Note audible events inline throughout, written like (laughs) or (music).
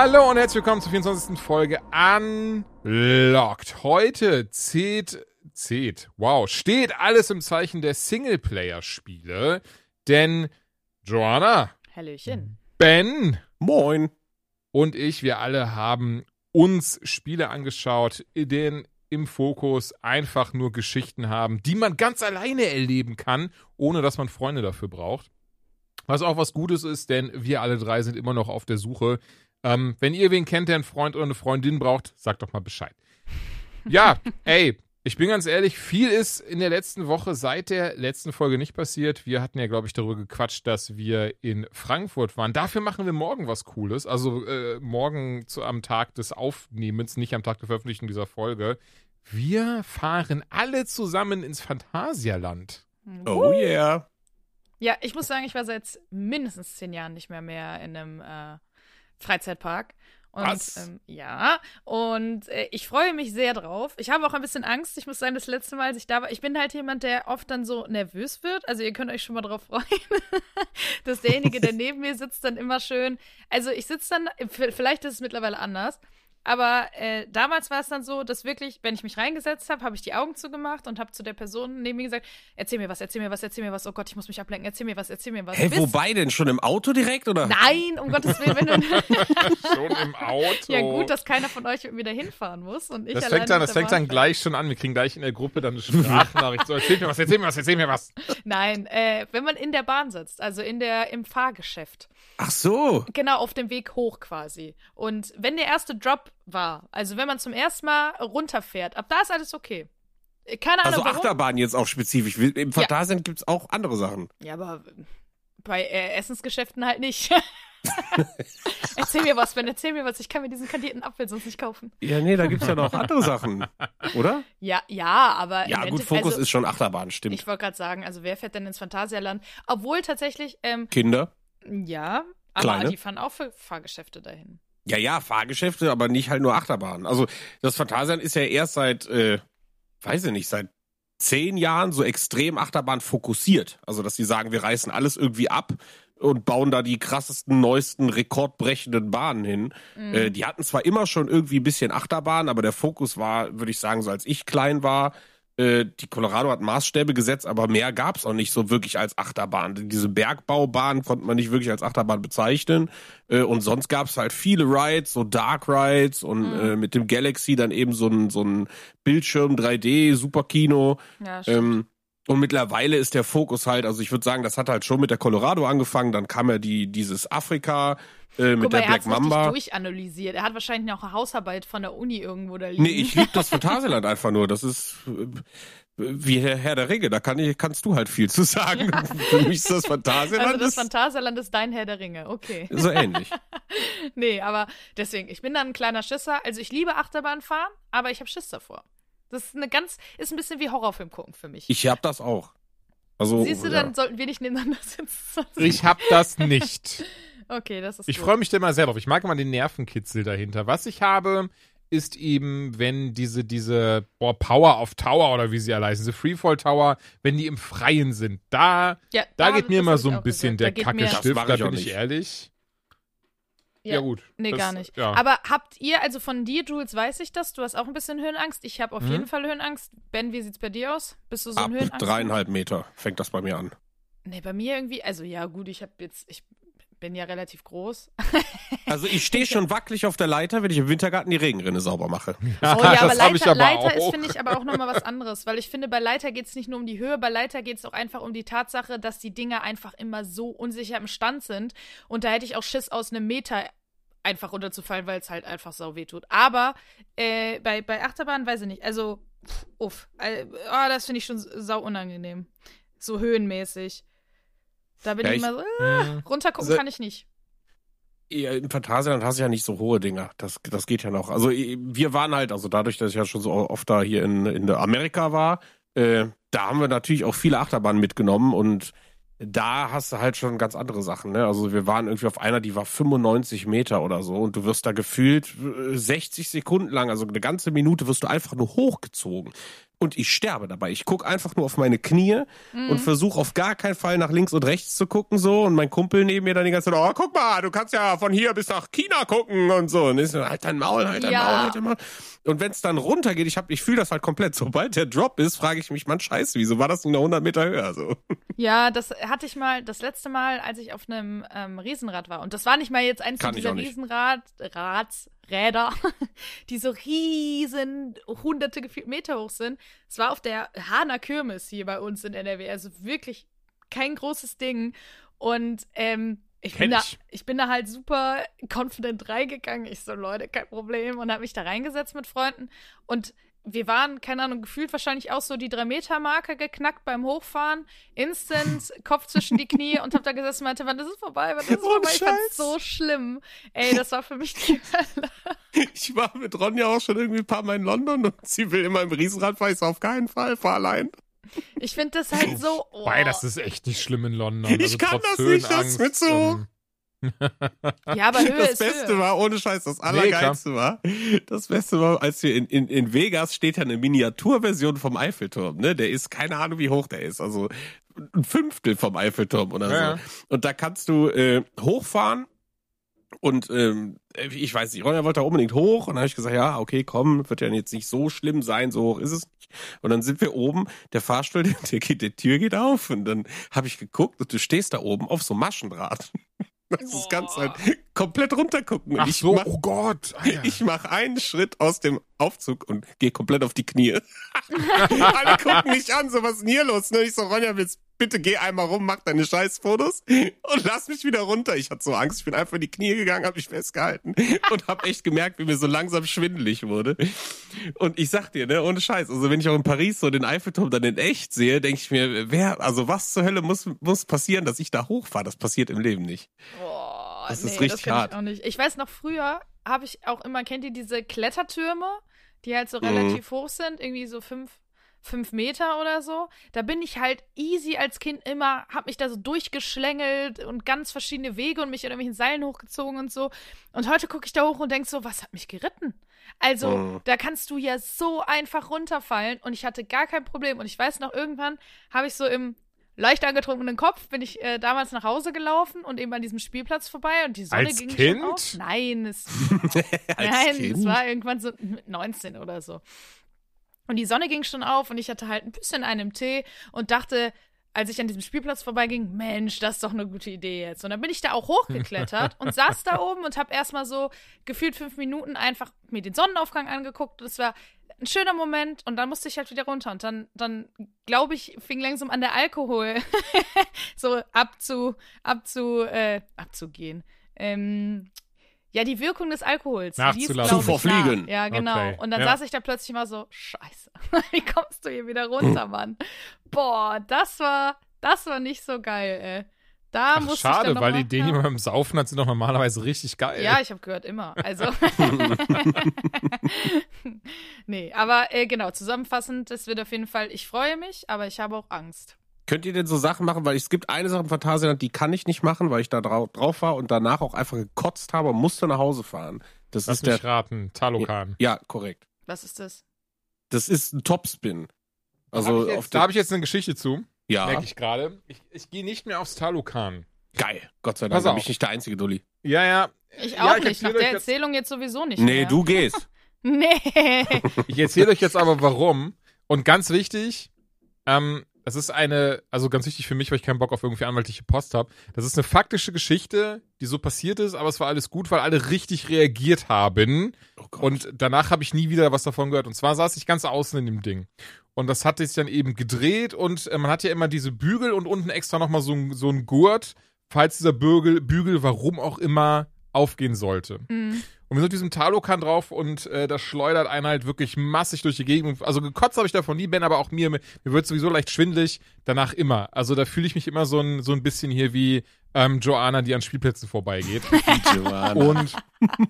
Hallo und herzlich willkommen zur 24. Folge Unlocked. Heute zählt, zählt, wow, steht alles im Zeichen der Singleplayer-Spiele, denn Joanna, Hallöchen. Ben Moin. und ich, wir alle haben uns Spiele angeschaut, in denen im Fokus einfach nur Geschichten haben, die man ganz alleine erleben kann, ohne dass man Freunde dafür braucht. Was auch was Gutes ist, denn wir alle drei sind immer noch auf der Suche. Ähm, wenn ihr wen kennt, der einen Freund oder eine Freundin braucht, sagt doch mal Bescheid. Ja, ey, ich bin ganz ehrlich, viel ist in der letzten Woche seit der letzten Folge nicht passiert. Wir hatten ja, glaube ich, darüber gequatscht, dass wir in Frankfurt waren. Dafür machen wir morgen was Cooles. Also äh, morgen zu, am Tag des Aufnehmens, nicht am Tag der Veröffentlichung dieser Folge. Wir fahren alle zusammen ins Phantasialand. Oh yeah. Ja, ich muss sagen, ich war seit mindestens zehn Jahren nicht mehr mehr in einem äh, Freizeitpark. Und Was? Ähm, ja, und äh, ich freue mich sehr drauf. Ich habe auch ein bisschen Angst. Ich muss sagen, das letzte Mal, als ich da war, ich bin halt jemand, der oft dann so nervös wird. Also ihr könnt euch schon mal drauf (laughs) freuen, dass derjenige, der neben mir sitzt, dann immer schön. Also ich sitze dann, vielleicht ist es mittlerweile anders. Aber äh, damals war es dann so, dass wirklich, wenn ich mich reingesetzt habe, habe ich die Augen zugemacht und habe zu der Person neben mir gesagt, erzähl mir was, erzähl mir was, erzähl mir was, oh Gott, ich muss mich ablenken, erzähl mir was, erzähl mir was. Hä, Bis- wobei denn? Schon im Auto direkt, oder? Nein, um Gottes Willen, wenn du. (laughs) Schon im Auto. ja, gut, dass keiner von euch mit mir dahin fahren muss. Und ich Das fängt, dann, das fängt dann gleich schon an. Wir kriegen gleich in der Gruppe dann eine Sprachnachricht. So, erzähl mir was, erzähl mir was, erzähl mir was. Nein, äh, wenn man in der Bahn sitzt, also in der, im Fahrgeschäft. Ach so. Genau, auf dem Weg hoch quasi. Und wenn der erste Drop war, also wenn man zum ersten Mal runterfährt, ab da ist alles okay. Äh, Keine Ahnung, Also warum. Achterbahn jetzt auch spezifisch. Im Phantasialand gibt's auch andere Sachen. Ja, aber bei äh, Essensgeschäften halt nicht. (laughs) erzähl mir was, Ben, erzähl mir was. Ich kann mir diesen kandierten Apfel sonst nicht kaufen. Ja, nee, da gibt's ja noch andere Sachen. Oder? Ja, ja, aber. Ja, gut, Fokus also, ist schon Achterbahn, stimmt. Ich wollte gerade sagen, also wer fährt denn ins Phantasialand? Obwohl tatsächlich, ähm, Kinder. Ja, aber Kleine? die fahren auch für Fahrgeschäfte dahin. Ja, ja, Fahrgeschäfte, aber nicht halt nur Achterbahn. Also das Phantasialand ist ja erst seit, äh, weiß ich nicht, seit zehn Jahren so extrem Achterbahn fokussiert. Also dass sie sagen, wir reißen alles irgendwie ab und bauen da die krassesten, neuesten, rekordbrechenden Bahnen hin. Mhm. Äh, die hatten zwar immer schon irgendwie ein bisschen Achterbahn, aber der Fokus war, würde ich sagen, so als ich klein war, äh, die Colorado hat Maßstäbe gesetzt, aber mehr gab's auch nicht so wirklich als Achterbahn. Diese Bergbaubahn konnte man nicht wirklich als Achterbahn bezeichnen. Äh, und sonst gab's halt viele Rides, so Dark Rides und Mhm. äh, mit dem Galaxy dann eben so ein, so ein Bildschirm 3D, Superkino. Ja, stimmt. Ähm, und mittlerweile ist der Fokus halt, also ich würde sagen, das hat halt schon mit der Colorado angefangen, dann kam ja die, dieses Afrika äh, mit Guck der er Black hat's richtig Mamba. durchanalysiert. Er hat wahrscheinlich noch eine Hausarbeit von der Uni irgendwo da liegen. Nee, ich liebe das Phantasialand (laughs) einfach nur. Das ist äh, wie Herr, Herr der Ringe. Da kann ich, kannst du halt viel zu sagen. (laughs) Für mich ist das Phantasialand also das Phantasialand ist dein Herr der Ringe, okay. (laughs) so ähnlich. nee, aber deswegen, ich bin dann ein kleiner Schisser. Also ich liebe Achterbahn fahren, aber ich habe Schiss davor. Das ist eine ganz, ist ein bisschen wie Horrorfilm gucken für mich. Ich hab das auch. Also, Siehst du, ja. dann sollten wir nicht nebeneinander sitzen. Ich hab das nicht. (laughs) Okay, das ist Ich freue mich da immer sehr drauf. Ich mag immer den Nervenkitzel dahinter. Was ich habe, ist eben, wenn diese, diese, boah, Power of Tower oder wie sie alle heißen, diese Freefall Tower, wenn die im Freien sind, da, Ja, da geht mir immer so ein bisschen der Da Kacke Stift, da bin ich nicht. ehrlich. Ja, gut. Nee, Das- gar nicht. Ja. Aber habt ihr, also von dir, Jules, weiß ich das, du hast auch ein bisschen Höhenangst. Ich habe auf Mhm. jeden Fall Höhenangst. Ben, wie sieht's bei dir aus? Bist du so ab ein Höhenangst? dreieinhalb Meter fängt das bei mir an. Nee, bei mir irgendwie, also ja, gut, ich habe jetzt, ich bin ja relativ groß. (laughs) Also ich stehe schon wackelig auf der Leiter, wenn ich im Wintergarten die Regenrinne sauber mache. (laughs) Oh ja, aber Leiter, ich aber Leiter ist, finde ich, aber auch nochmal was anderes, weil ich finde, bei Leiter geht es nicht nur um die Höhe, bei Leiter geht es auch einfach um die Tatsache, dass die Dinger einfach immer so unsicher im Stand sind. Und da hätte ich auch Schiss aus einem Meter einfach runterzufallen, weil es halt einfach sau weh tut. Aber äh, bei, bei Achterbahn weiß ich nicht. Also, pff, uff. Äh, oh, das finde ich schon sau unangenehm. So höhenmäßig. Da bin Ja, ich ich- immer so, äh, runtergucken Also- kann ich nicht. Ja, Im Phantasialand hast du ja nicht so hohe Dinger. Das, das geht ja noch. Also wir waren halt, also dadurch, dass ich ja schon so oft da hier in, in der Amerika war, äh, da haben wir natürlich auch viele Achterbahnen mitgenommen und da hast du halt schon ganz andere Sachen. Ne? Also wir waren irgendwie auf einer, die war 95 Meter oder so und du wirst da gefühlt 60 äh, Sekunden lang, also eine ganze Minute wirst du einfach nur hochgezogen und ich sterbe dabei. Ich guck einfach nur auf meine Knie mhm. und versuche auf gar keinen Fall nach links und rechts zu gucken so und mein Kumpel neben mir dann die ganze Zeit, oh guck mal, du kannst ja von hier bis nach China gucken und so. Und ich so, halt dein Maul, halt dein ja. Maul, halt dein Maul. Und wenn es dann runtergeht, ich hab, ich fühle das halt komplett. Sobald der Drop ist, frage ich mich, man scheiße, wieso war das nur 100 Meter höher so? (laughs) Ja, das hatte ich mal, das letzte Mal, als ich auf einem ähm, Riesenrad war. Und das war nicht mal jetzt eins dieser Riesenrad, Rads, Räder, (laughs) die so riesen, hunderte Meter hoch sind. Es war auf der Hahner Kirmes hier bei uns in NRW, also wirklich kein großes Ding. Und ähm, ich bin, da, ich bin da halt super confident reingegangen. Ich so, Leute, kein Problem. Und habe mich da reingesetzt mit Freunden. Und wir waren, keine Ahnung, gefühlt wahrscheinlich auch so die 3-Meter-Marke geknackt beim Hochfahren. Instant, (laughs) Kopf zwischen die Knie und hab da gesessen und meinte, wann ist es vorbei? Wann ist es oh, vorbei? Ich fand's so schlimm. Ey, das war für mich die Hölle. Ich war mit Ronja auch schon irgendwie ein paar Mal in London und sie will immer im Riesenrad fahren. Ich so, auf keinen Fall, fahr allein. Ich finde das halt so. Oh. Weil das ist echt nicht schlimm in London. Also ich kann das nicht, das ist mit so. Ja, aber (laughs) Höhe Das ist Beste Höhe. war, ohne Scheiß, das Allergeilste nee, war, das Beste war, als wir in, in, in Vegas steht ja eine Miniaturversion vom Eiffelturm, ne? Der ist, keine Ahnung, wie hoch der ist. Also ein Fünftel vom Eiffelturm oder ja. so. Und da kannst du äh, hochfahren und ähm, ich weiß nicht, Ronja wollte da unbedingt hoch und dann habe ich gesagt, ja, okay, komm, wird ja jetzt nicht so schlimm sein, so hoch ist es nicht. Und dann sind wir oben, der Fahrstuhl, (laughs) der, geht, der Tür geht auf und dann habe ich geguckt und du stehst da oben auf so Maschendraht. Das ist ganz halt komplett runtergucken. Und Ach so, mach, oh Gott. Ah, ja. Ich mache einen Schritt aus dem Aufzug und gehe komplett auf die Knie. (laughs) Alle gucken mich an, so was ist denn hier los? Ne? Ich so, Ronja, willst, bitte geh einmal rum, mach deine Scheißfotos und lass mich wieder runter. Ich hatte so Angst, ich bin einfach in die Knie gegangen, habe mich festgehalten und habe echt gemerkt, wie mir so langsam schwindelig wurde. Und ich sag dir, ne, ohne Scheiß, also wenn ich auch in Paris so den Eiffelturm dann in echt sehe, denke ich mir, wer, also was zur Hölle muss, muss passieren, dass ich da hochfahre? Das passiert im Leben nicht. Boah, das nee, ist richtig das hart. Ich, auch nicht. ich weiß noch, früher habe ich auch immer, kennt ihr diese Klettertürme, die halt so Mhm. relativ hoch sind, irgendwie so fünf, fünf Meter oder so. Da bin ich halt easy als Kind immer, hab mich da so durchgeschlängelt und ganz verschiedene Wege und mich in irgendwelchen Seilen hochgezogen und so. Und heute gucke ich da hoch und denk so, was hat mich geritten? Also, Mhm. da kannst du ja so einfach runterfallen und ich hatte gar kein Problem. Und ich weiß noch, irgendwann habe ich so im leicht angetrunkenen Kopf bin ich äh, damals nach Hause gelaufen und eben an diesem Spielplatz vorbei und die Sonne Als ging Kind? schon auf. Nein, es, (laughs) (laughs) nein, Kind? es war irgendwann so mit 19 oder so. Und die Sonne ging schon auf und ich hatte halt ein bisschen einen Tee und dachte, als ich an diesem Spielplatz vorbeiging, Mensch, das ist doch eine gute Idee jetzt. Und dann bin ich da auch hochgeklettert und saß da (laughs) oben und habe erstmal so gefühlt fünf Minuten einfach mir den Sonnenaufgang angeguckt. Das war ein schöner Moment und dann musste ich halt wieder runter. Und dann, dann glaube ich, fing langsam an der Alkohol (laughs) so abzu, abzu, äh, abzugehen. Ähm, ja, die Wirkung des Alkohols. Nachzulassen. Zu verfliegen. Ja, genau. Okay, Und dann ja. saß ich da plötzlich mal so, scheiße, (laughs) wie kommst du hier wieder runter, (clears throat) Mann? Boah, das war, das war nicht so geil, ey. Da Ach, ich schade, weil mal, die Ideen, die man beim Saufen hat, sind doch normalerweise richtig geil. Ja, ich habe gehört, immer. Also. (laughs) nee, aber äh, genau, zusammenfassend, es wird auf jeden Fall, ich freue mich, aber ich habe auch Angst. Könnt ihr denn so Sachen machen? Weil es gibt eine Sache im Phantasialand, die kann ich nicht machen, weil ich da drau drauf war und danach auch einfach gekotzt habe und musste nach Hause fahren. Das Lass ist der. mich raten, Talokan. Ja, korrekt. Was ist das? Das ist ein Topspin. Hab Also ich da habe ich jetzt eine Geschichte zu, ja, merke ich gerade. Ich, ich gehe nicht mehr aufs Talokan. geil. Gott sei Dank Pass bin ich nicht der einzige Dulli. Ja, ja. Ich Ja, auch ich nicht, nach der Erzählung jetzt sowieso nicht Nee, mehr. du gehst. Nee. (laughs) (laughs) Ich erzähle euch jetzt aber warum. Und ganz wichtig, ähm, das ist eine, also ganz wichtig für mich, weil ich keinen Bock auf irgendwie anwaltliche Post habe. Das ist eine faktische Geschichte, die so passiert ist, aber es war alles gut, weil alle richtig reagiert haben. Oh. Und danach habe ich nie wieder was davon gehört. Und zwar saß ich ganz außen in dem Ding. Und das hat sich dann eben gedreht und äh, man hat ja immer diese Bügel und unten extra nochmal so, so ein Gurt, falls dieser Bügel, Bügel, warum auch immer, aufgehen sollte. Mhm. Und wir sind auf diesem Talokan drauf und äh, das schleudert einen halt wirklich massig durch die Gegend. Also gekotzt habe ich davon nie, Ben, aber auch mir, mir wird sowieso leicht schwindlig, danach immer. Also da fühle ich mich immer so ein, so ein bisschen hier wie ähm, Joanna, die an Spielplätzen vorbeigeht. (laughs) und,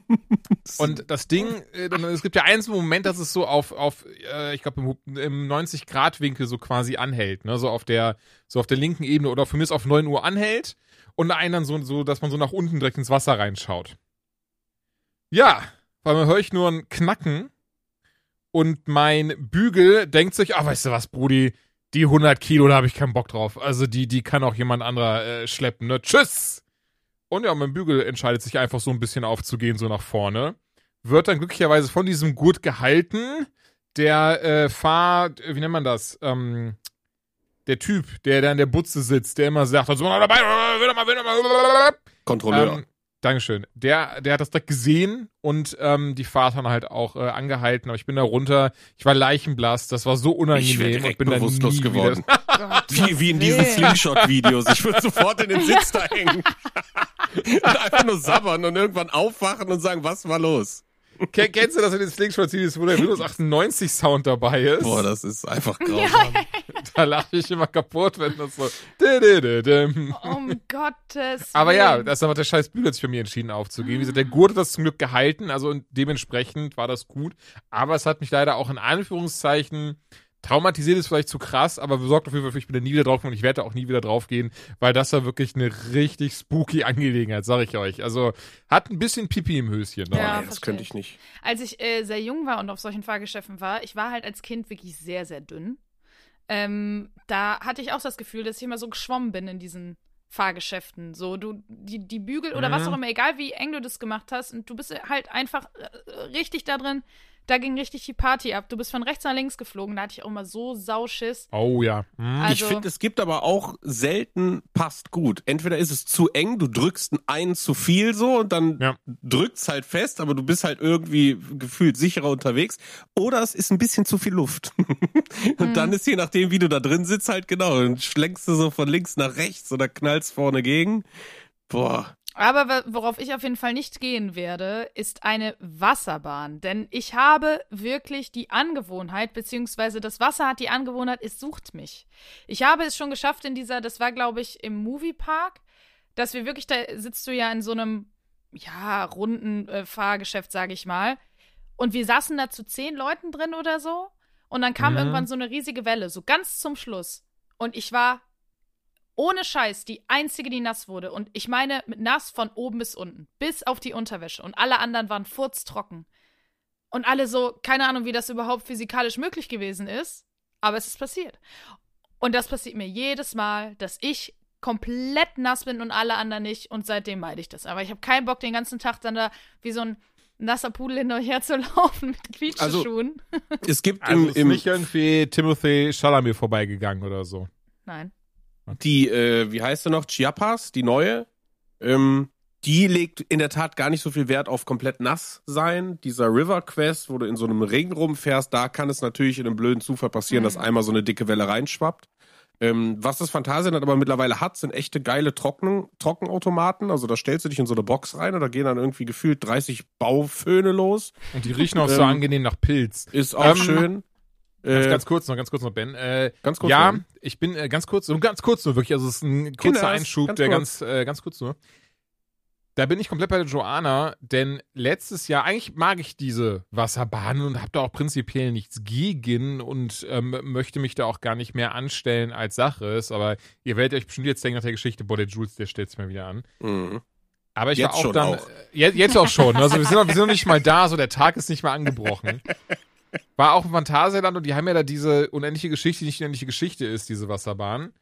(laughs) und das Ding, äh, es gibt ja einen so Moment, dass es so auf, auf äh, ich glaube, im, im 90-Grad-Winkel so quasi anhält, ne? So auf der, so auf der linken Ebene oder von mir ist auf 9 Uhr anhält und einen dann so, so, dass man so nach unten direkt ins Wasser reinschaut. Ja, weil man höre ich nur ein Knacken und mein Bügel denkt sich, ah, weißt du was, Brudi, die 100 Kilo, da habe ich keinen Bock drauf. Also die, die kann auch jemand anderer äh, schleppen, ne? Tschüss! Und ja, mein Bügel entscheidet sich einfach so ein bisschen aufzugehen, so nach vorne. Wird dann glücklicherweise von diesem Gurt gehalten. Der äh, Fahr, wie nennt man das? Ähm, der Typ, der da in der Butze sitzt, der immer sagt, also mal dabei, will mal, will mal. Kontrolleur. Ähm, Dankeschön. Der, der hat das direkt gesehen und ähm, die Fahrt dann halt auch äh, angehalten. Aber ich bin da runter. Ich war leichenblass. Das war so unangenehm. ich bin bewusstlos nie geworden. (laughs) Wie, wie in diesen. Slingshot-Videos. Ich würde sofort in den Sitz da hängen. (laughs) und einfach nur sabbern und irgendwann aufwachen und sagen, was war los? Ken- Kennst du das in den Slingshot-Videos, wo der Windows 98 Sound dabei ist? Boah, das ist einfach grausam. (laughs) da lache ich immer kaputt, wenn das so. Um Gottes Aber ja, das ist aber der scheiß Bügel hat sich für mich entschieden aufzugeben. Gesagt, der Gurt hat das zum Glück gehalten, also und dementsprechend war das gut. Aber es hat mich leider auch in Anführungszeichen traumatisiert ist vielleicht zu krass, aber sorgt dafür, ich bin da nie wieder drauf und ich werde da auch nie wieder drauf gehen, weil das war wirklich eine richtig spooky Angelegenheit, sag ich euch. Also hat ein bisschen Pipi im Höschen. Ja. Ne? nee, das verstehe könnte ich. ich nicht. Als ich äh, sehr jung war und auf solchen Fahrgeschäften war, ich war halt als Kind wirklich sehr, sehr dünn. Ähm, da hatte ich auch das Gefühl, dass ich immer so geschwommen bin in diesen Fahrgeschäften. So, du, die, die Bügel oder was Mhm. auch immer, egal wie eng du das gemacht hast, und du bist halt einfach äh, richtig da drin. Da ging richtig die Party ab. Du bist von rechts nach links geflogen. Da hatte ich auch immer so Sauschiss. Oh ja. Hm. Also- ich finde, es gibt aber auch selten passt gut. Entweder ist es zu eng, du drückst einen zu viel so und dann Ja. drückt's halt fest, aber du bist halt irgendwie gefühlt sicherer unterwegs. Oder es ist ein bisschen zu viel Luft. (laughs) und dann ist je nachdem, wie du da drin sitzt, halt genau. Dann schlenkst du so von links nach rechts oder knallst vorne gegen. Boah. Aber worauf ich auf jeden Fall nicht gehen werde, ist eine Wasserbahn. Denn ich habe wirklich die Angewohnheit, beziehungsweise das Wasser hat die Angewohnheit, es sucht mich. Ich habe es schon geschafft in dieser, das war glaube ich im Moviepark, dass wir wirklich, da sitzt du ja in so einem, ja, runden äh, Fahrgeschäft, sage ich mal. Und wir saßen da zu zehn Leuten drin oder so. Und dann kam Mhm. irgendwann so eine riesige Welle, so ganz zum Schluss. Und ich war ohne Scheiß die einzige, die nass wurde. Und ich meine mit nass von oben bis unten. Bis auf die Unterwäsche. Und alle anderen waren furztrocken. Und alle so, keine Ahnung, wie das überhaupt physikalisch möglich gewesen ist. Aber es ist passiert. Und das passiert mir jedes Mal, dass ich komplett nass bin und alle anderen nicht. Und seitdem meide ich das. Aber ich habe keinen Bock, den ganzen Tag dann da wie so ein nasser Pudel hinter her zu (laughs) laufen mit Quietscheschuhen. Es gibt Also im, ist im nicht irgendwie Timothy Chalamet vorbeigegangen oder so. Nein. Die, äh, wie heißt sie noch, Chiapas, die neue, ähm, die legt in der Tat gar nicht so viel Wert auf komplett nass sein. Dieser River Quest, wo du in so einem Regen rumfährst, da kann es natürlich in einem blöden Zufall passieren, Mhm. dass einmal so eine dicke Welle reinschwappt. Ähm, was das Phantasialand aber mittlerweile hat, sind echte geile Trocken Trockenautomaten. Also da stellst du dich in so eine Box rein und da gehen dann irgendwie gefühlt 30 Bauföhne los. Und die riechen auch so Ähm, angenehm nach Pilz. Ist auch Ähm, schön. Ganz, Äh, ganz kurz noch, ganz kurz noch, Ben. Äh, ganz kurz. ja, noch. ich bin äh, ganz kurz, nur ganz kurz nur wirklich, also es ist ein kurzer Kinders, Einschub, ganz der kurz. ganz, äh, ganz kurz nur. Da bin ich komplett bei der Joanna, denn letztes Jahr, eigentlich mag ich diese Wasserbahnen und habe da auch prinzipiell nichts gegen und ähm, möchte mich da auch gar nicht mehr anstellen als Sache ist, aber ihr werdet euch bestimmt jetzt denken nach der Geschichte, boah, der Jules, der stellt's mir wieder an. Mhm. Aber ich Jetzt war auch dann. auch. Äh, jetzt, jetzt auch schon. Also wir sind, wir sind noch nicht mal da, so der Tag ist nicht mal angebrochen. (laughs) War auch im Phantasialand und die haben ja da diese unendliche Geschichte, die nicht unendliche Geschichte ist, diese Wasserbahn.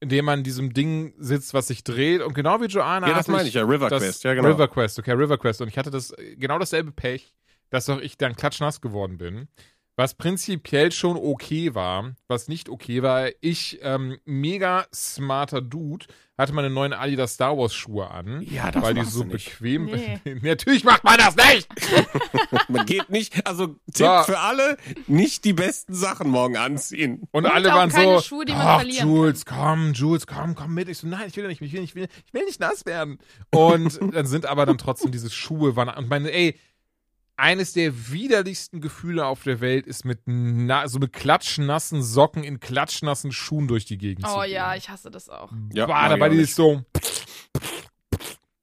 In dem man in diesem Ding sitzt, was sich dreht. Und genau wie Joanna. Ja, das meine ich ja, River Quest, ja genau. River Quest, okay, River Quest. Und ich hatte das äh, genau dasselbe Pech, dass auch ich dann klatschnass geworden bin. Was prinzipiell schon okay war, was nicht okay war, ich, ähm, mega smarter Dude, hatte meine neuen Adidas Star Wars Schuhe an. Ja, das weil die so du nicht. bequem Nee. (laughs) Natürlich macht man das nicht! (laughs) Man geht nicht, also Tipp So. für alle, nicht die besten Sachen morgen anziehen. Und, Und alle waren keine so, Schuhe, die man ach, verlieren Jules, komm, Jules, komm, komm mit. Ich so, nein, ich will nicht, ich will nicht, ich will, ich will nicht nass werden. Und (laughs) dann sind aber dann trotzdem diese Schuhe, waren, und meine, ey, eines der widerlichsten Gefühle auf der Welt ist mit na, so mit klatschnassen Socken in klatschnassen Schuhen durch die Gegend zu Oh gehen. ja, ich hasse das auch. Ja, ich dabei auch die nicht. ist so.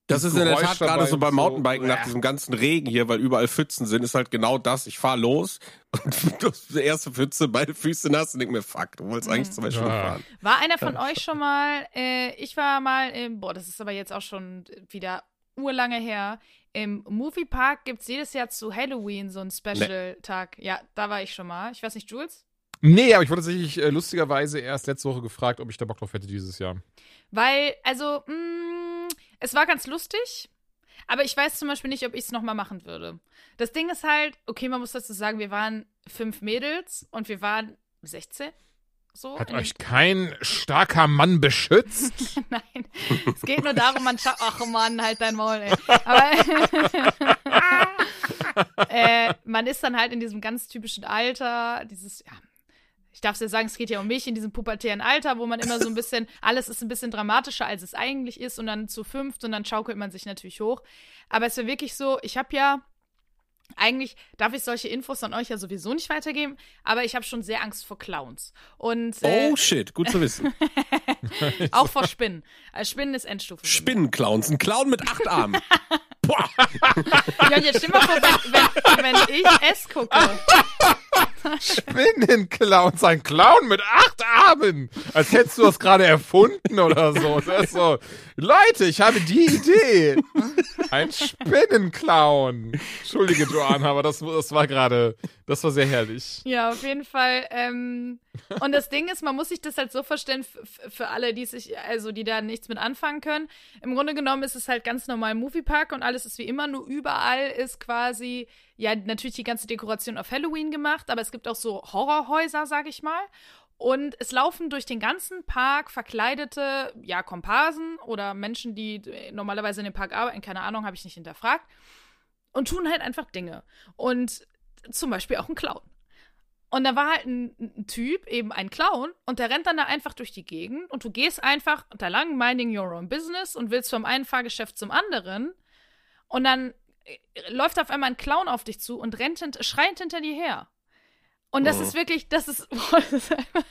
Das ist in der Tat gerade so beim und so. Mountainbiken nach diesem ganzen Regen hier, weil überall Pfützen sind, ist halt genau das. Ich fahr los (laughs) und die erste Pfütze, beide Füße nass und denk mir, fuck, du wolltest eigentlich zwei Stunden Ja. fahren. War einer von euch schon mal, äh, ich war mal im, boah, das ist aber jetzt auch schon wieder urlange her, im Moviepark gibt es jedes Jahr zu Halloween so einen Special-Tag. Ja, da war ich schon mal. Ich weiß nicht, Jules? Nee, aber ich wurde tatsächlich äh, lustigerweise erst letzte Woche gefragt, ob ich da Bock drauf hätte dieses Jahr. Weil, also, mh, es war ganz lustig, aber ich weiß zum Beispiel nicht, ob ich es nochmal machen würde. Das Ding ist halt, okay, man muss dazu sagen, wir waren fünf Mädels und wir waren 16. So. Hat euch kein starker Mann beschützt? (laughs) Nein, es geht nur darum, man schaut, ach Mann, halt dein Maul, ey. Aber (laughs) äh, man ist dann halt in diesem ganz typischen Alter, dieses, ja, ich darf ja sagen, es geht ja um mich in diesem pubertären Alter, wo man immer so ein bisschen, alles ist ein bisschen dramatischer, als es eigentlich ist und dann zu fünft und dann schaukelt man sich natürlich hoch. Aber es war wirklich so, ich habe ja eigentlich darf ich solche Infos an euch ja sowieso nicht weitergeben, aber ich habe schon sehr Angst vor Clowns. Und äh, Oh shit, gut zu wissen. (laughs) auch vor Spinnen. Also Spinnen ist Endstufe. Spinnenclowns, ein Clown mit acht Armen. (laughs) Boah. Ja, jetzt stell mal vor, wenn, wenn, wenn ich es gucke. Spinnenclowns, ein Clown mit acht Armen. Als hättest du das gerade erfunden oder so. Das ist so. Leute, ich habe die Idee. Ein Spinnenclown. Entschuldige, Joanna, aber das, das war gerade, das war sehr herrlich. Ja, auf jeden Fall. Ähm, und das Ding ist, man muss sich das halt so f- für alle, die sich, also die da nichts mit anfangen können. Im Grunde genommen ist es halt ganz normal Moviepark und alles ist wie immer, nur überall ist quasi, ja, natürlich die ganze Dekoration auf Halloween gemacht, aber es gibt auch so Horrorhäuser, sag ich mal. Und es laufen durch den ganzen Park verkleidete, ja, Komparsen oder Menschen, die normalerweise in dem Park arbeiten, keine Ahnung, habe ich nicht hinterfragt, und tun halt einfach Dinge. Und zum Beispiel auch ein Clown. Und da war halt ein, ein Typ, eben ein Clown, und der rennt dann da einfach durch die Gegend und du gehst einfach da lang, minding your own business und willst vom einen Fahrgeschäft zum anderen. Und dann äh, läuft auf einmal ein Clown auf dich zu und rennt hint schreiend hinter dir her. Und das Oh. ist wirklich, das ist, (laughs) boah, das ist einfach,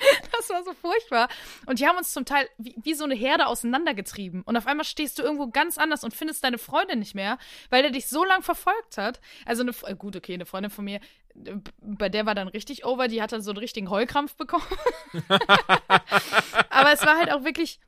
(laughs) das war so furchtbar. Und die haben uns zum Teil wie, wie so eine Herde auseinandergetrieben. Und auf einmal stehst du irgendwo ganz anders und findest deine Freundin nicht mehr, weil der dich so lang verfolgt hat. Also eine, Fre- gut, okay, eine Freundin von mir, äh, bei der war dann richtig over, die hat dann so einen richtigen Heulkrampf bekommen. (laughs) Aber es war halt auch wirklich,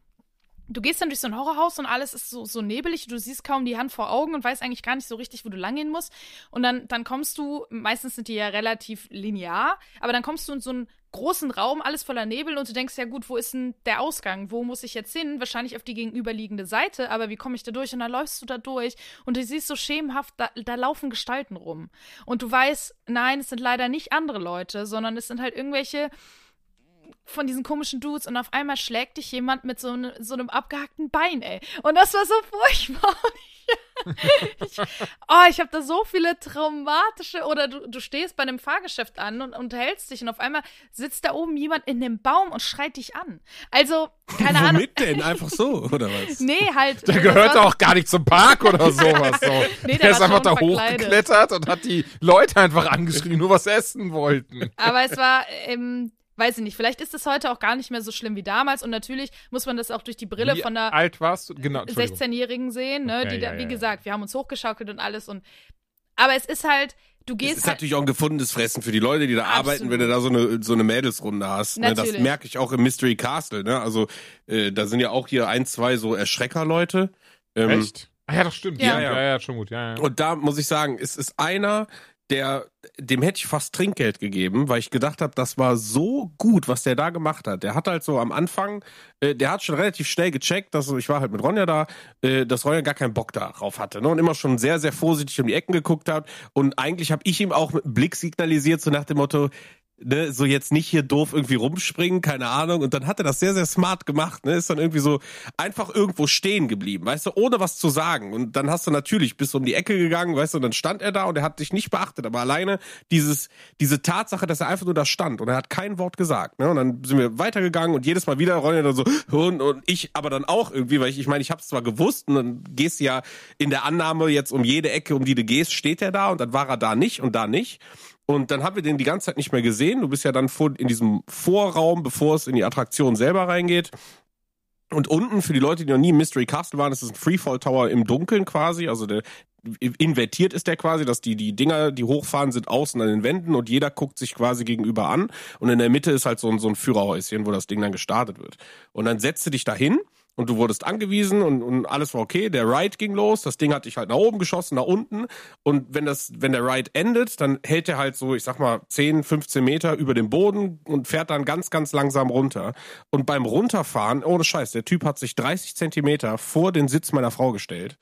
du gehst dann durch so ein Horrorhaus und alles ist so, so nebelig, du siehst kaum die Hand vor Augen und weißt eigentlich gar nicht so richtig, wo du lang gehen musst. Und dann, dann kommst du, meistens sind die ja relativ linear, aber dann kommst du in so einen großen Raum, alles voller Nebel und du denkst, ja gut, wo ist denn der Ausgang? Wo muss ich jetzt hin? Wahrscheinlich auf die gegenüberliegende Seite, aber wie komme ich da durch? Und dann läufst du da durch und du siehst so schemenhaft, da, da laufen Gestalten rum. Und du weißt, nein, es sind leider nicht andere Leute, sondern es sind halt irgendwelche von diesen komischen Dudes und auf einmal schlägt dich jemand mit so, ne, so einem abgehackten Bein, ey. Und das war so furchtbar. (laughs) Ich, oh, ich habe da so viele traumatische, oder du, du stehst bei einem Fahrgeschäft an und unterhältst dich und auf einmal sitzt da oben jemand in dem Baum und schreit dich an. Also, keine Ahnung. Womit denn? Einfach so, oder was? (laughs) Nee, halt. Der das gehört auch gar nicht zum Park oder (laughs) sowas. So. Nee, der der ist einfach da verkleidet. hochgeklettert und hat die Leute einfach angeschrien, nur was essen wollten. Aber es war, ähm, weiß ich nicht, vielleicht ist es heute auch gar nicht mehr so schlimm wie damals und natürlich muss man das auch durch die Brille Wie von einer alt warst du? Genau, Entschuldigung. 16-Jährigen sehen, ne? Okay, die da, ja, wie ja, gesagt, wir haben uns hochgeschaukelt und alles und aber es ist halt, du Das gehst ist halt, natürlich auch ein gefundenes Fressen für die Leute, die da Absolut. arbeiten, wenn du da so eine, so eine Mädelsrunde hast. Ne? Das merke ich auch im Mystery Castle. Ne? Also äh, da sind ja auch hier ein, zwei so Erschrecker-Leute. Ähm, Echt? Ah ja, das stimmt. Ja. Ja, ja, ja, schon gut. Ja, ja. Und da muss ich sagen, es ist einer, der, dem hätte ich fast Trinkgeld gegeben, weil ich gedacht habe, das war so gut, was der da gemacht hat. Der hat halt so am Anfang, äh, der hat schon relativ schnell gecheckt, dass ich war halt mit Ronja da, äh, dass Ronja gar keinen Bock darauf hatte, ne? Und immer schon sehr, sehr vorsichtig um die Ecken geguckt hat. Und eigentlich habe ich ihm auch mit einem Blick signalisiert, so nach dem Motto, ne, so jetzt nicht hier doof irgendwie rumspringen, keine Ahnung. Und dann hat er das sehr, sehr smart gemacht, ne, ist dann irgendwie so einfach irgendwo stehen geblieben, weißt du, ohne was zu sagen. Und dann hast du natürlich bis um die Ecke gegangen, weißt du, und dann stand er da und er hat dich nicht beachtet, aber alleine dieses, diese Tatsache, dass er einfach nur da stand und er hat kein Wort gesagt, ne, und dann sind wir weitergegangen und jedes Mal wieder rollen dann so, und, und ich aber dann auch irgendwie, weil ich, ich meine, ich hab's zwar gewusst und dann gehst du ja in der Annahme jetzt um jede Ecke, um die du gehst, steht er da und dann war er da nicht und da nicht. Und dann haben wir den die ganze Zeit nicht mehr gesehen. Du bist ja dann vor, in diesem Vorraum, bevor es in die Attraktion selber reingeht. Und unten, für die Leute, die noch nie im Mystery Castle waren, ist es ein Freefall Tower im Dunkeln quasi. Also der, invertiert ist der quasi, dass die, die Dinger, die hochfahren, sind außen an den Wänden und jeder guckt sich quasi gegenüber an. Und in der Mitte ist halt so ein, so ein Führerhäuschen, wo das Ding dann gestartet wird. Und dann setzt du dich dahin und du wurdest angewiesen und, und alles war okay. Der Ride ging los, das Ding hat dich halt nach oben geschossen, nach unten. Und wenn das, wenn der Ride endet, dann hält er halt so, ich sag mal, 10, 15 Meter über dem Boden und fährt dann ganz, ganz langsam runter. Und beim Runterfahren, ohne Scheiß, der Typ hat sich 30 Zentimeter vor den Sitz meiner Frau gestellt.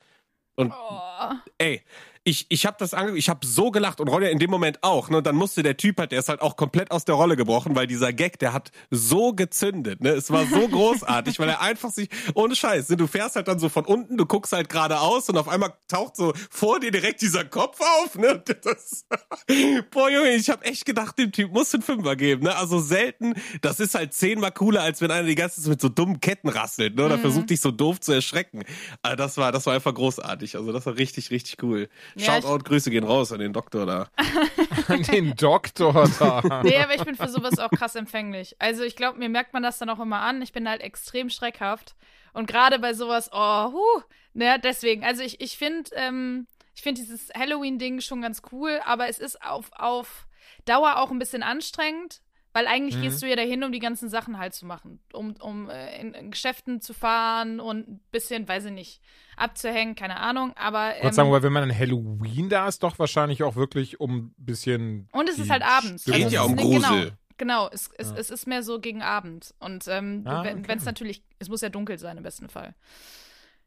Und Oh. ey, ich, ich habe das ange ich habe so gelacht und Ronja in dem Moment auch. Ne? Und dann musste der Typ halt, der ist halt auch komplett aus der Rolle gebrochen, weil dieser Gag, der hat so gezündet. Ne? Es war so großartig, weil er einfach sich, ohne Scheiß, ne? du fährst halt dann so von unten, du guckst halt geradeaus und auf einmal taucht so vor dir direkt dieser Kopf auf. Ne? Das, (laughs) boah Junge, ich habe echt gedacht, dem Typ muss einen Fünfer geben. Ne? Also selten, das ist halt zehnmal cooler, als wenn einer die ganze Zeit mit so dummen Ketten rasselt ne? oder Mhm. versucht dich so doof zu erschrecken. Aber das war, das war einfach großartig. Also das war richtig, richtig cool. Ja, Shoutout, Grüße gehen raus an den Doktor da. (laughs) An den Doktor da. Nee, aber ich bin für sowas auch krass empfänglich. Also ich glaube, mir merkt man das dann auch immer an. Ich bin halt extrem schreckhaft. Und gerade bei sowas, oh, huh, ne, deswegen. Also ich, ich finde, ähm, ich finde dieses Halloween-Ding schon ganz cool, aber es ist auf, auf Dauer auch ein bisschen anstrengend, weil eigentlich Mhm. gehst du ja dahin, um die ganzen Sachen halt zu machen. Um, um äh, in, in Geschäften zu fahren und ein bisschen, weiß ich nicht, abzuhängen, keine Ahnung. Aber Ich würde ähm, sagen, weil wenn man an Halloween da ist, doch wahrscheinlich auch wirklich um ein bisschen. Und es ist halt abends. Stimmung- Geht ja um Grusel. Genau, genau es, es, Ja. es ist mehr so gegen Abend. Und ähm, Ah, wenn okay. es natürlich, es muss ja dunkel sein im besten Fall.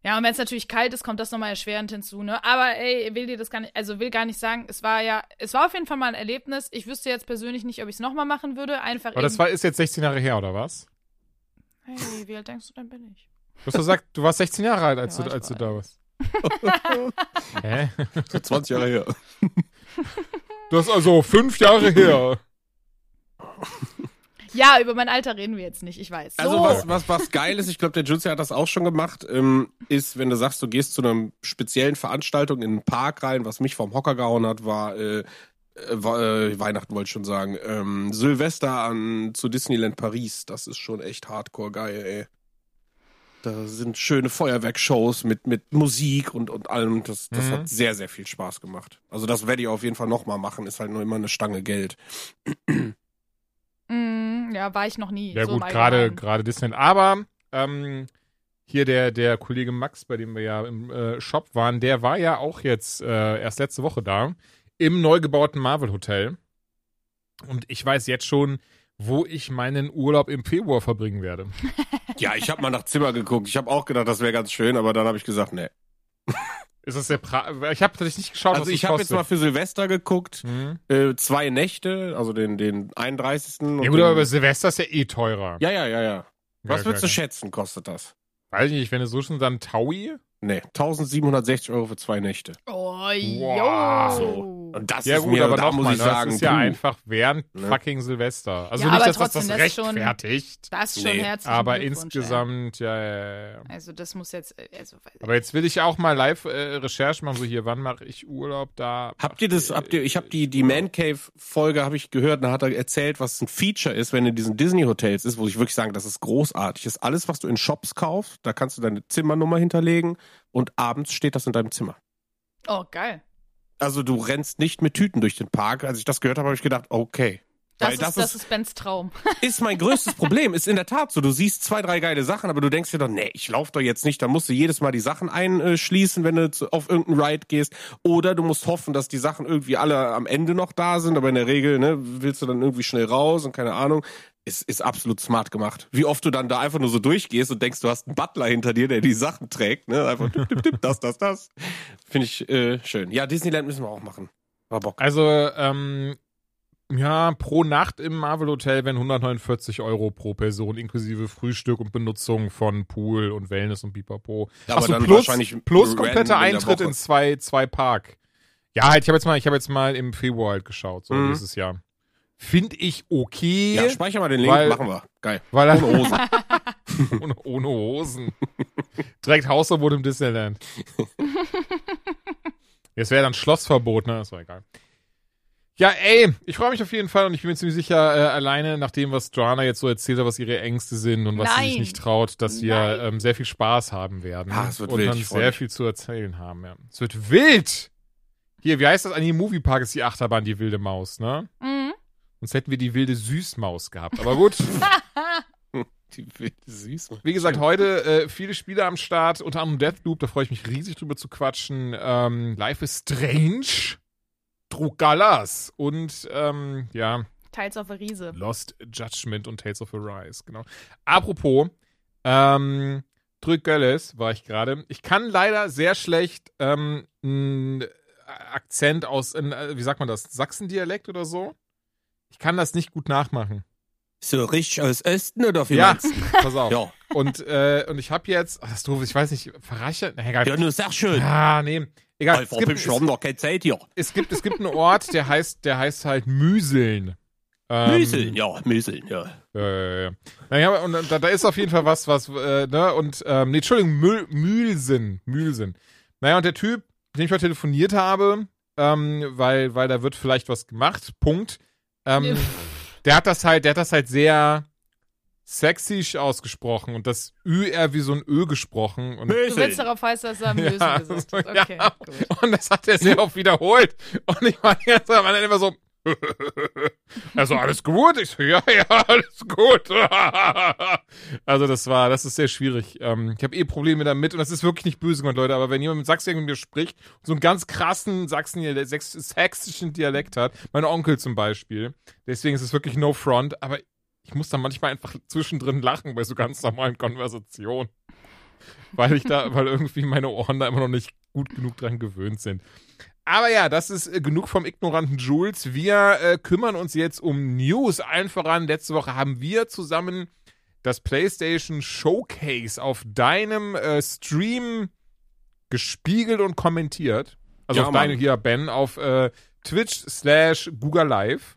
Ja, und wenn es natürlich kalt ist, kommt das nochmal erschwerend hinzu, ne? Aber ey, will dir das gar nicht, also will gar nicht sagen, es war ja, es war auf jeden Fall mal ein Erlebnis. Ich wüsste jetzt persönlich nicht, ob ich es nochmal machen würde. Einfach Aber das war, ist jetzt 16 Jahre her, oder was? Hey, wie alt denkst du denn bin ich? Du hast gesagt, du warst 16 Jahre alt, als, Ja, du, als du da warst. (laughs) Hä? So 20 Jahre her. Das ist also fünf Jahre her. (laughs) Ja, über mein Alter reden wir jetzt nicht, ich weiß. Also so. was, was, was geil ist, ich glaube, der Jutsi hat das auch schon gemacht, ähm, ist, wenn du sagst, du gehst zu einer speziellen Veranstaltung in einen Park rein, was mich vom Hocker gehauen hat, war, äh, äh, äh, Weihnachten wollte ich schon sagen, ähm, Silvester an zu Disneyland Paris. Das ist schon echt hardcore geil, ey. Da sind schöne Feuerwerkshows mit, mit Musik und, und allem. Das, das Mhm. hat sehr, sehr viel Spaß gemacht. Also das werde ich auf jeden Fall nochmal machen. Ist halt nur immer eine Stange Geld. Mm, ja, war ich noch nie. Ja so gut, gerade gerade Disneyland. Aber ähm, hier der der Kollege Max, bei dem wir ja im äh, Shop waren, der war ja auch jetzt äh, erst letzte Woche da im neu gebauten Marvel Hotel. Und ich weiß jetzt schon, wo ich meinen Urlaub im Februar verbringen werde. Ja, ich habe mal nach Zimmer geguckt. Ich habe auch gedacht, das wäre ganz schön, aber dann habe ich gesagt, nee. Ist das der pra Ich habe tatsächlich nicht geschaut, Also was ich habe jetzt mal für Silvester geguckt, Hm? äh, zwei Nächte, also den, den 31. und Ja gut, aber Silvester ist ja eh teurer. ja, ja, ja, ja. Was Ja, würdest du schätzen, kostet das? Weiß ich nicht, wenn du so schon dann Taui. Nee, 1760 Euro für zwei Nächte. Oh, Wow. yo. Und das Ja ist gut, mir, aber da muss mal, ich ne, sagen, das ist ja puh. einfach während Ne? fucking Silvester. Also Ja, nicht, aber dass das das trotzdem, das ist schon- rechtfertigt, Das ist schon Nee, herzlichen aber insgesamt, ja, ja, ja, ja. Also das muss jetzt, äh, also, Aber jetzt will ich auch mal live äh, Recherche machen, so hier, wann mache ich Urlaub da? Habt ihr das, habt ihr, ich habe die, die Man Cave Folge habe ich gehört, da hat er erzählt, was ein Feature ist, wenn du in diesen Disney Hotels ist, wo ich wirklich sagen, das ist großartig. Das ist alles, was du in Shops kaufst, da kannst du deine Zimmernummer hinterlegen und abends steht das in deinem Zimmer. oh, geil. Also du rennst nicht mit Tüten durch den Park. Als ich das gehört habe, habe ich gedacht, okay. Das, Weil ist, das das ist, ist Bens Traum. (laughs) ist mein größtes Problem. Ist in der Tat so. Du siehst zwei, drei geile Sachen, aber du denkst dir doch, nee, ich lauf doch jetzt nicht. Da musst du jedes Mal die Sachen einschließen, wenn du auf irgendeinen Ride gehst. Oder du musst hoffen, dass die Sachen irgendwie alle am Ende noch da sind. Aber in der Regel, ne, willst du dann irgendwie schnell raus und keine Ahnung. Ist, ist absolut smart gemacht. Wie oft du dann da einfach nur so durchgehst und denkst, du hast einen Butler hinter dir, der die Sachen trägt, ne? Einfach tipp, tipp, tipp, das, das, das. Finde ich äh, schön. Ja, Disneyland müssen wir auch machen. War Bock. Also, ähm, ja, pro Nacht im Marvel Hotel wären 149 Euro pro Person, inklusive Frühstück und Benutzung von Pool und Wellness und Pipapo. Ja, aber Achso, dann plus, wahrscheinlich plus kompletter in Eintritt Woche. in zwei, zwei Park. Ja, halt, ich habe jetzt mal, ich habe jetzt mal im Februar halt geschaut, so Mhm. dieses Jahr. Finde ich okay, Ja, speicher mal den Link, Weil- machen wir. Geil. weil er Ohne Hose. (laughs) ohne, ohne Hosen. Direkt Hausverbot im Disneyland. (laughs) Jetzt wäre dann Schlossverbot, ne? Das war egal. Ja, ey, ich freue mich auf jeden Fall und ich bin mir ziemlich sicher, äh, alleine nach dem, was Joanna jetzt so erzählt hat, was ihre Ängste sind und was sie sich Nein. nicht traut, dass wir Nein. ähm, sehr viel Spaß haben werden. Ah, es wird und wild, dann sehr mich. viel zu erzählen haben, ja. Es wird wild! Hier, wie heißt das? An dem Moviepark ist die Achterbahn die wilde Maus, ne? Mhm. Sonst hätten wir die wilde Süßmaus gehabt. Aber gut. (laughs) Die wilde Süß. Wie gesagt, heute äh, viele Spiele am Start, unter anderem Deathloop, da freue ich mich riesig drüber zu quatschen. Ähm, Life is Strange, Trugalas und ähm, ja, Teils auf der Riese. Lost Judgment und Tales of Arise, genau. Apropos, ähm, Drückgölles war ich gerade. Ich kann leider sehr schlecht ähm, einen Akzent aus, in, äh, wie sagt man das, Sachsendialekt oder so. Ich kann das nicht gut nachmachen. So richtig aus Osten oder wie Ja, (laughs) pass auf. Ja. Und, äh, und ich habe jetzt, ach, das ist doof, ich weiß nicht, Verrache? Na, egal. Ja, nur sag schön. Ah, nee. Egal. Es gibt, es, noch keine Zeit hier. es, gibt, es gibt einen Ort, der heißt, der heißt halt Müseln. Ähm, Müseln, ja, Müseln, ja. Äh, naja, und da, da ist auf jeden Fall was, was, äh, ne, und, ähm, nee, Entschuldigung, Mühl, Mühlsinn, Mühlsinn. Naja, und der Typ, mit dem ich heute telefoniert habe, ähm, weil, weil da wird vielleicht was gemacht, Punkt. Ähm, der hat das halt, der hat das halt sehr sexisch ausgesprochen und das Ü eher wie so ein Ö gesprochen und Du willst darauf heißen, dass er Mösen Ja, gesagt hat. Okay, ja. gut. Und das hat er sehr oft wiederholt. Und ich war Ende (laughs) immer so. (laughs) Also alles gut? Ich so, ja, ja, (laughs) alles gut. (laughs) Also das war, das ist sehr schwierig. Ähm, Ich habe eh Probleme damit und das ist wirklich nicht böse gemeint, Leute, aber wenn jemand mit Sachsen mit mir spricht so einen ganz krassen Sachsen sächsischen Dialekt hat, mein Onkel zum Beispiel, deswegen ist es wirklich no front, aber ich muss da manchmal einfach zwischendrin lachen bei so ganz normalen Konversationen. Weil ich da, weil irgendwie meine Ohren da immer noch nicht gut genug dran gewöhnt sind. Aber ja, das ist äh, genug vom ignoranten Jules. Wir äh, kümmern uns jetzt um News. Allen voran, letzte Woche haben wir zusammen das PlayStation Showcase auf deinem äh, Stream gespiegelt und kommentiert. Also Ja, auf Mann. deine hier, Ben, auf äh, Twitch slash Google Live.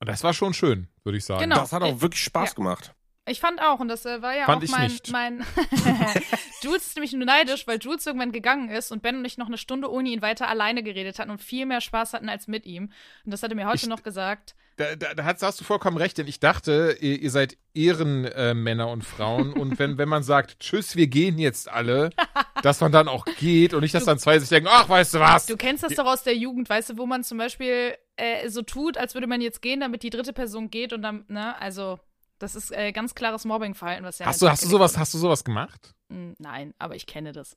Und das war schon schön, würde ich sagen. Genau. Das hat auch wirklich Spaß Ja. gemacht. Ich fand auch, und das äh, war ja Fand auch ich mein, nicht. mein (laughs) Jules ist (laughs) nämlich nur neidisch, weil Jules irgendwann gegangen ist und Ben und ich noch eine Stunde ohne ihn weiter alleine geredet hatten und viel mehr Spaß hatten als mit ihm. Und das hat er mir heute Ich- noch gesagt. Da, da, da hast, du vollkommen recht, denn ich dachte, ihr, ihr seid Ehrenmänner äh, und Frauen und wenn, (laughs) wenn man sagt, tschüss, wir gehen jetzt alle, dass man dann auch geht und nicht, dass dann zwei sich denken, ach, weißt du was? Du kennst das doch aus der Jugend, weißt du, wo man zum Beispiel äh, so tut, als würde man jetzt gehen, damit die dritte Person geht und dann, ne, also das ist äh, ganz klares Mobbingverhalten, was ja hast du, hast du sowas, hast du sowas gemacht? Hm, Nein, aber ich kenne das.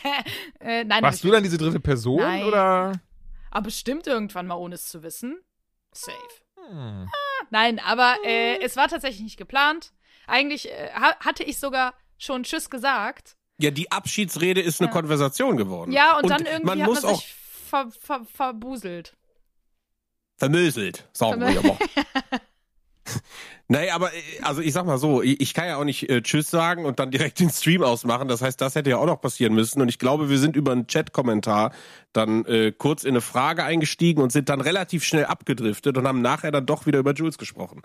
(laughs) äh, nein, Warst du dann diese dritte Person Nein. oder? Aber bestimmt irgendwann mal, ohne es zu wissen. Safe. Hm. Nein, aber äh, es war tatsächlich nicht geplant. Eigentlich äh, ha hatte ich sogar schon Tschüss gesagt. Ja, die Abschiedsrede ist eine Ja. Konversation geworden. Ja, und, dann irgendwie man hat muss man auch sich ver ver verbuselt. vermöselt, sagen wir aber. (laughs) Nee, aber äh, also ich sag mal so, ich, kann ja auch nicht äh, Tschüss sagen und dann direkt den Stream ausmachen. Das heißt, das hätte ja auch noch passieren müssen. Und ich glaube, wir sind über einen Chat-Kommentar dann äh, kurz in eine Frage eingestiegen und sind dann relativ schnell abgedriftet und haben nachher dann doch wieder über Jules gesprochen.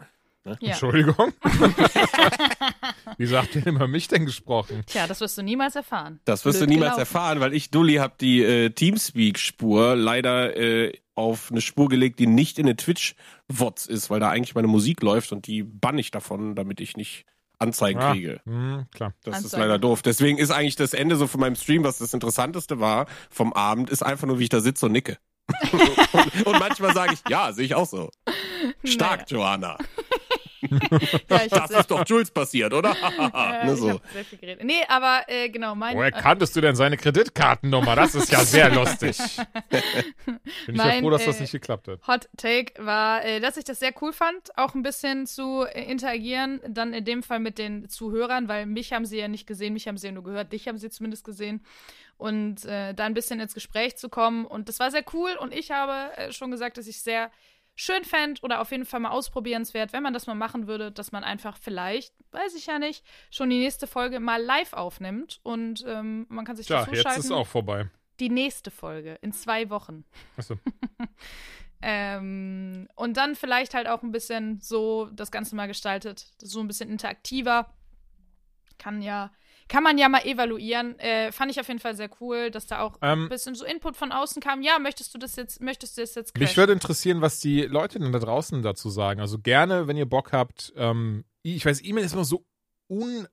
Ja. Entschuldigung. (laughs) Wie sagt ihr denn über mich denn gesprochen? Tja, das wirst du niemals erfahren. Das wirst Blöd du niemals gelaufen. erfahren, weil ich, Dulli, hab die äh, Teamspeak-Spur leider äh, auf eine Spur gelegt, die nicht in den Twitch-Wots ist, weil da eigentlich meine Musik läuft und die bann ich davon, damit ich nicht Anzeigen Ah, kriege. hm, klar. Das ist Anzeigen. leider doof. Deswegen ist eigentlich das Ende so von meinem Stream, was das Interessanteste war vom Abend, ist einfach nur, wie ich da sitze und nicke. (laughs) und, und manchmal sage ich, ja, sehe ich auch so. (laughs) Stark, Joanna. (laughs) Ja, Das ist doch Jules passiert, oder? (laughs) äh, (laughs) ne, so. hab sehr viel geredet. Nee, aber äh, genau, mein. Woher äh, kanntest du denn seine Kreditkartennummer? Das ist ja sehr lustig. Bin ich ja Mein, froh, dass das äh, nicht geklappt hat. Hot Take war, äh, dass ich das sehr cool fand, auch ein bisschen zu äh, interagieren, dann in dem Fall mit den Zuhörern, weil mich haben sie ja nicht gesehen, mich haben sie ja nur gehört, dich haben sie zumindest gesehen und äh, da ein bisschen ins Gespräch zu kommen und das war sehr cool und ich habe äh, schon gesagt, dass ich sehr schön fände oder auf jeden Fall mal ausprobierenswert, wenn man das mal machen würde, dass man einfach vielleicht, weiß ich ja nicht, schon die nächste Folge mal live aufnimmt und ähm, man kann sich Ja, dazu jetzt ist auch vorbei. Die nächste Folge in zwei Wochen. Achso. (laughs) Ähm, und dann vielleicht halt auch ein bisschen so das Ganze mal gestaltet, so ein bisschen interaktiver. Kann ja, kann man ja mal evaluieren. Äh, fand ich auf jeden Fall sehr cool, dass da auch Ähm, ein bisschen so Input von außen kam. Ja, möchtest du das jetzt, möchtest du das jetzt Mich crashen? würde interessieren, was die Leute denn da draußen dazu sagen. Also gerne, wenn ihr Bock habt. Ähm, ich weiß, E-Mail ist immer so un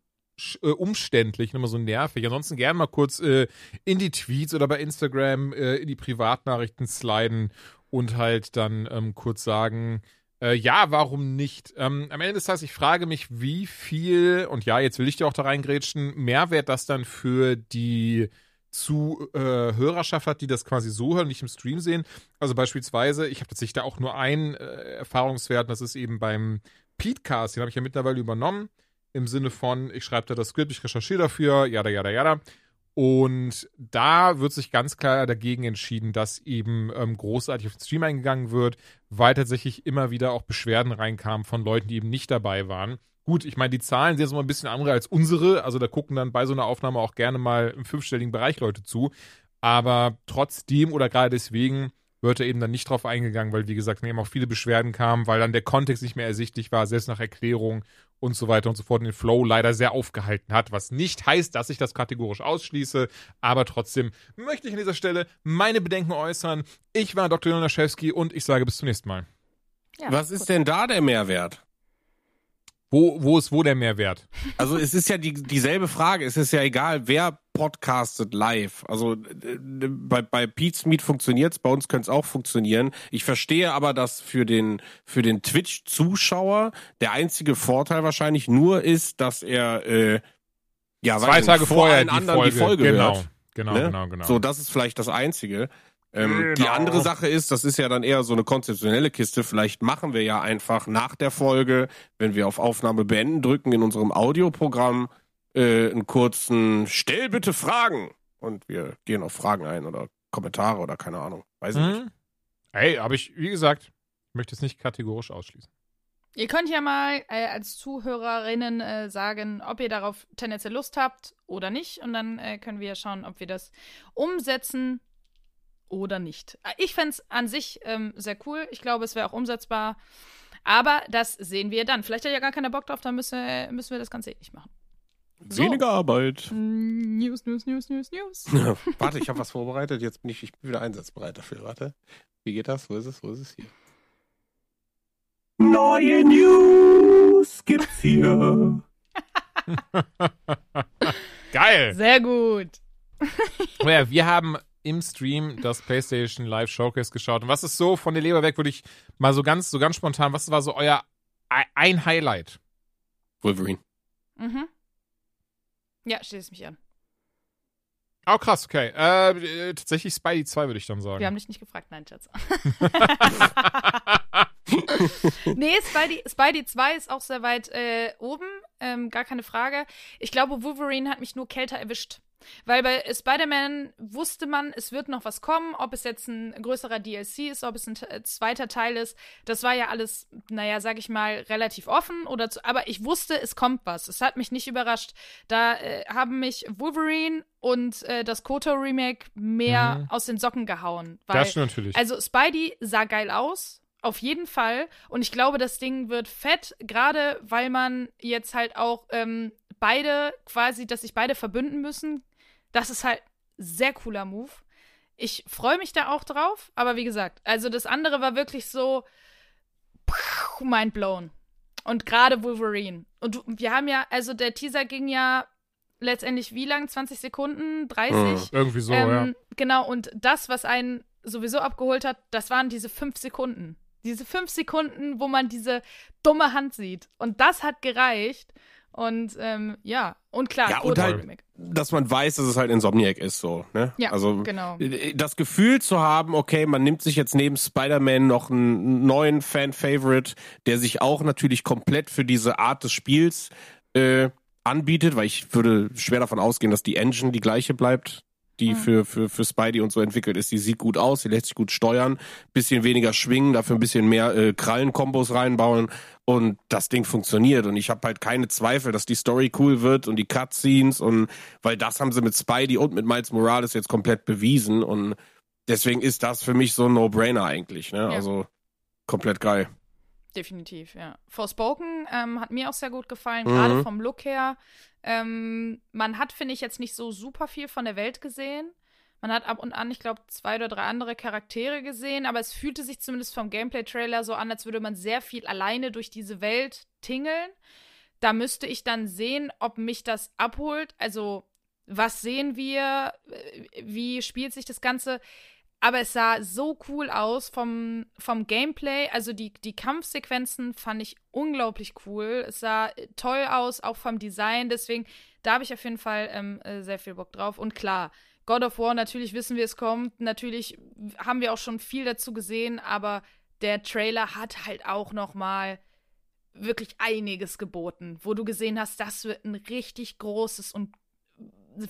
äh, umständlich immer so nervig. Ansonsten gerne mal kurz äh, in die Tweets oder bei Instagram äh, in die Privatnachrichten sliden und halt dann ähm, kurz sagen, äh, ja, warum nicht? Ähm, am Ende des Tages, ich frage mich, wie viel, und ja, jetzt will ich dir auch da reingrätschen, Mehrwert das dann für die zu äh, hat, die das quasi so hören, nicht im Stream sehen. Also beispielsweise, ich habe tatsächlich da auch nur einen äh, Erfahrungswert, das ist eben beim Petecast, den habe ich ja mittlerweile übernommen, im Sinne von, ich schreibe da das Skript, ich recherchiere dafür, jada, jada, jada. Und da wird sich ganz klar dagegen entschieden, dass eben ähm, großartig auf den Stream eingegangen wird, weil tatsächlich immer wieder auch Beschwerden reinkamen von Leuten, die eben nicht dabei waren. Gut, ich meine, die Zahlen sind jetzt mal ein bisschen andere als unsere, also da gucken dann bei so einer Aufnahme auch gerne mal im fünfstelligen Bereich Leute zu. Aber trotzdem oder gerade deswegen wird er eben dann nicht drauf eingegangen, weil, wie gesagt, eben auch viele Beschwerden kamen, weil dann der Kontext nicht mehr ersichtlich war, selbst nach Erklärung und so weiter und so fort, und den Flow leider sehr aufgehalten hat, was nicht heißt, dass ich das kategorisch ausschließe, aber trotzdem möchte ich an dieser Stelle meine Bedenken äußern. Ich war Dr. Jonaschewski und ich sage bis zum nächsten Mal. Ja, Was ist denn da der Mehrwert? Wo, wo ist wo der Mehrwert? Also es ist ja die, dieselbe Frage. Es ist ja egal, wer podcastet live. Also äh, bei, bei Pete's Meet funktioniert's, bei uns könnte es auch funktionieren. Ich verstehe aber, dass für den, für den Twitch-Zuschauer der einzige Vorteil wahrscheinlich nur ist, dass er äh, ja, Zwei Tage vor vorher allen die anderen Folge. die Folge genau, hört. genau, ne? genau, genau. So, das ist vielleicht das Einzige. Ähm, Die Genau. andere Sache ist, das ist ja dann eher so eine konzeptionelle Kiste. Vielleicht machen wir ja einfach nach der Folge, wenn wir auf Aufnahme beenden drücken, in unserem Audioprogramm äh, einen kurzen Stell bitte Fragen. Und wir gehen auf Fragen ein oder Kommentare oder keine Ahnung. Weiß ich nicht. Hm? Ey, aber ich, wie gesagt, möchte es nicht kategorisch ausschließen. Ihr könnt ja mal äh, als Zuhörerinnen äh, sagen, ob ihr darauf tendenziell Lust habt oder nicht. Und dann äh, können wir schauen, ob wir das umsetzen oder nicht. Äh, Ich fände es an sich ähm, sehr cool. Ich glaube, es wäre auch umsetzbar. Aber das sehen wir dann. Vielleicht hat ja gar keiner Bock drauf, dann müssen wir, müssen wir das Ganze eh nicht machen. So. Weniger Arbeit. Mm, News, News, News, News, News. (laughs) Warte, ich habe was vorbereitet. Jetzt bin ich, ich bin wieder einsatzbereit dafür. Warte. Wie geht das? Wo ist es? Wo ist es hier? Neue News gibt's hier. (laughs) Geil! Sehr gut. Oh ja, wir haben im Stream das PlayStation Live Showcase geschaut. Und was ist so von der Leber weg, würde ich mal so ganz, so ganz spontan, was war so euer ei- ein Highlight? Wolverine. Mhm. Ja, schließe mich an. Oh, krass, okay. Äh, äh, tatsächlich Spidey 2, würde ich dann sagen. Wir haben dich nicht gefragt, nein, Schatz. (laughs) nee, Spidey, Spidey 2 ist auch sehr weit äh, oben, ähm, gar keine Frage. Ich glaube, Wolverine hat mich nur kälter erwischt. Weil bei Spider-Man wusste man, es wird noch was kommen, ob es jetzt ein größerer DLC ist, ob es ein zweiter Teil ist. Das war ja alles, naja, sag ich mal, relativ offen. Oder zu, aber ich wusste, es kommt was. Es hat mich nicht überrascht. Da äh, haben mich Wolverine und äh, das Koto-Remake mehr Mhm. aus den Socken gehauen. Weil das natürlich. also Spidey sah geil aus, auf jeden Fall. Und ich glaube, das Ding wird fett, gerade weil man jetzt halt auch ähm, beide quasi, dass sich beide verbünden müssen. Das ist halt sehr cooler Move. Ich freue mich da auch drauf, aber wie gesagt, also das andere war wirklich so mind blown. Und gerade Wolverine. Und wir haben ja, also der Teaser ging ja letztendlich wie lang? 20 Sekunden? 30? Irgendwie so, ähm, ja. Genau, und das, was einen sowieso abgeholt hat, das waren diese fünf Sekunden. Diese fünf Sekunden, wo man diese dumme Hand sieht. Und das hat gereicht. Und ähm, ja, und klar, Ja, und halt- Remake. Dass man weiß, dass es halt Insomniac ist, so, ne? Ja, also, genau. Das Gefühl zu haben, okay, man nimmt sich jetzt neben Spider-Man noch einen neuen Fan-Favorite, der sich auch natürlich komplett für diese Art des Spiels äh, anbietet, weil ich würde schwer davon ausgehen, dass die Engine die gleiche bleibt. Die Mhm. für, für, für Spidey und so entwickelt ist. Die sieht gut aus, die lässt sich gut steuern, bisschen weniger schwingen, dafür ein bisschen mehr äh, Krallenkombos reinbauen und das Ding funktioniert. Und ich habe halt keine Zweifel, dass die Story cool wird und die Cutscenes und weil das haben sie mit Spidey und mit Miles Morales jetzt komplett bewiesen und deswegen ist das für mich so ein No-Brainer eigentlich. Ne? Also komplett geil. Definitiv, ja. Forspoken ähm, hat mir auch sehr gut gefallen, Mhm. gerade vom Look her. Ähm, man hat, finde ich, jetzt nicht so super viel von der Welt gesehen. Man hat ab und an, ich glaube, zwei oder drei andere Charaktere gesehen, aber es fühlte sich zumindest vom Gameplay-Trailer so an, als würde man sehr viel alleine durch diese Welt tingeln. Da müsste ich dann sehen, ob mich das abholt. Also, was sehen wir? Äh, Wie spielt sich das Ganze? Aber es sah so cool aus vom, vom Gameplay. Also die, die Kampfsequenzen fand ich unglaublich cool. Es sah äh, toll aus, auch vom Design. Deswegen, da habe ich auf jeden Fall ähm, äh, sehr viel Bock drauf. Und klar, God of War, natürlich wissen wir, es kommt. Natürlich haben wir auch schon viel dazu gesehen. Aber der Trailer hat halt auch noch mal wirklich einiges geboten, wo du gesehen hast, das wird ein richtig großes und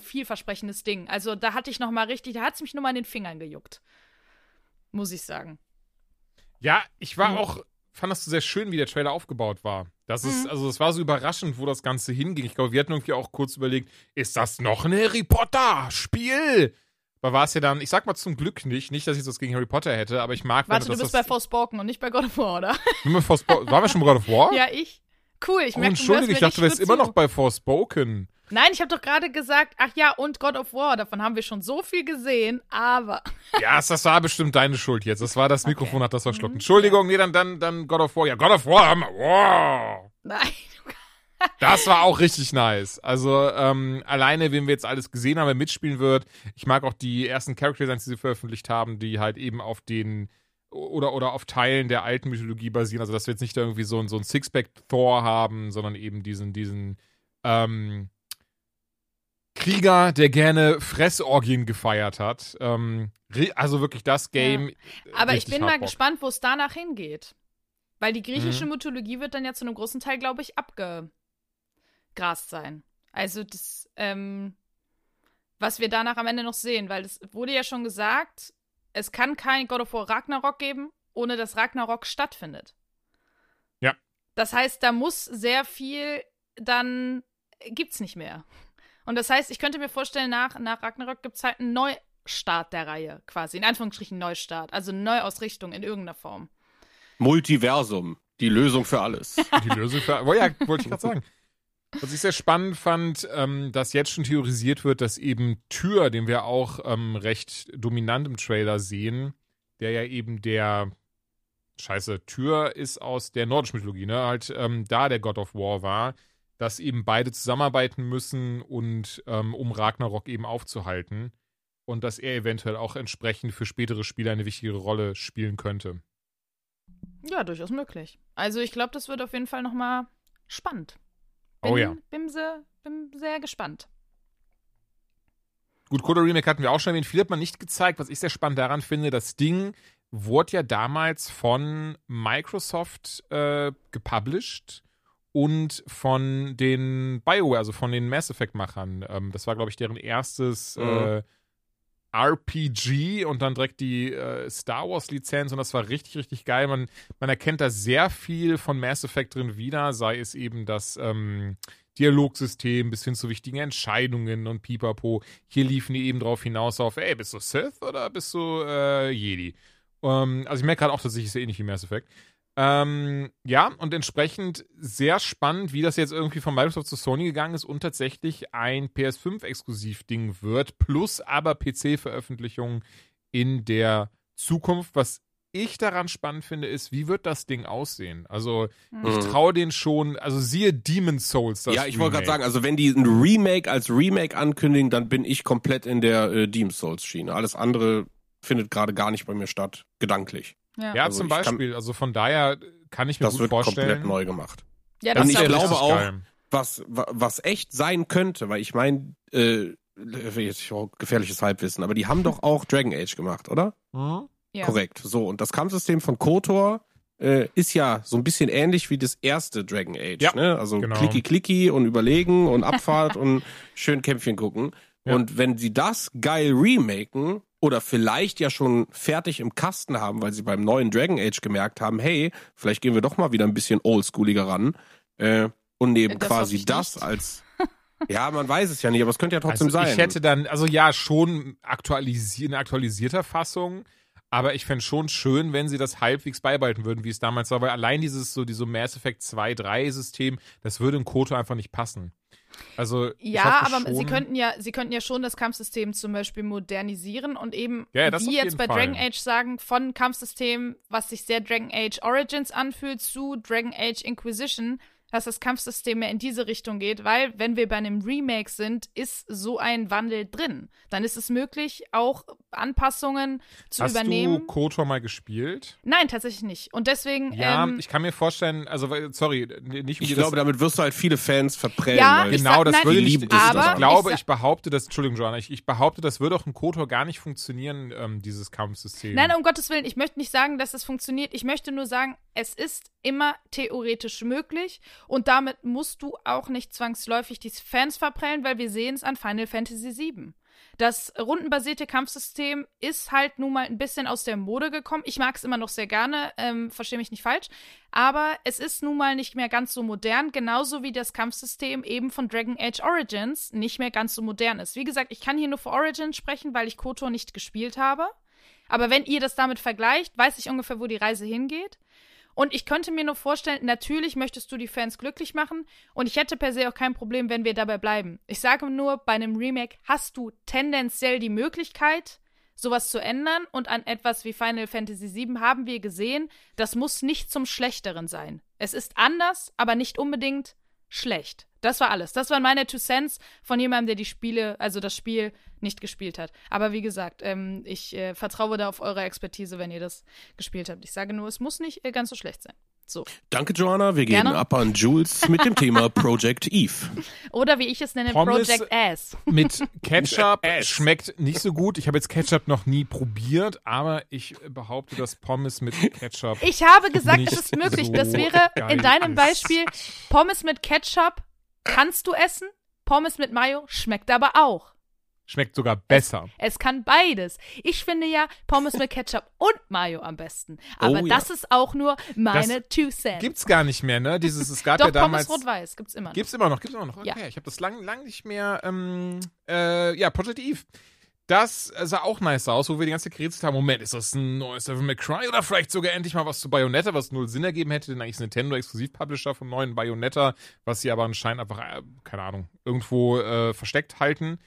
vielversprechendes Ding. Also da hatte ich noch mal richtig, da hat es mich nur mal in den Fingern gejuckt. Muss ich sagen. Ja, ich war Mhm. auch, fand das so sehr schön, wie der Trailer aufgebaut war. Das ist, Mhm. also es war so überraschend, wo das Ganze hinging. Ich glaube, wir hatten irgendwie auch kurz überlegt, ist das noch ein Harry Potter-Spiel? Aber war es ja dann, ich sag mal zum Glück nicht, nicht, dass ich das gegen Harry Potter hätte, aber ich mag, Warte, du dass bist bei Forspoken und nicht bei God of War, oder? Waren wir schon bei God of War? (laughs) Ja, ich. Cool, ich oh, merke, Entschuldige, ich dachte, du wärst immer noch bei Forspoken. Nein, ich habe doch gerade gesagt, ach ja, und God of War, davon haben wir schon so viel gesehen, aber (laughs) Ja, das, war bestimmt deine Schuld jetzt. Das war das Okay. Mikrofon, hat das verschluckt. Mhm. Entschuldigung, nee, dann, dann, dann God of War. Ja, God of War haben wir. Wow. nein. (laughs) Das war auch richtig nice. Also ähm, alleine, wen wir jetzt alles gesehen haben, wer mitspielen wird. Ich mag auch die ersten Character Designs, die sie veröffentlicht haben, die halt eben auf den oder oder auf Teilen der alten Mythologie basieren. Also dass wir jetzt nicht irgendwie so, ein- so ein Sixpack Thor haben, sondern eben diesen diesen ähm, Krieger, der gerne Fressorgien gefeiert hat. Ähm, also wirklich das Game. Aber ich bin mal Bock. gespannt, wo es danach hingeht. Weil die griechische Mhm. Mythologie wird dann ja zu einem großen Teil, glaube ich, abgegrast sein. Also das, ähm, was wir danach am Ende noch sehen, weil es wurde ja schon gesagt, es kann kein God of War Ragnarok geben, ohne dass Ragnarok stattfindet. Ja. Das heißt, da muss sehr viel dann gibt's nicht mehr. Und das heißt, ich könnte mir vorstellen, nach, nach Ragnarok gibt's halt einen Neustart der Reihe, quasi. In Anführungsstrichen Neustart. Also eine Neuausrichtung in irgendeiner Form. Multiversum, die Lösung für alles. Die Lösung für. Oh ja, wollte ich gerade sagen. Was ich sehr spannend fand, ähm, dass jetzt schon theorisiert wird, dass eben Tür, den wir auch ähm, recht dominant im Trailer sehen, der ja eben der Scheiße, Tür ist aus der nordischen Mythologie, ne? Halt ähm, da der God of War war, dass eben beide zusammenarbeiten müssen und ähm, um Ragnarok eben aufzuhalten und dass er eventuell auch entsprechend für spätere Spiele eine wichtigere Rolle spielen könnte. Ja, durchaus möglich. Also ich glaube, das wird auf jeden Fall noch mal spannend. Bin, Oh ja. Bin, sehr, bin sehr gespannt. Gut, Coda Remake hatten wir auch schon erwähnt. Viel hat man nicht gezeigt. Was ich sehr spannend daran finde, das Ding wurde ja damals von Microsoft äh, gepublished und von den BioWare, also von den Mass Effect-Machern. Ähm, das war, glaube ich, deren erstes äh, RPG und dann direkt die äh, Star Wars-Lizenz und das war richtig, richtig geil. Man, man erkennt da sehr viel von Mass Effect drin wieder, sei es eben das ähm, Dialogsystem bis hin zu wichtigen Entscheidungen und pipapo. Hier liefen die eben drauf hinaus auf, ey, bist du Sith oder bist du äh, Jedi? Ähm, also ich merke gerade auch tatsächlich sehr ähnlich wie Mass Effect. Ähm, ja, und entsprechend sehr spannend, wie das jetzt irgendwie von Microsoft zu Sony gegangen ist und tatsächlich ein PS5-Exklusiv-Ding wird, plus aber PC-Veröffentlichungen in der Zukunft. Was ich daran spannend finde, ist, wie wird das Ding aussehen? Also, ich Mhm. traue den schon, also siehe Demon's Souls. Das ja, ich wollte gerade sagen, also wenn die ein Remake als Remake ankündigen, dann bin ich komplett in der äh, Demon's Souls Schiene. Alles andere findet gerade gar nicht bei mir statt, gedanklich. Ja, Ja, Also zum ich kann- Beispiel. also von daher kann ich mir Das gut wird vorstellen. komplett neu gemacht. ja Und das ich glaub glaube auch- geil. Was, wa- was echt sein könnte, weil ich meine, äh, jetzt auch gefährliches Halbwissen, aber die haben doch auch Dragon Age gemacht, oder? Mhm. Ja. Korrekt. So, und das Kampfsystem von KOTOR äh, ist ja so ein bisschen ähnlich wie das erste Dragon Age. Ja, ne? Also genau. klicki klicki und überlegen und Abfahrt (laughs) und schön Kämpfchen gucken. Ja. Und wenn sie das geil remaken oder vielleicht ja schon fertig im Kasten haben, weil sie beim neuen Dragon Age gemerkt haben, hey, vielleicht gehen wir doch mal wieder ein bisschen oldschooliger ran äh, und nehmen Das hoffe quasi das nicht. als (laughs) ja, man weiß es ja nicht, aber es könnte ja trotzdem also sein. Ich hätte dann, also ja, schon aktualisier in aktualisierter Fassung, aber ich fände schon schön, wenn sie das halbwegs beibehalten würden, wie es damals war, weil allein dieses so, diese Mass Effect 2, 3 System, das würde in Koto einfach nicht passen. Also, Ja, aber sie könnten ja, sie könnten ja schon das Kampfsystem zum Beispiel modernisieren und eben, Ja, wie jetzt bei Fall. Dragon Age sagen, von Kampfsystem, was sich sehr Dragon Age Origins anfühlt, zu Dragon Age Inquisition, dass das Kampfsystem mehr in diese Richtung geht, weil wenn wir bei einem Remake sind, ist so ein Wandel drin. Dann ist es möglich, auch Anpassungen zu Hast übernehmen. du Kotor mal gespielt? Nein, tatsächlich nicht. Und deswegen, Ja, ähm, ich kann mir vorstellen, also sorry, nicht um ich glaube, damit wirst du halt viele Fans verprellen. Ja, genau, sag- das nein, würde nicht, ich, das aber ich glaube, ich ich, behaupte das, Entschuldigung, Joanna, ich, ich behaupte, das würde auch in Kotor gar nicht funktionieren, ähm, dieses Kampfsystem. Nein, um Gottes Willen, ich möchte nicht sagen, dass es funktioniert. Ich möchte nur sagen, es ist immer theoretisch möglich und damit musst du auch nicht zwangsläufig die Fans verprellen, weil wir sehen es an Final Fantasy VII. Das rundenbasierte Kampfsystem ist halt nun mal ein bisschen aus der Mode gekommen. Ich mag es immer noch sehr gerne, ähm, verstehe mich nicht falsch. Aber es ist nun mal nicht mehr ganz so modern, genauso wie das Kampfsystem eben von Dragon Age Origins nicht mehr ganz so modern ist. Wie gesagt, ich kann hier nur für Origins sprechen, weil ich KOTOR nicht gespielt habe. Aber wenn ihr das damit vergleicht, weiß ich ungefähr, wo die Reise hingeht. Und ich könnte mir nur vorstellen, natürlich möchtest du die Fans glücklich machen und ich hätte per se auch kein Problem, wenn wir dabei bleiben. Ich sage nur, bei einem Remake hast du tendenziell die Möglichkeit, sowas zu ändern und an etwas wie Final Fantasy VII haben wir gesehen, das muss nicht zum Schlechteren sein. Es ist anders, aber nicht unbedingt schlecht. Das war alles. Das waren meine Two Cents von jemandem, der die Spiele, also das Spiel nicht gespielt hat. Aber wie gesagt, ähm, ich äh, vertraue da auf eure Expertise, wenn ihr das gespielt habt. Ich sage nur, es muss nicht äh, ganz so schlecht sein. So. Danke, Joanna. Wir gehen Gerne. ab an Jules mit dem Thema (laughs) Project Eve. Oder wie ich es nenne, Pommes- Project Ass. Mit (laughs) Ketchup Ass. schmeckt nicht so gut. Ich habe jetzt Ketchup noch nie probiert, aber ich behaupte, dass Pommes mit Ketchup. Ich habe gesagt, es ist möglich. so das wäre in deinem ist. Beispiel Pommes mit Ketchup kannst du essen, Pommes mit Mayo schmeckt aber auch. Schmeckt sogar besser. Es kann beides. Ich finde ja Pommes mit Ketchup (laughs) und Mayo am besten. Aber Oh ja. das ist auch nur meine Two Cents. Gibt's gar nicht mehr, ne? Dieses, es gab Doch, ja damals. Pommes rot-weiß gibt's immer noch. Gibt's immer noch, gibt's immer noch. Okay, Ja. ich habe das lang, lang nicht mehr. Ähm, äh, ja, Project Eve. Das sah auch nice aus, wo wir die ganze Zeit gerätselt haben. Moment, ist das ein neues Devil May Cry oder vielleicht sogar endlich mal was zu Bayonetta, was null Sinn ergeben hätte, denn eigentlich ist Nintendo Exklusiv-Publisher vom neuen Bayonetta, was sie aber anscheinend einfach, äh, keine Ahnung, irgendwo äh, versteckt halten.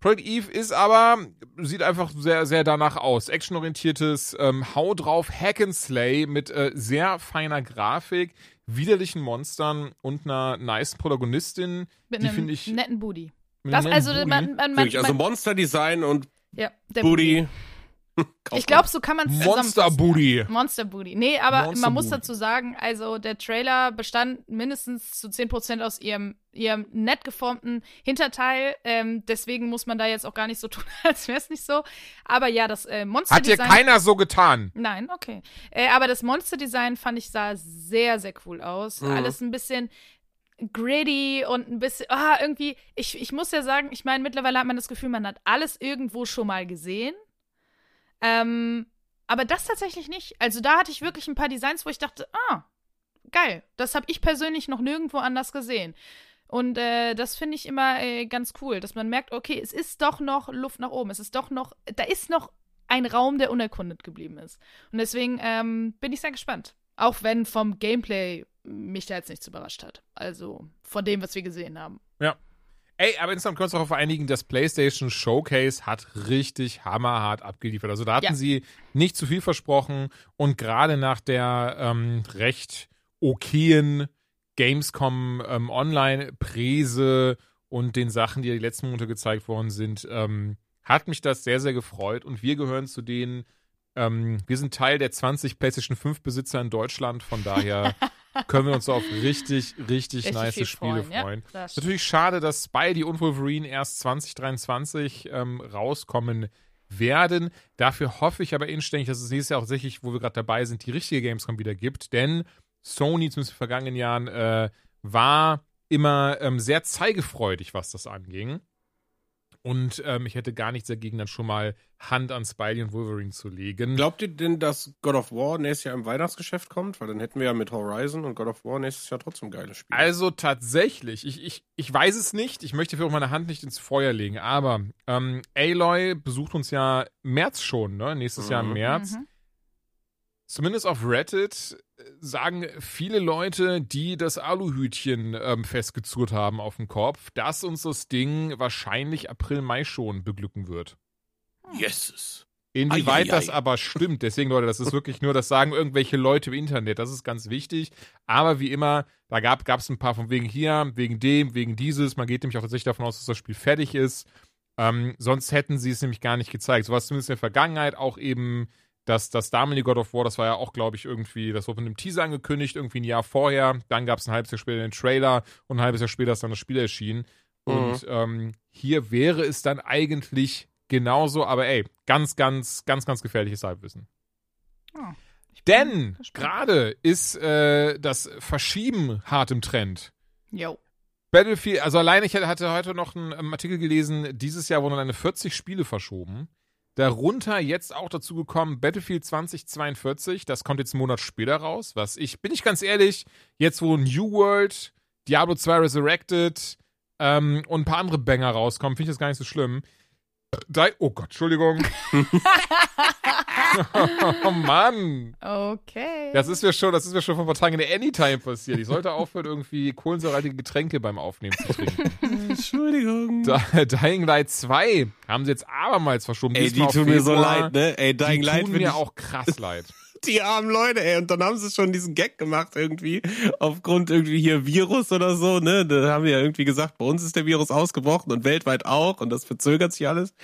Project Eve ist aber, sieht einfach sehr, sehr danach aus. Actionorientiertes ähm, Hau drauf Hack and Slay mit äh, sehr feiner Grafik, widerlichen Monstern und einer nice Protagonistin. mit die finde ich. netten Booty. Das, also Booty. man, man, man, also man, Monster-Design und ja, der Booty. (laughs) Ich glaube, so kann man es Monster Booty. Monster Booty. Nee, aber Monster man muss Booty. dazu sagen, also der Trailer bestand mindestens zu 10% aus ihrem, ihrem nett geformten Hinterteil. Ähm, deswegen muss man da jetzt auch gar nicht so (laughs) tun, als wäre es nicht so. Aber ja, das äh, Monster Hat dir keiner so getan. Nein, okay. Äh, aber das Monster-Design fand ich sah sehr, sehr cool aus. Mhm. Alles ein bisschen gritty und ein bisschen, ah, irgendwie, ich, ich muss ja sagen, ich meine, mittlerweile hat man das Gefühl, man hat alles irgendwo schon mal gesehen. Ähm, aber das tatsächlich nicht. Also da hatte ich wirklich ein paar Designs, wo ich dachte, ah, geil. Das habe ich persönlich noch nirgendwo anders gesehen. Und äh, das finde ich immer äh, ganz cool, dass man merkt, okay, es ist doch noch Luft nach oben. Es ist doch noch, da ist noch ein Raum, der unerkundet geblieben ist. Und deswegen ähm, bin ich sehr gespannt. Auch wenn vom Gameplay mich da jetzt nichts überrascht hat. Also von dem, was wir gesehen haben. Ja. Ey, aber insgesamt können wir uns darauf einigen, das PlayStation Showcase hat richtig hammerhart abgeliefert. Also da hatten Ja. sie nicht zu viel versprochen und gerade nach der ähm, recht okayen Gamescom ähm, Online-Präse und den Sachen, die ja die letzten Monate gezeigt worden sind, ähm, hat mich das sehr, sehr gefreut. Und wir gehören zu denen, ähm, wir sind Teil der 20 PlayStation 5 Besitzer in Deutschland, von daher (laughs) können wir uns auf richtig, richtig, Richtig nice Spiele freuen, ja. freuen. Ist natürlich schade, dass Spidey und Wolverine erst 2023 ähm, rauskommen werden. Dafür hoffe ich aber inständig, dass es nächstes Jahr auch tatsächlich, wo wir gerade dabei sind, die richtige Gamescom wieder gibt. Denn Sony, zumindest in den vergangenen Jahren, äh, war immer ähm, sehr zeigefreudig, was das anging. Und ähm, ich hätte gar nichts dagegen, dann schon mal Hand an Spidey und Wolverine zu legen. Glaubt ihr denn, dass God of War nächstes Jahr im Weihnachtsgeschäft kommt? Weil dann hätten wir ja mit Horizon und God of War nächstes Jahr trotzdem geile Spiele. Also tatsächlich, ich, ich, ich weiß es nicht, ich möchte für auch meine Hand nicht ins Feuer legen, aber ähm, Aloy besucht uns ja März schon, ne? Nächstes Jahr im Mhm. März. Mhm. Zumindest auf Reddit äh, sagen viele Leute, die das Aluhütchen ähm, festgezurrt haben auf dem Kopf, dass uns das Ding wahrscheinlich April, Mai schon beglücken wird. Yeses. Inwieweit Eieiei. das aber stimmt, deswegen Leute, das ist wirklich nur, das sagen irgendwelche Leute im Internet, das ist ganz wichtig. Aber wie immer, da gab es ein paar von wegen hier, wegen dem, wegen dieses. Man geht nämlich auch tatsächlich davon aus, dass das Spiel fertig ist. Ähm, sonst hätten sie es nämlich gar nicht gezeigt. So war es zumindest in der Vergangenheit auch eben das, das damalige God of War, das war ja auch, glaube ich, irgendwie, das wurde mit einem Teaser angekündigt, irgendwie ein Jahr vorher. Dann gab es ein halbes Jahr später den Trailer und ein halbes Jahr später ist dann das Spiel erschienen. Und ähm, hier wäre es dann eigentlich genauso, aber ey, ganz, ganz, ganz, ganz gefährliches Halbwissen. Ja, bin Denn gerade ist äh, das Verschieben hart im Trend. Jo. Battlefield, also alleine, ich hatte heute noch einen ähm, Artikel gelesen, dieses Jahr wurden eine 40 Spiele verschoben. Darunter jetzt auch dazu gekommen Battlefield 2042, das kommt jetzt einen Monat später raus, was ich, bin ich ganz ehrlich, jetzt wo New World, Diablo 2 Resurrected ähm, und ein paar andere Banger rauskommen, finde ich das gar nicht so schlimm. Da, oh Gott, Entschuldigung. (laughs) oh Mann. Okay. Das ist mir schon, das ist mir schon vor ein paar Tagen in der Anytime passiert. Ich sollte aufhören, irgendwie kohlensäurehaltige Getränke beim Aufnehmen zu trinken. (laughs) Entschuldigung. Da, Dying Light 2 haben sie jetzt abermals verschoben. Ey, die tun mir so leid, ne? Ey, Dying Die Light tun finde mir ich, auch krass leid. Die armen Leute, ey. Und dann haben sie schon diesen Gag gemacht irgendwie, aufgrund irgendwie hier Virus oder so, ne? Da haben wir ja irgendwie gesagt, bei uns ist der Virus ausgebrochen und weltweit auch und das verzögert sich alles.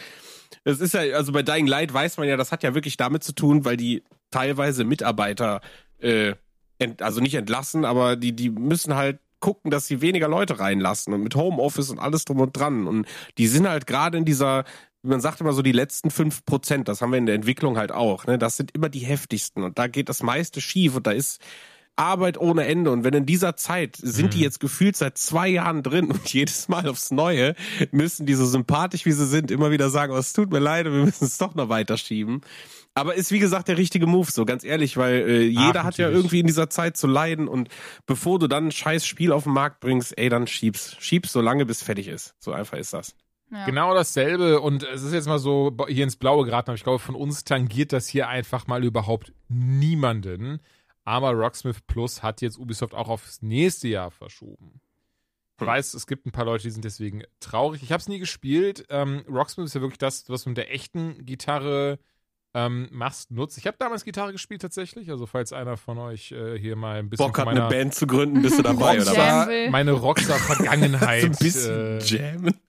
Das ist ja, also bei Dying Light weiß man ja, das hat ja wirklich damit zu tun, weil die teilweise Mitarbeiter, äh, ent, also nicht entlassen, aber die, die müssen halt gucken, dass sie weniger Leute reinlassen und mit Homeoffice und alles drum und dran. Und die sind halt gerade in dieser, man sagt immer so, die letzten fünf Prozent, das haben wir in der Entwicklung halt auch, ne? Das sind immer die heftigsten und da geht das meiste schief und da ist Arbeit ohne Ende. Und wenn in dieser Zeit sind die Mhm. jetzt gefühlt seit zwei Jahren drin und (laughs) jedes Mal aufs Neue müssen die so sympathisch wie sie sind immer wieder sagen, oh, es tut mir leid, wir müssen es doch noch weiterschieben. Aber ist wie gesagt der richtige Move, so ganz ehrlich, weil äh, jeder hat ja irgendwie in dieser Zeit zu leiden und bevor du dann ein scheiß Spiel auf den Markt bringst, ey, dann schieb's. Schieb's so lange, bis fertig ist. So einfach ist das. Ja. Genau dasselbe und es ist jetzt mal so hier ins Blaue geraten, aber ich glaube, von uns tangiert das hier einfach mal überhaupt niemanden. Aber Rocksmith Plus hat jetzt Ubisoft auch aufs nächste Jahr verschoben. Ich Hm. weiß, es gibt ein paar Leute, die sind deswegen traurig. Ich habe es nie gespielt. Ähm, Rocksmith ist ja wirklich das, was mit der echten Gitarre ähm, machst, nutzt. Ich habe damals Gitarre gespielt tatsächlich. Also falls einer von euch äh, hier mal ein bisschen Bock hat, eine Band zu gründen, bist du (laughs) dabei, oder Rockstar, will. meine Rockstar-Vergangenheit (laughs) So ein bisschen äh, jammen.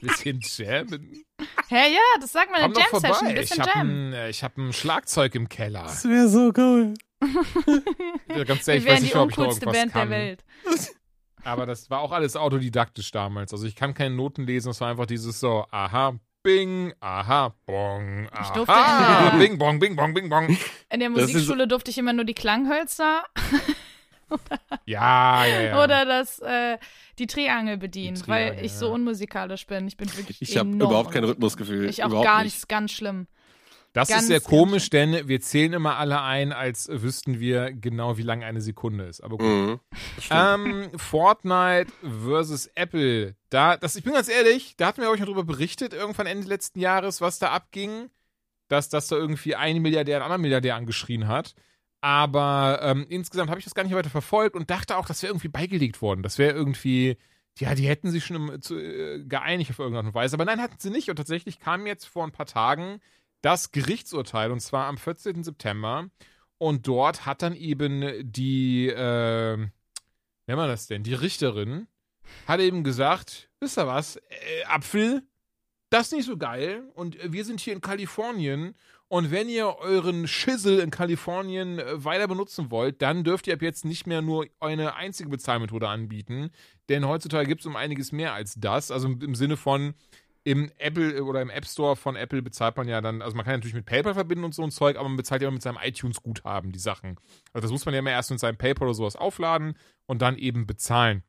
bisschen jammen. Hä, ja, das sagt man in doch Jam Session. vorbei. Ein Ich bisschen habe Jam. ein, äh, ich hab ein Schlagzeug im Keller. Das wäre so cool. (laughs) Ja, Ganz Wir ehrlich, ich weiß nicht, die ob ich noch irgendwas Band kann. der Welt. Aber das war auch alles autodidaktisch damals. Also ich kann keine Noten lesen. Es war einfach dieses so, aha, bing, aha, bong, Ich durfte- aha, bing, bong, bing, bong, bing, bong. In der Musikschule durfte ich immer nur die Klanghölzer (laughs) Ja, ja, ja. oder das, äh, die Triangel bedienen, Die Triangel, weil ich so unmusikalisch bin. Ich bin wirklich Ich habe überhaupt kein Rhythmusgefühl. Ich auch überhaupt gar nicht. nicht. Ganz schlimm. Das Ganz, ist sehr komisch, denn wir zählen immer alle ein, als wüssten wir genau, wie lang eine Sekunde ist. Aber gut. Mhm. Ähm, Fortnite versus Apple. Da, das, ich bin ganz ehrlich, da hatten wir euch noch drüber berichtet, irgendwann Ende letzten Jahres, was da abging. Dass, dass da irgendwie ein Milliardär einen anderen Milliardär angeschrien hat. Aber ähm, insgesamt habe ich das gar nicht weiter verfolgt und dachte auch, das wäre irgendwie beigelegt worden. Das wäre irgendwie, ja, die hätten sich schon im, zu, äh, geeinigt auf irgendeine Art und Weise. Aber nein, hatten sie nicht. Und tatsächlich kam jetzt vor ein paar Tagen das Gerichtsurteil, und zwar am 14. September. Und dort hat dann eben die, äh, nennt man das denn? Die Richterin hat eben gesagt, wisst ihr was, äh, Apfel, das ist nicht so geil und wir sind hier in Kalifornien und wenn ihr euren Schissel in Kalifornien äh, weiter benutzen wollt, dann dürft ihr ab jetzt nicht mehr nur eine einzige Bezahlmethode anbieten, denn heutzutage gibt es um einiges mehr als das, also im Sinne von im Apple oder im App Store von Apple bezahlt man ja dann, also man kann natürlich mit PayPal verbinden und so ein Zeug, aber man bezahlt ja immer mit seinem iTunes-Guthaben die Sachen. Also das muss man ja immer erst mit seinem PayPal oder sowas aufladen und dann eben bezahlen.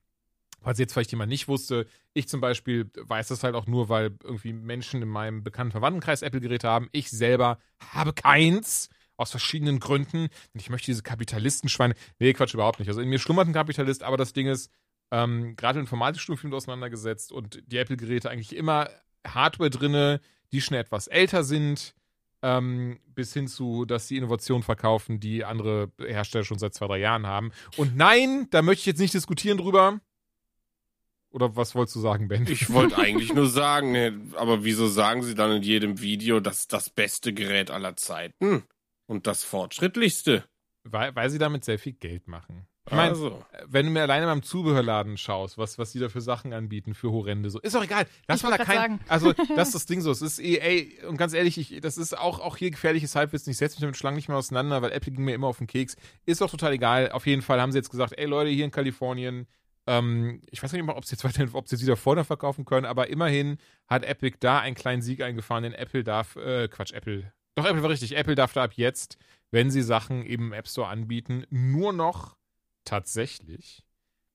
Falls jetzt vielleicht jemand nicht wusste, ich zum Beispiel weiß das halt auch nur, weil irgendwie Menschen in meinem bekannten Verwandtenkreis Apple-Geräte haben. Ich selber habe keins. Aus verschiedenen Gründen. Und ich möchte diese Kapitalistenschweine. Nee, Quatsch, überhaupt nicht. Also in mir schlummert ein Kapitalist, aber das Ding ist, ähm, gerade Informatikstudium auseinandergesetzt und die Apple-Geräte eigentlich immer Hardware drinne, die schon etwas älter sind, ähm, bis hin zu, dass sie Innovationen verkaufen, die andere Hersteller schon seit zwei, drei Jahren haben. Und nein, da möchte ich jetzt nicht diskutieren drüber. Oder was wolltest du sagen, Ben? Ich wollte (laughs) eigentlich nur sagen, aber wieso sagen sie dann in jedem Video, das ist das beste Gerät aller Zeiten und das fortschrittlichste? Weil, weil sie damit sehr viel Geld machen. Ich meine, Also. wenn du mir alleine beim Zubehörladen schaust, was, was die da für Sachen anbieten, für horrende, so, ist doch egal. Lass Ich mal da kein, sagen. also, (laughs) das ist das Ding so. Es ist eh, ey, und ganz ehrlich, ich, das ist auch, auch hier gefährliches Halbwissen. Ich setze mich damit schon lange nicht mehr auseinander, weil Apple ging mir immer auf den Keks. Ist doch total egal. Auf jeden Fall haben sie jetzt gesagt, ey Leute, hier in Kalifornien, ähm, ich weiß nicht mal, ob sie jetzt weiterhin, (laughs) ob sie jetzt wieder vorne verkaufen können, aber immerhin hat Epic da einen kleinen Sieg eingefahren, denn Apple darf, äh, Quatsch, Apple, doch, Apple war richtig, Apple darf da ab jetzt, wenn sie Sachen eben im App Store anbieten, nur noch tatsächlich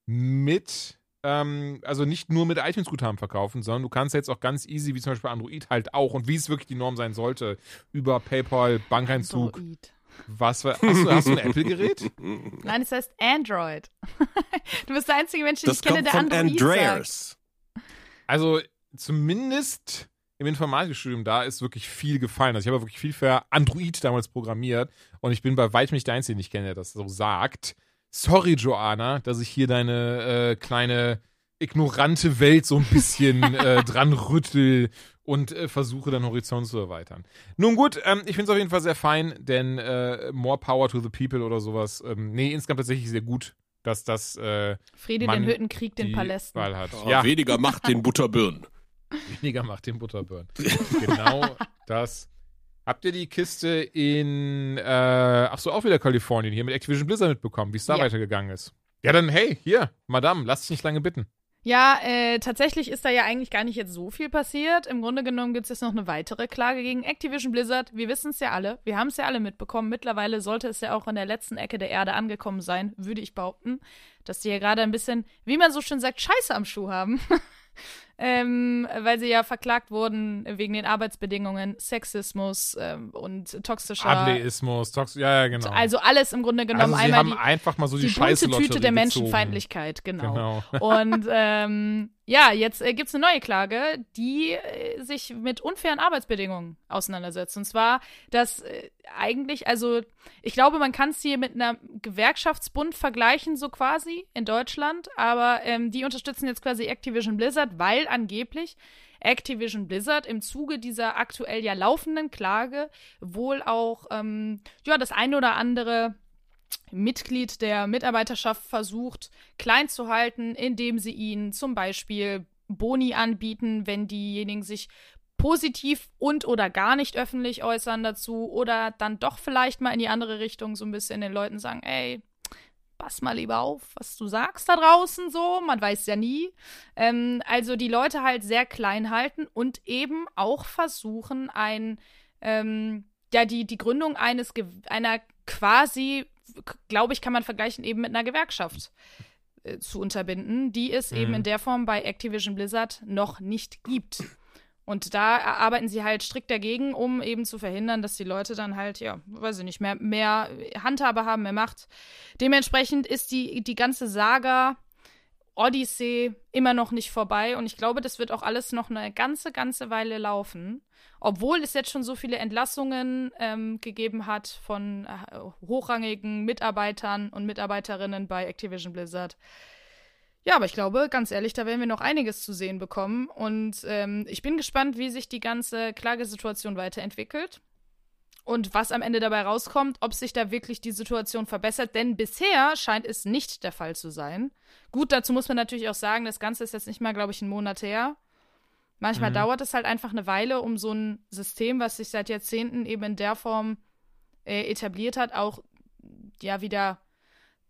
mit, ähm, also nicht nur mit iTunes-Guthaben verkaufen, sondern du kannst jetzt auch ganz easy, wie zum Beispiel Android halt auch und wie es wirklich die Norm sein sollte, über PayPal, Bankeinzug, Android. was war, hast du, hast du ein Apple-Gerät? (laughs) Nein, es heißt Android. (laughs) du bist der einzige Mensch, den Das ich kenne, der Android sagt. Andreas. Also zumindest im Informatikstudium da ist wirklich viel gefallen. Also ich habe wirklich viel für Android damals programmiert und ich bin bei weitem nicht der Einzige, den ich kenne, der das so sagt. Sorry, Joanna, dass ich hier deine äh, kleine ignorante Welt so ein bisschen (laughs) äh, dran rüttel und äh, versuche deinen Horizont zu erweitern. Nun gut, ähm, ich finde es auf jeden Fall sehr fein, denn äh, more power to the people oder sowas. Ähm, nee, insgesamt tatsächlich sehr gut, dass das äh, Friede den Hütten, Krieg den Palästen. Wahl hat. Oh, ja, Weniger Macht den Butterbirnen. Weniger macht den Butterburn. (laughs) genau das. Habt ihr die Kiste in, äh, ach so, auch wieder Kalifornien, hier mit Activision Blizzard mitbekommen, wie es da Ja. weitergegangen ist? Ja, dann, hey, hier, Madame, lass dich nicht lange bitten. Ja, äh, tatsächlich ist da ja eigentlich gar nicht jetzt so viel passiert. Im Grunde genommen gibt es jetzt noch eine weitere Klage gegen Activision Blizzard. Wir wissen es ja alle. Wir haben es ja alle mitbekommen. Mittlerweile sollte es ja auch in der letzten Ecke der Erde angekommen sein, würde ich behaupten. Dass die ja gerade ein bisschen, wie man so schön sagt, Scheiße am Schuh haben. (laughs) ähm, weil sie ja verklagt wurden wegen den Arbeitsbedingungen, Sexismus ähm, und toxischer. Ableismus, Tox, ja, ja, genau. Also alles im Grunde genommen Also sie einmal haben die, einfach mal so die, die bunte Tüte der Menschenfeindlichkeit, genau. Genau. (laughs) Und ähm, ja, jetzt äh, gibt es eine neue Klage, die äh, sich mit unfairen Arbeitsbedingungen auseinandersetzt. Und zwar, dass äh, eigentlich, also ich glaube, man kann es hier mit einem Gewerkschaftsbund vergleichen, so quasi in Deutschland, aber ähm, die unterstützen jetzt quasi Activision Blizzard, weil angeblich Activision Blizzard im Zuge dieser aktuell ja laufenden Klage wohl auch ähm, ja das eine oder andere Mitglied der Mitarbeiterschaft versucht, klein zu halten, indem sie ihnen zum Beispiel Boni anbieten, wenn diejenigen sich positiv und oder gar nicht öffentlich äußern dazu oder dann doch vielleicht mal in die andere Richtung so ein bisschen den Leuten sagen, ey, pass mal lieber auf, was du sagst da draußen so, man weiß ja nie. Ähm, also die Leute halt sehr klein halten und eben auch versuchen, ein, ähm, ja, die, die Gründung eines, einer quasi, glaube ich, kann man vergleichen eben mit einer Gewerkschaft äh, zu unterbinden, die es eben Mhm. in der Form bei Activision Blizzard noch nicht gibt. Und da arbeiten sie halt strikt dagegen, um eben zu verhindern, dass die Leute dann halt, ja, weiß ich nicht, mehr, mehr Handhabe haben, mehr Macht. Dementsprechend ist die, die ganze Saga Odyssey immer noch nicht vorbei und ich glaube, das wird auch alles noch eine ganze, ganze Weile laufen. Obwohl es jetzt schon so viele Entlassungen ähm, gegeben hat von äh, hochrangigen Mitarbeitern und Mitarbeiterinnen bei Activision Blizzard. Ja, aber ich glaube, ganz ehrlich, da werden wir noch einiges zu sehen bekommen. Und ähm, ich bin gespannt, wie sich die ganze Klagesituation weiterentwickelt. Und was am Ende dabei rauskommt, ob sich da wirklich die Situation verbessert. Denn bisher scheint es nicht der Fall zu sein. Gut, dazu muss man natürlich auch sagen, das Ganze ist jetzt nicht mal, glaube ich, einen Monat her. Manchmal Mhm. dauert es halt einfach eine Weile, um so ein System, was sich seit Jahrzehnten eben in der Form äh, etabliert hat, auch ja wieder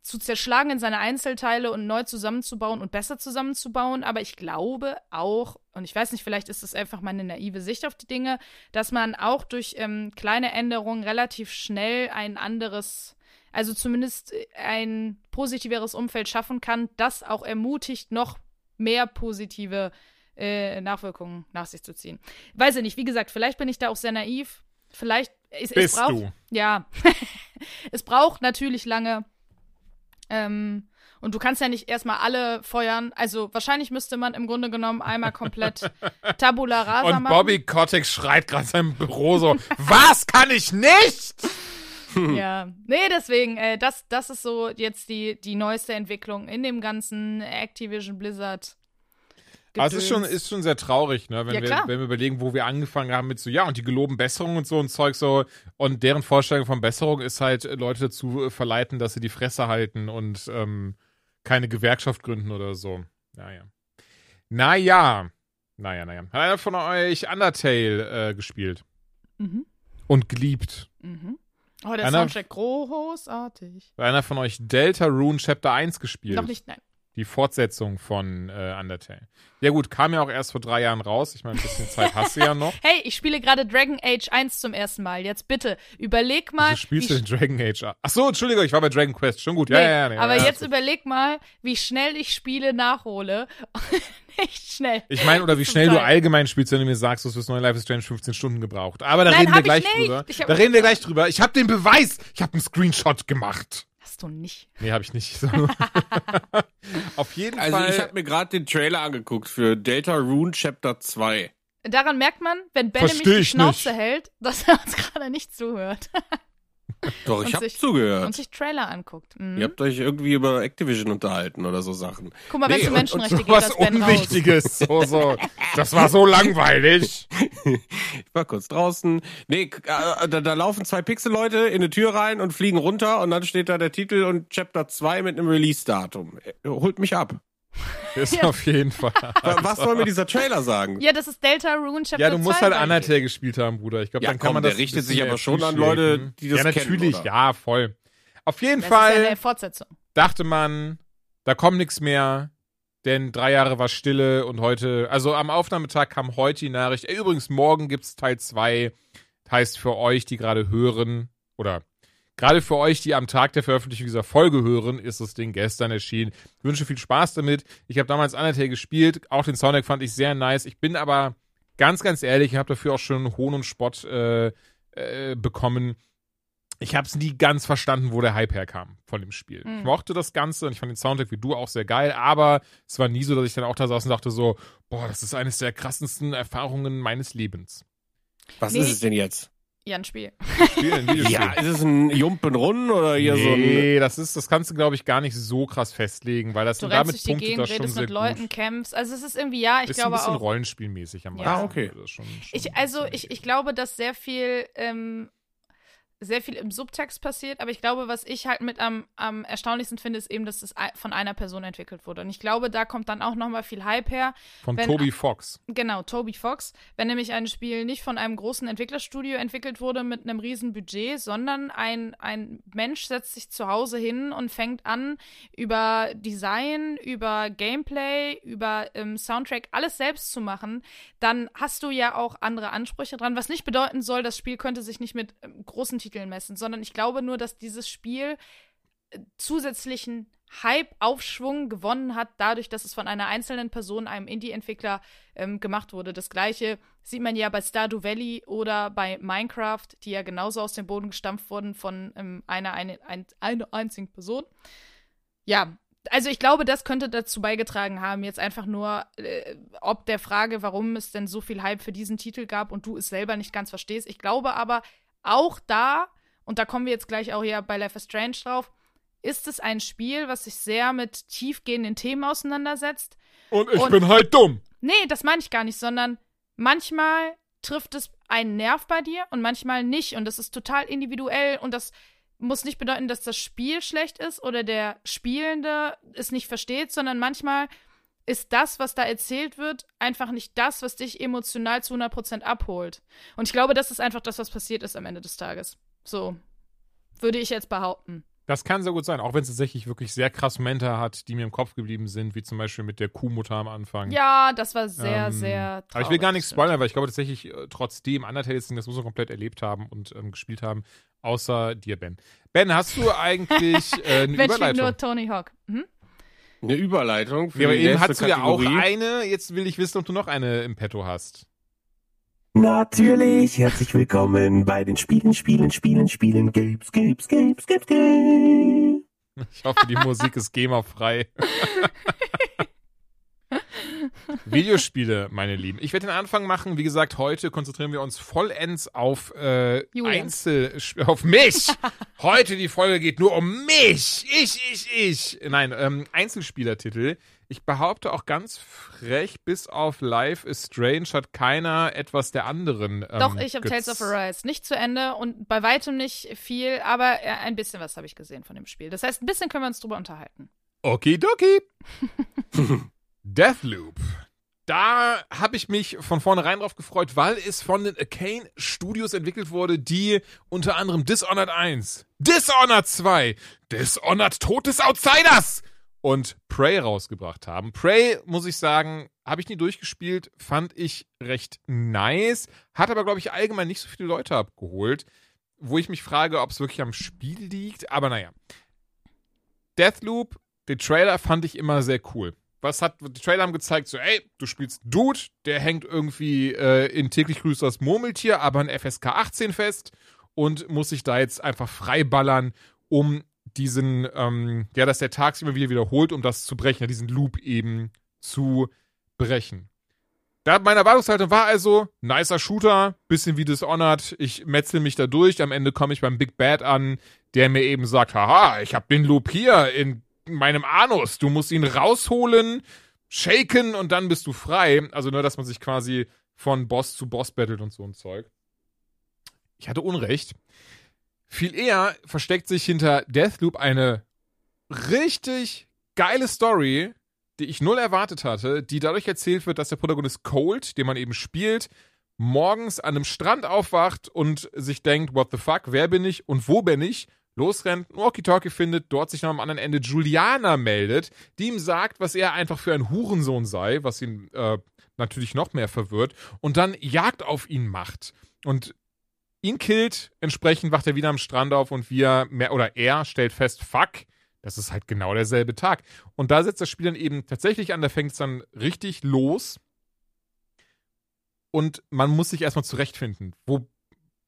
zu zerschlagen in seine Einzelteile und neu zusammenzubauen und besser zusammenzubauen. Aber ich glaube auch, und ich weiß nicht, vielleicht ist das einfach meine naive Sicht auf die Dinge, dass man auch durch ähm, kleine Änderungen relativ schnell ein anderes, also zumindest äh, ein positiveres Umfeld schaffen kann, das auch ermutigt, noch mehr positive äh, Nachwirkungen nach sich zu ziehen. Weiß ich nicht, wie gesagt, vielleicht bin ich da auch sehr naiv. Vielleicht es, es braucht, du. Ja. (laughs) es braucht natürlich lange. Ähm, und du kannst ja nicht erstmal alle feuern. Also wahrscheinlich müsste man im Grunde genommen einmal komplett (laughs) Tabula rasa Und machen. Bobby Kotick schreit gerade seinem Büro so, (laughs) was kann ich nicht? (laughs) Ja, nee, deswegen, äh, das, das ist so jetzt die, die neueste Entwicklung in dem ganzen Activision Blizzard. Also es ist schon, ist schon sehr traurig, ne? Wenn, Ja, wir, klar. wenn wir überlegen, wo wir angefangen haben mit so, ja, und die geloben Besserung und so und Zeug so. Und deren Vorstellung von Besserung ist halt, Leute dazu verleiten, dass sie die Fresse halten und ähm, keine Gewerkschaft gründen oder so. Naja. Naja. Naja, naja. Hat einer von euch Undertale äh, gespielt Mhm, und geliebt? mhm. Oh, der Einer- Soundtrack großartig. Hat einer von euch Delta Rune Chapter 1 gespielt? Noch nicht, nein. Die Fortsetzung von äh, Undertale. Ja gut, kam ja auch erst vor drei Jahren raus. Ich meine, ein bisschen Zeit (laughs) hast du ja noch. Hey, ich spiele gerade Dragon Age 1 zum ersten Mal. Jetzt bitte, überleg mal. Wieso spielst du den Dragon Age? Ach so, Entschuldigung, ich war bei Dragon Quest. Schon gut. Ja, Nee, ja, ja. aber ja, jetzt überleg mal, wie schnell ich Spiele nachhole. (laughs) Nicht schnell. Ich meine, oder wie schnell du allgemein spielst, wenn du mir sagst, du hast fürs neue Life is Strange 15 Stunden gebraucht. Aber da Nein, reden wir gleich drüber. Da reden wir gleich drüber. Ich habe den Beweis. Ich habe einen Screenshot gemacht. Hast du nicht. Nee, habe ich nicht. (laughs) Auf jeden Also Fall. ich habe mir gerade den Trailer angeguckt für Delta Rune Chapter 2. Daran merkt man, wenn Ben nämlich Versteh die Schnauze nicht. hält, dass er uns (laughs) gerade nicht zuhört (laughs) Doch, ich Und habe sich- zugehört. und sich Trailer anguckt. Mhm. Ihr habt euch irgendwie über Activision unterhalten oder so Sachen. Guck mal, wenn es um und- Menschenrechte so geht, was das Ben raus. Unwichtiges. (laughs) So, so. Das war so langweilig. (laughs) Ich war kurz draußen. Nee, k- äh, da, da laufen zwei Pixel-Leute in eine Tür rein und fliegen runter und dann steht da der Titel und Chapter 2 mit einem Release-Datum. Äh, Holt mich ab. (laughs) Ist Ja. auf jeden Fall. Wa- Was soll mir dieser Trailer sagen? Ja, das ist Delta Rune Chapter Ja, du musst 2 halt Undertale gespielt haben, Bruder. Ich glaube, Ja, dann kann komm, man der das. richtet ein bisschen sich aber schon an. Leute, die das Ja, kennen, natürlich, oder? ja, voll. Auf jeden Das Fall ist ja eine Fortsetzung. dachte man, da kommt nichts mehr, denn drei Jahre war Stille und heute, also am Aufnahmetag kam heute die Nachricht, ey, übrigens, morgen gibt's Teil 2. Heißt für euch, die gerade hören, oder gerade für euch, die am Tag der Veröffentlichung dieser Folge hören, ist das Ding gestern erschienen. Ich wünsche viel Spaß damit. Ich habe damals Undertale gespielt, auch den Soundtrack fand ich sehr nice. Ich bin aber ganz, ganz ehrlich, ich habe dafür auch schon Hohn und Spott äh, äh, bekommen. Ich habe es nie ganz verstanden, wo der Hype herkam von dem Spiel. Ich Mhm. mochte das Ganze und ich fand den Soundtrack wie du auch sehr geil, aber es war nie so, dass ich dann auch da saß und dachte so, boah, das ist eines der krassesten Erfahrungen meines Lebens. Was Nee. ist es denn jetzt? Ja, ein Spiel. Spiel, ein Videospiel. (laughs) Ja, ist es ein Jumpenrun oder hier so ein. nee, das ist, das kannst du, glaube ich, gar nicht so krass festlegen, weil das Du damit durch die punktet Gegend, das schon redest sehr mit Leuten, gut. kämpfst. Also es ist irgendwie, ja, ich ist glaube ein bisschen auch. rollenspielmäßig am Ja. Ah, okay. Das ist schon, schon Ich, also ich, ich glaube, dass sehr viel, ähm, sehr viel im Subtext passiert, aber ich glaube, was ich halt mit am, am erstaunlichsten finde, ist eben, dass es von einer Person entwickelt wurde. Und ich glaube, da kommt dann auch nochmal viel Hype her. von wenn- Toby Fox. Genau, Toby Fox. Wenn nämlich ein Spiel nicht von einem großen Entwicklerstudio entwickelt wurde mit einem riesen Budget, sondern ein, ein Mensch setzt sich zu Hause hin und fängt an, über Design, über Gameplay, über ähm, Soundtrack alles selbst zu machen, dann hast du ja auch andere Ansprüche dran, was nicht bedeuten soll, das Spiel könnte sich nicht mit ähm, großen Titeln messen, sondern ich glaube nur, dass dieses Spiel äh, zusätzlichen Hype-Aufschwung gewonnen hat, dadurch, dass es von einer einzelnen Person, einem Indie-Entwickler, ähm, gemacht wurde. Das gleiche sieht man ja bei Stardew Valley oder bei Minecraft, die ja genauso aus dem Boden gestampft wurden von ähm, einer, eine, ein, einer einzigen Person. Ja, also ich glaube, das könnte dazu beigetragen haben, jetzt einfach nur, äh, ob der Frage, warum es denn so viel Hype für diesen Titel gab und du es selber nicht ganz verstehst. Ich glaube aber auch da, und da kommen wir jetzt gleich auch ja bei Life is Strange drauf, ist es ein Spiel, was sich sehr mit tiefgehenden Themen auseinandersetzt. Und ich Und- bin halt dumm. Nee, das meine ich gar nicht, sondern manchmal trifft es einen Nerv bei dir und manchmal nicht. Und das ist total individuell und das muss nicht bedeuten, dass das Spiel schlecht ist oder der Spielende es nicht versteht, sondern manchmal ist das, was da erzählt wird, einfach nicht das, was dich emotional zu 100% abholt. Und ich glaube, das ist einfach das, was passiert ist am Ende des Tages. So würde ich jetzt behaupten. Das kann sehr gut sein, auch wenn es tatsächlich wirklich sehr krass Momente hat, die mir im Kopf geblieben sind, wie zum Beispiel mit der Kuhmutter am Anfang. Ja, das war sehr, Ähm, sehr Aber ich will gar nichts traurig, spoilern, weil ich glaube tatsächlich äh, trotzdem Undertale das muss man komplett erlebt haben und ähm, gespielt haben, außer dir, Ben. Ben, hast du (laughs) eigentlich äh, eine Überleitung? nur Tony Hawk. Mhm. Eine Überleitung für Ja, aber die eben hast du ja auch eine. Jetzt will ich wissen, ob du noch eine im Petto hast. Natürlich, herzlich willkommen bei den Spielen, Spielen, Spielen, Spielen, Gapes, Gapes, Gapes, Gapes, Gapes. Ich hoffe, die Musik ist GEMA-frei. (laughs) Videospiele, meine Lieben. Ich werde den Anfang machen. Wie gesagt, heute konzentrieren wir uns vollends auf äh, Julian. Einzel... (laughs) auf mich! heute die Folge geht nur um mich! Ich, ich, ich! Nein, ähm, Einzelspielertitel. Ich behaupte auch ganz frech, bis auf Life is Strange hat keiner etwas der anderen. Ähm, Doch, ich habe Tales of Arise nicht zu Ende und bei weitem nicht viel, aber äh, ein bisschen was habe ich gesehen von dem Spiel. Das heißt, ein bisschen können wir uns drüber unterhalten. Okidoki. (laughs) Deathloop. Da habe ich mich von vornherein drauf gefreut, weil es von den Arcane Studios entwickelt wurde, die unter anderem Dishonored 1, Dishonored 2, Dishonored Tod des Outsiders und Prey rausgebracht haben. Prey, muss ich sagen, habe ich nie durchgespielt, fand ich recht nice, hat aber, glaube ich, allgemein nicht so viele Leute abgeholt, wo ich mich frage, ob es wirklich am Spiel liegt, aber naja. Deathloop, den Trailer fand ich immer sehr cool. Was hat, die Trailer haben gezeigt, so, ey, du spielst Dude, der hängt irgendwie äh, in täglich grüßt das Murmeltier, aber ein FSK 18 fest und muss sich da jetzt einfach freiballern, um diesen, ähm, ja, dass der Tag sich immer wieder wiederholt, um das zu brechen, ja, diesen Loop eben zu brechen. Da meine Erwartungshaltung war also, nicer Shooter, bisschen wie Dishonored, ich metzel mich da durch, am Ende komme ich beim Big Bad an, der mir eben sagt, haha, ich hab den Loop hier in meinem Anus, du musst ihn rausholen, shaken und dann bist du frei. Also nur, dass man sich quasi von Boss zu Boss battelt und so ein Zeug. Ich hatte Unrecht. Viel eher versteckt sich hinter Deathloop eine richtig geile Story, die ich null erwartet hatte, die dadurch erzählt wird, dass der Protagonist Cold, den man eben spielt, morgens an einem Strand aufwacht und sich denkt, what the fuck, wer bin ich und wo bin ich? Losrennt, ein Walkie-Talkie findet, dort sich noch am anderen Ende Juliana meldet, die ihm sagt, was er einfach für ein Hurensohn sei, was ihn äh, natürlich noch mehr verwirrt, und dann Jagd auf ihn macht. Und ihn killt, entsprechend wacht er wieder am Strand auf und wir, mehr, oder er stellt fest, fuck, das ist halt genau derselbe Tag. Und da setzt das Spiel dann eben tatsächlich an, da fängt es dann richtig los. Und man muss sich erstmal zurechtfinden. Wo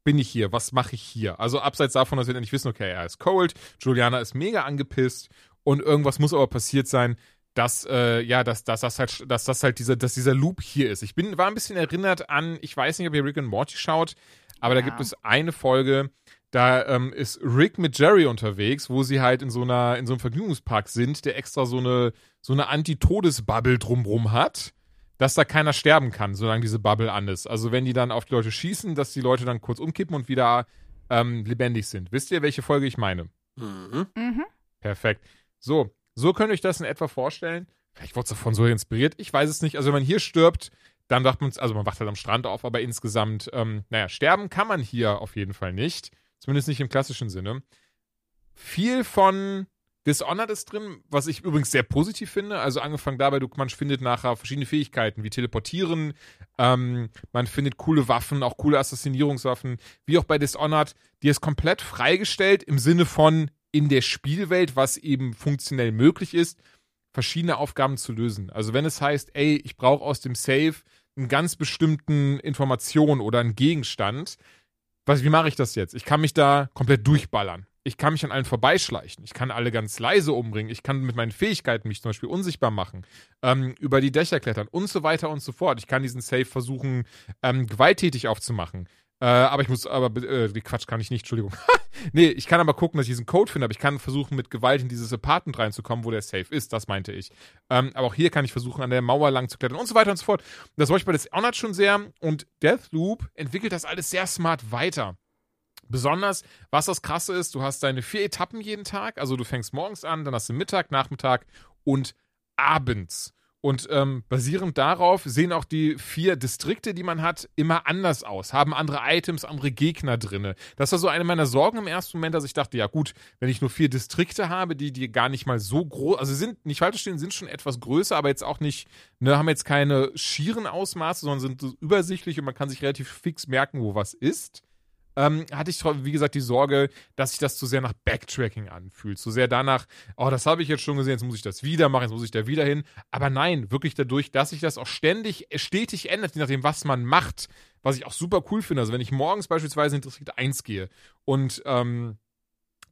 bin ich hier? Was mache ich hier? Also abseits davon, dass wir nicht wissen, okay, er ist cold, Juliana ist mega angepisst und irgendwas muss aber passiert sein, dass äh, ja, dass, dass das halt, dass das halt dieser, dass dieser Loop hier ist. Ich bin war ein bisschen erinnert an, ich weiß nicht, ob ihr Rick and Morty schaut, aber da Ja. gibt es eine Folge, da ähm, ist Rick mit Jerry unterwegs, wo sie halt in so einer in so einem Vergnügungspark sind, der extra so eine so eine Anti-Todes-Bubble drumrum hat dass da keiner sterben kann, solange diese Bubble an ist. Also wenn die dann auf die Leute schießen, dass die Leute dann kurz umkippen und wieder ähm, lebendig sind. Wisst ihr, welche Folge ich meine? Mhm. Mhm. Perfekt. So, so könnt ihr euch das in etwa vorstellen. Vielleicht wurde es davon so inspiriert. Ich weiß es nicht. Also wenn man hier stirbt, dann dachte man, also man wacht halt am Strand auf, aber insgesamt, ähm, naja, sterben kann man hier auf jeden Fall nicht. Zumindest nicht im klassischen Sinne. Viel von Dishonored ist drin, was ich übrigens sehr positiv finde. Also angefangen dabei, du, man findet nachher verschiedene Fähigkeiten, wie Teleportieren, ähm, man findet coole Waffen, auch coole Assassinierungswaffen, wie auch bei Dishonored. Die ist komplett freigestellt im Sinne von in der Spielwelt, was eben funktionell möglich ist, verschiedene Aufgaben zu lösen. Also wenn es heißt, ey, ich brauche aus dem Safe einen ganz bestimmten Information oder einen Gegenstand, was, wie mache ich das jetzt? Ich kann mich da komplett durchballern. Ich kann mich an allen vorbeischleichen. Ich kann alle ganz leise umbringen. Ich kann mit meinen Fähigkeiten mich zum Beispiel unsichtbar machen, ähm, über die Dächer klettern und so weiter und so fort. Ich kann diesen Safe versuchen, ähm, gewalttätig aufzumachen. Äh, aber ich muss, aber, äh, Quatsch kann ich nicht, Entschuldigung. (laughs) nee, ich kann aber gucken, dass ich diesen Code finde, aber ich kann versuchen, mit Gewalt in dieses Apartment reinzukommen, wo der Safe ist, das meinte ich. Ähm, aber auch hier kann ich versuchen, an der Mauer lang zu klettern und so weiter und so fort. Das wollte ich bei Dishonored schon sehr und Deathloop entwickelt das alles sehr smart weiter. Besonders, was das Krasse ist, du hast deine vier Etappen jeden Tag. Also du fängst morgens an, dann hast du Mittag, Nachmittag und abends. Und ähm, basierend darauf sehen auch die vier Distrikte, die man hat, immer anders aus, haben andere Items, andere Gegner drinne. Das war so eine meiner Sorgen im ersten Moment, dass ich dachte, ja gut, wenn ich nur vier Distrikte habe, die, die gar nicht mal so groß, also sind, nicht falsch verstehen, sind schon etwas größer, aber jetzt auch nicht, ne, haben jetzt keine schieren Ausmaße, sondern sind übersichtlich und man kann sich relativ fix merken, wo was ist. Ähm, hatte ich, wie gesagt, die Sorge, dass sich das zu sehr nach Backtracking anfühlt. Zu sehr danach, oh, das habe ich jetzt schon gesehen, jetzt muss ich das wieder machen, jetzt muss ich da wieder hin. Aber nein, wirklich dadurch, dass sich das auch ständig, stetig ändert, je nachdem, was man macht, was ich auch super cool finde. Also wenn ich morgens beispielsweise in Distrikt 1 gehe und ähm,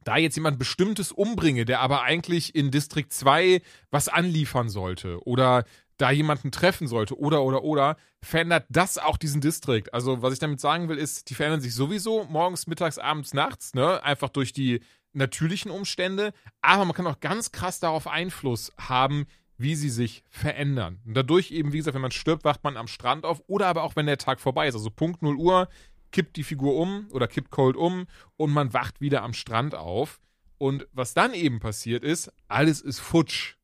da jetzt jemand Bestimmtes umbringe, der aber eigentlich in Distrikt 2 was anliefern sollte oder da jemanden treffen sollte oder oder oder, verändert das auch diesen Distrikt. Also was ich damit sagen will, ist, die verändern sich sowieso morgens, mittags, abends, nachts, ne? Einfach durch die natürlichen Umstände. Aber man kann auch ganz krass darauf Einfluss haben, wie sie sich verändern. Und dadurch eben, wie gesagt, wenn man stirbt, wacht man am Strand auf oder aber auch, wenn der Tag vorbei ist. Also Punkt 0 Uhr kippt die Figur um oder kippt Cold um und man wacht wieder am Strand auf. Und was dann eben passiert ist, alles ist futsch.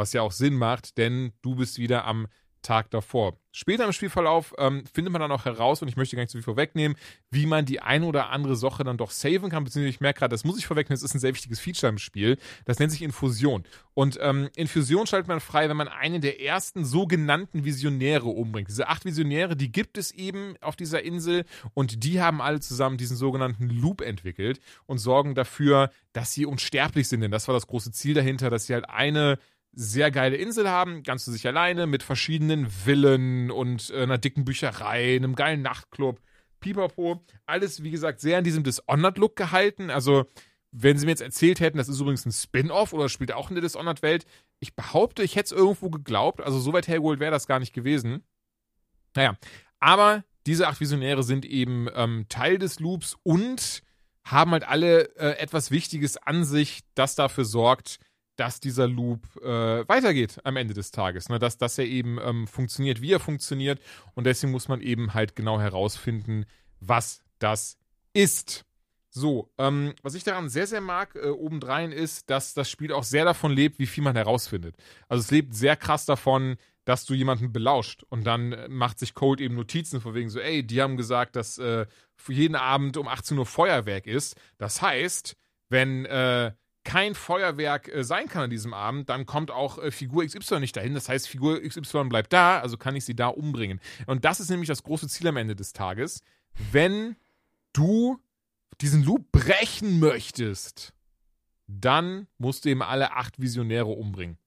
Was ja auch Sinn macht, denn du bist wieder am Tag davor. Später im Spielverlauf ähm, findet man dann auch heraus, und ich möchte gar nicht so viel vorwegnehmen, wie man die ein oder andere Sache dann doch saven kann, beziehungsweise ich merke gerade, das muss ich vorwegnehmen, das ist ein sehr wichtiges Feature im Spiel. Das nennt sich Infusion. Und ähm, Infusion schaltet man frei, wenn man einen der ersten sogenannten Visionäre umbringt. Diese acht Visionäre, die gibt es eben auf dieser Insel und die haben alle zusammen diesen sogenannten Loop entwickelt und sorgen dafür, dass sie unsterblich sind. Denn das war das große Ziel dahinter, dass sie halt eine sehr geile Insel haben, ganz für sich alleine, mit verschiedenen Villen und äh, einer dicken Bücherei, einem geilen Nachtclub, pipapo. Alles, wie gesagt, sehr in diesem Dishonored-Look gehalten. Also, wenn sie mir jetzt erzählt hätten, das ist übrigens ein Spin-off oder spielt auch in der Dishonored-Welt, ich behaupte, ich hätte es irgendwo geglaubt. Also, so weit hergeholt wäre das gar nicht gewesen. Naja, aber diese acht Visionäre sind eben ähm, Teil des Loops und haben halt alle äh, etwas Wichtiges an sich, das dafür sorgt, dass dieser Loop äh, weitergeht am Ende des Tages. Ne? Dass, dass er eben ähm, funktioniert, wie er funktioniert. Und deswegen muss man eben halt genau herausfinden, was das ist. So, ähm, was ich daran sehr, sehr mag, äh, obendrein ist, dass das Spiel auch sehr davon lebt, wie viel man herausfindet. Also es lebt sehr krass davon, dass du jemanden belauscht und dann äh, macht sich Cold eben Notizen von wegen so, ey, die haben gesagt, dass äh, jeden Abend um 18 Uhr Feuerwerk ist. Das heißt, wenn äh, kein Feuerwerk äh, sein kann an diesem Abend, dann kommt auch äh, Figur XY nicht dahin. Das heißt, Figur XY bleibt da, also kann ich sie da umbringen. Und das ist nämlich das große Ziel am Ende des Tages. Wenn du diesen Loop brechen möchtest, dann musst du eben alle acht Visionäre umbringen.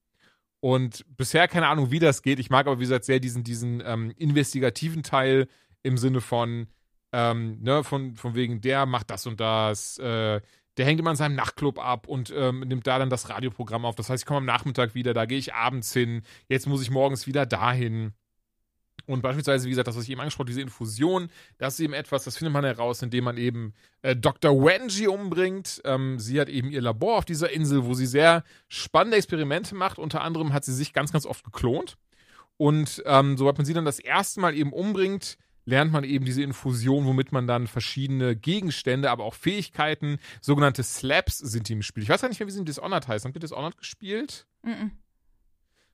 Und bisher keine Ahnung, wie das geht. Ich mag aber, wie gesagt, sehr diesen, diesen ähm, investigativen Teil im Sinne von, ähm, ne, von, von wegen, der macht das und das, äh, der hängt immer in seinem Nachtclub ab und ähm, nimmt da dann das Radioprogramm auf. Das heißt, ich komme am Nachmittag wieder, da gehe ich abends hin, jetzt muss ich morgens wieder dahin. Und beispielsweise, wie gesagt, das, was ich eben angesprochen habe, diese Infusion, das ist eben etwas, das findet man heraus, indem man eben äh, Dr. Wenji umbringt. Ähm, sie hat eben ihr Labor auf dieser Insel, wo sie sehr spannende Experimente macht. Unter anderem hat sie sich ganz, ganz oft geklont. Und ähm, sobald man sie dann das erste Mal eben umbringt, lernt man eben diese Infusion, womit man dann verschiedene Gegenstände, aber auch Fähigkeiten, sogenannte Slaps sind die im Spiel. Ich weiß gar nicht mehr, wie sie in Dishonored heißen. Habt ihr Dishonored gespielt? Mhm.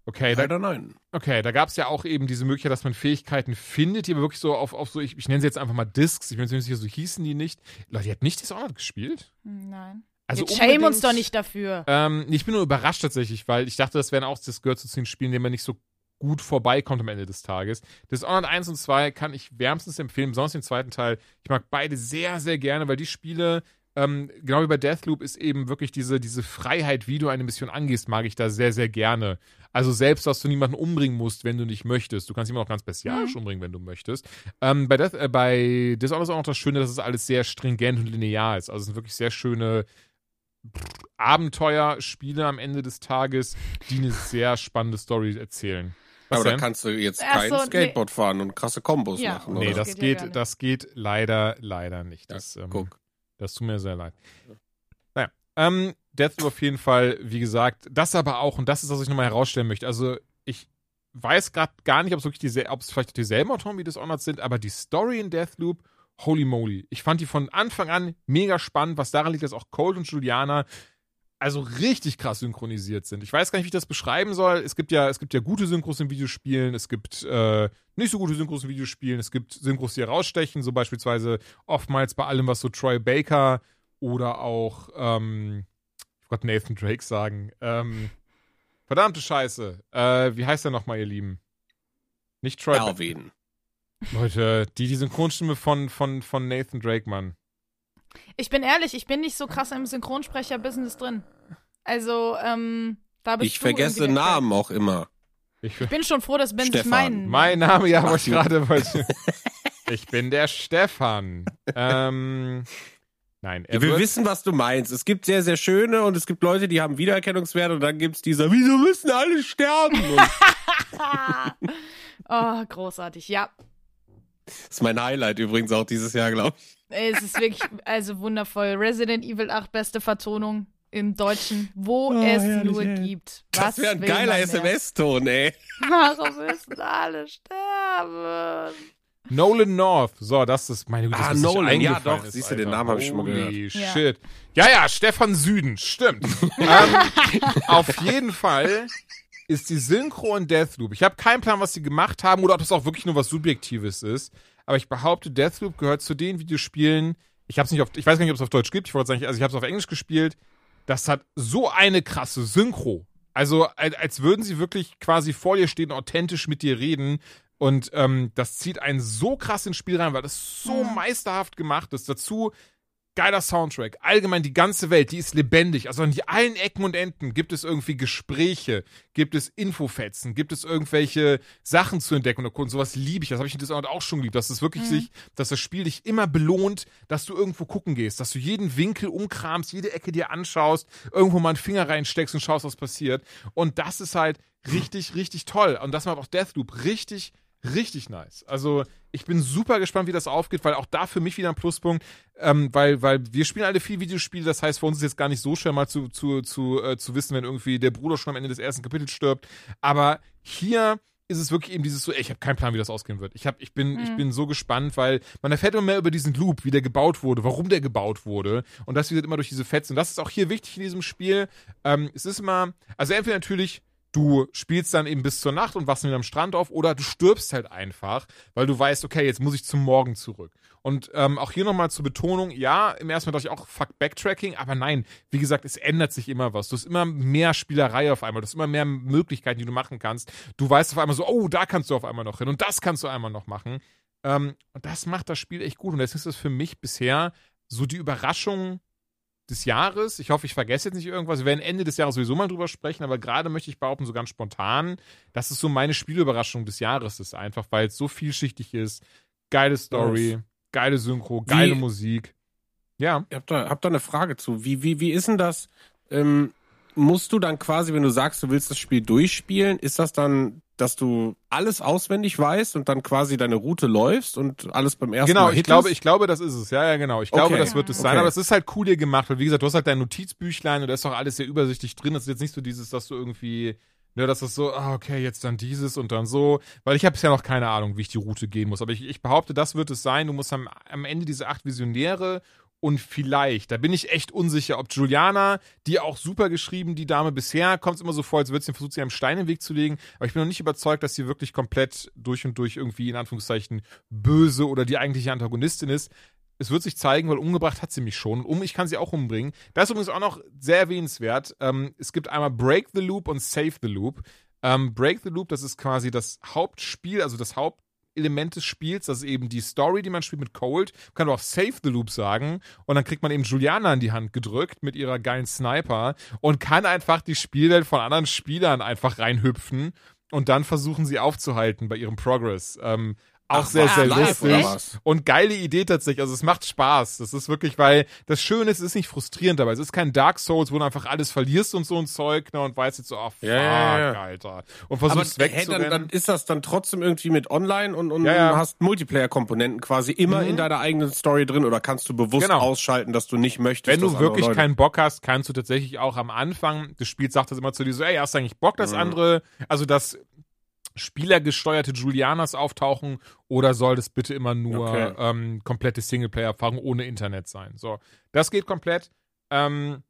Okay, da, Leider nein. okay, da gab es ja auch eben diese Möglichkeit, dass man Fähigkeiten findet, die aber wirklich so auf, auf so, ich, ich nenne sie jetzt einfach mal Discs, ich bin mir ziemlich sicher, so hießen die nicht. Leute, ihr habt nicht Dishonored gespielt? Nein. Also Jetzt shame uns doch nicht dafür. Ähm, ich bin nur überrascht tatsächlich, weil ich dachte, das wären auch, das gehört zu den Spielen, denen man nicht so gut vorbeikommt am Ende des Tages. Dishonored 1 und 2 kann ich wärmstens empfehlen, besonders den zweiten Teil. Ich mag beide sehr, sehr gerne, weil die Spiele, ähm, genau wie bei Deathloop, ist eben wirklich diese, diese Freiheit, wie du eine Mission angehst, mag ich da sehr, sehr gerne. Also selbst, dass du niemanden umbringen musst, wenn du nicht möchtest. Du kannst ihn auch ganz bestialisch umbringen, wenn du möchtest. Ähm, bei, Death, äh, bei Dishonored ist auch noch das Schöne, dass es alles sehr stringent und linear ist. Also es sind wirklich sehr schöne Abenteuerspiele am Ende des Tages, die eine sehr spannende Story erzählen. Was Aber da kannst du jetzt Ach kein so, nee. Skateboard fahren und krasse Kombos Ja. machen, nee, oder? das Das geht geht, ja das geht leider, leider nicht. Ja, Das, ähm, guck. das tut mir sehr leid. Naja, ähm, Deathloop auf jeden Fall, wie gesagt, das aber auch, und das ist, was ich nochmal herausstellen möchte. Also, ich weiß gerade gar nicht, ob es wirklich diese, ob es vielleicht dieselben Autoren wie Dishonored sind, aber die Story in Deathloop, holy moly. Ich fand die von Anfang an mega spannend, was daran liegt, dass auch Cold und Juliana also richtig krass synchronisiert sind. Ich weiß gar nicht, wie ich das beschreiben soll. Es gibt ja, es gibt ja gute Synchros in Videospielen, es gibt äh, nicht so gute Synchros in Videospielen, es gibt Synchros, die herausstechen, so beispielsweise oftmals bei allem, was so Troy Baker oder auch, ähm, ich wollte Nathan Drake sagen, ähm, verdammte Scheiße, äh, wie heißt der nochmal, ihr Lieben? Nicht Troy Baker. Erwin. Leute, die, die Synchronstimme von, von, von Nathan Drake, Mann. Ich bin ehrlich, ich bin nicht so krass im Synchronsprecher-Business drin. Also, ähm, da bist Ich du vergesse Namen auch immer. Ich, Ich bin schon froh, dass Ben sich Stefan. meinen. mein Name, ja, was ich gerade wollte. (laughs) Ich bin der Stefan. Ähm, nein, er Wir wird, wissen, was du meinst. Es gibt sehr, sehr schöne und es gibt Leute, die haben Wiedererkennungswert und dann gibt's dieser, wieso müssen alle sterben? (laughs) Oh, großartig. Ja, das ist mein Highlight übrigens auch dieses Jahr, glaube ich. Es ist wirklich, also wundervoll. Resident Evil 8, beste Vertonung im Deutschen, wo Oh, es herrlich, nur ey. gibt. Das Was wäre ein geiler? SMS-Ton, ey. (laughs) Warum müssen alle sterben? Nolan North. So, das ist meine Güte. Ah, das Nolan, ja, doch, ist, siehst du, den. Namen hab ich schon mal Holy Ja. shit. Ja, ja, Stefan Süden, stimmt. (laughs) ähm, auf jeden Fall ist die Synchro in Deathloop. Ich habe keinen Plan, was sie gemacht haben oder ob das auch wirklich nur was Subjektives ist. Aber ich behaupte, Deathloop gehört zu den Videospielen. Ich hab's nicht auf, ich weiß gar nicht, ob es auf Deutsch gibt. Ich wollte sagen, also ich habe es auf Englisch gespielt. Das hat so eine krasse Synchro. Also als, als würden sie wirklich quasi vor dir stehen, authentisch mit dir reden. Und ähm, das zieht einen so krass ins Spiel rein, weil das so meisterhaft gemacht ist. Dazu geiler Soundtrack. Allgemein die ganze Welt, die ist lebendig. Also an die allen Ecken und Enden gibt es irgendwie Gespräche, gibt es Infofetzen, gibt es irgendwelche Sachen zu entdecken und und sowas liebe ich. Das habe ich in Dishonored auch schon geliebt, dass es wirklich Mhm. sich, dass das Spiel dich immer belohnt, dass du irgendwo gucken gehst, dass du jeden Winkel umkramst, jede Ecke dir anschaust, irgendwo mal einen Finger reinsteckst und schaust, was passiert. Und das ist halt richtig, richtig toll. Und das macht auch Deathloop richtig, richtig nice. Also ich bin super gespannt, wie das aufgeht, weil auch da für mich wieder ein Pluspunkt, ähm, weil, weil wir spielen alle viel Videospiele, das heißt, für uns ist jetzt gar nicht so schwer, mal zu, zu, zu, äh, zu wissen, wenn irgendwie der Bruder schon am Ende des ersten Kapitels stirbt. Aber hier ist es wirklich eben dieses so, ey, ich habe keinen Plan, wie das ausgehen wird. Ich, hab, ich, bin, ich Mhm. bin so gespannt, weil man erfährt immer mehr über diesen Loop, wie der gebaut wurde, warum der gebaut wurde. Und das wird immer durch diese Fetzen. Und das ist auch hier wichtig in diesem Spiel. Ähm, es ist immer, also entweder natürlich, du spielst dann eben bis zur Nacht und wachst wieder am Strand auf, oder du stirbst halt einfach, weil du weißt, okay, jetzt muss ich zum Morgen zurück. Und ähm, auch hier nochmal zur Betonung, ja, im ersten Mal dachte ich auch, fuck Backtracking, aber nein, wie gesagt, es ändert sich immer was. Du hast immer mehr Spielerei auf einmal, du hast immer mehr Möglichkeiten, die du machen kannst. Du weißt auf einmal so, oh, da kannst du auf einmal noch hin und das kannst du einmal noch machen. Ähm, und das macht das Spiel echt gut. Und deswegen ist das für mich bisher so die Überraschung des Jahres. Ich hoffe, ich vergesse jetzt nicht irgendwas. Wir werden Ende des Jahres sowieso mal drüber sprechen, aber gerade möchte ich behaupten, so ganz spontan, dass es so meine Spielüberraschung des Jahres ist, einfach weil es so vielschichtig ist. Geile Story, geile Synchro, geile Wie- Musik. Ja. Ich hab da, hab da eine Frage zu. Wie, wie, wie ist denn das? Ähm, musst du dann quasi, wenn du sagst, du willst das Spiel durchspielen, ist das dann, dass du alles auswendig weißt und dann quasi deine Route läufst und alles beim ersten Genau, Mal ich hittest? glaube, ich glaube, das ist es. Ja, ja, genau. Ich glaube, Okay. das wird es sein. Okay. Aber es ist halt cool hier gemacht, weil wie gesagt, du hast halt dein Notizbüchlein und da ist doch alles sehr übersichtlich drin. Das ist jetzt nicht so dieses, dass du irgendwie, ne, dass das so, ah, okay, jetzt dann dieses und dann so. Weil ich habe bisher noch keine Ahnung, wie ich die Route gehen muss. Aber ich, ich behaupte, das wird es sein. Du musst am, am Ende diese acht Visionäre und vielleicht, da bin ich echt unsicher, ob Juliana, die auch super geschrieben, die Dame bisher, kommt es immer so vor, als würde sie versucht, sie einem Stein im Weg zu legen. Aber ich bin noch nicht überzeugt, dass sie wirklich komplett durch und durch irgendwie in Anführungszeichen böse oder die eigentliche Antagonistin ist. Es wird sich zeigen, weil umgebracht hat sie mich schon. Um, ich kann sie auch umbringen. Das ist übrigens auch noch sehr erwähnenswert. Ähm, es gibt einmal Break the Loop und Save the Loop. Ähm, Break the Loop, das ist quasi das Hauptspiel, also das Hauptelement des Spiels. Das ist eben die Story, die man spielt mit Cold. Man kann aber auch Save the Loop sagen. Und dann kriegt man eben Juliana in die Hand gedrückt mit ihrer geilen Sniper und kann einfach die Spielwelt von anderen Spielern einfach reinhüpfen und dann versuchen sie aufzuhalten bei ihrem Progress. Ähm, auch Ach, sehr, sehr live lustig. Und geile Idee tatsächlich. Also es macht Spaß. Das ist wirklich, weil das Schöne ist, es ist nicht frustrierend dabei. Es ist kein Dark Souls, wo du einfach alles verlierst und so ein Zeug, ne, und weißt jetzt so, ach, fuck, Ja, ja, ja. Alter. Und Aber versuchst hey, dann, wegzurennen. dann ist das dann trotzdem irgendwie mit online und, und Ja, ja. hast Multiplayer-Komponenten quasi immer Mhm. in deiner eigenen Story drin oder kannst du bewusst Genau. ausschalten, dass du nicht möchtest, Wenn du wirklich Leute- keinen Bock hast, kannst du tatsächlich auch am Anfang des Spiels sagt das immer zu dir so, ey, hast du eigentlich Bock, dass Mhm. andere, also dass spielergesteuerte Julianas auftauchen oder soll das bitte immer nur Okay. ähm, komplette Singleplayer-Erfahrung ohne Internet sein? So, das geht komplett. Ähm,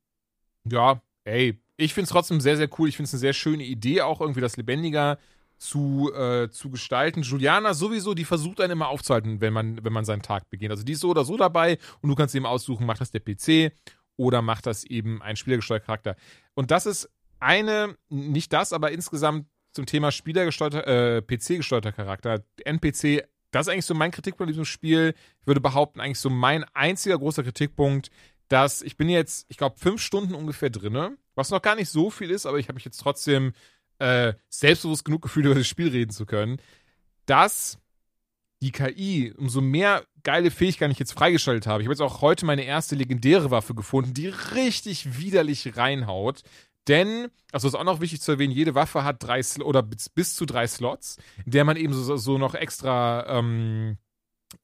ja, ey, ich finde es trotzdem sehr, sehr cool. Ich finde es eine sehr schöne Idee, auch irgendwie das lebendiger zu, äh, zu gestalten. Juliana sowieso, die versucht einen immer aufzuhalten, wenn man, wenn man seinen Tag beginnt. Also die ist so oder so dabei und du kannst eben aussuchen, macht das der PC oder macht das eben ein spielergesteuerter Charakter. Und das ist eine, nicht das, aber insgesamt zum Thema spielergesteuerter, äh, PC-gesteuerter Charakter. NPC das ist eigentlich so mein Kritikpunkt an diesem Spiel. Ich würde behaupten, eigentlich so mein einziger großer Kritikpunkt, dass ich bin jetzt, ich glaube, fünf Stunden ungefähr drinne, was noch gar nicht so viel ist, aber ich habe mich jetzt trotzdem äh, selbstbewusst genug gefühlt, über das Spiel reden zu können, dass die KI, umso mehr geile Fähigkeiten ich jetzt freigeschaltet habe. Ich habe jetzt auch heute meine erste legendäre Waffe gefunden, die richtig widerlich reinhaut. Denn, also ist auch noch wichtig zu erwähnen, jede Waffe hat drei Sl oder bis, bis zu drei Slots, in der man eben so, so noch extra ähm,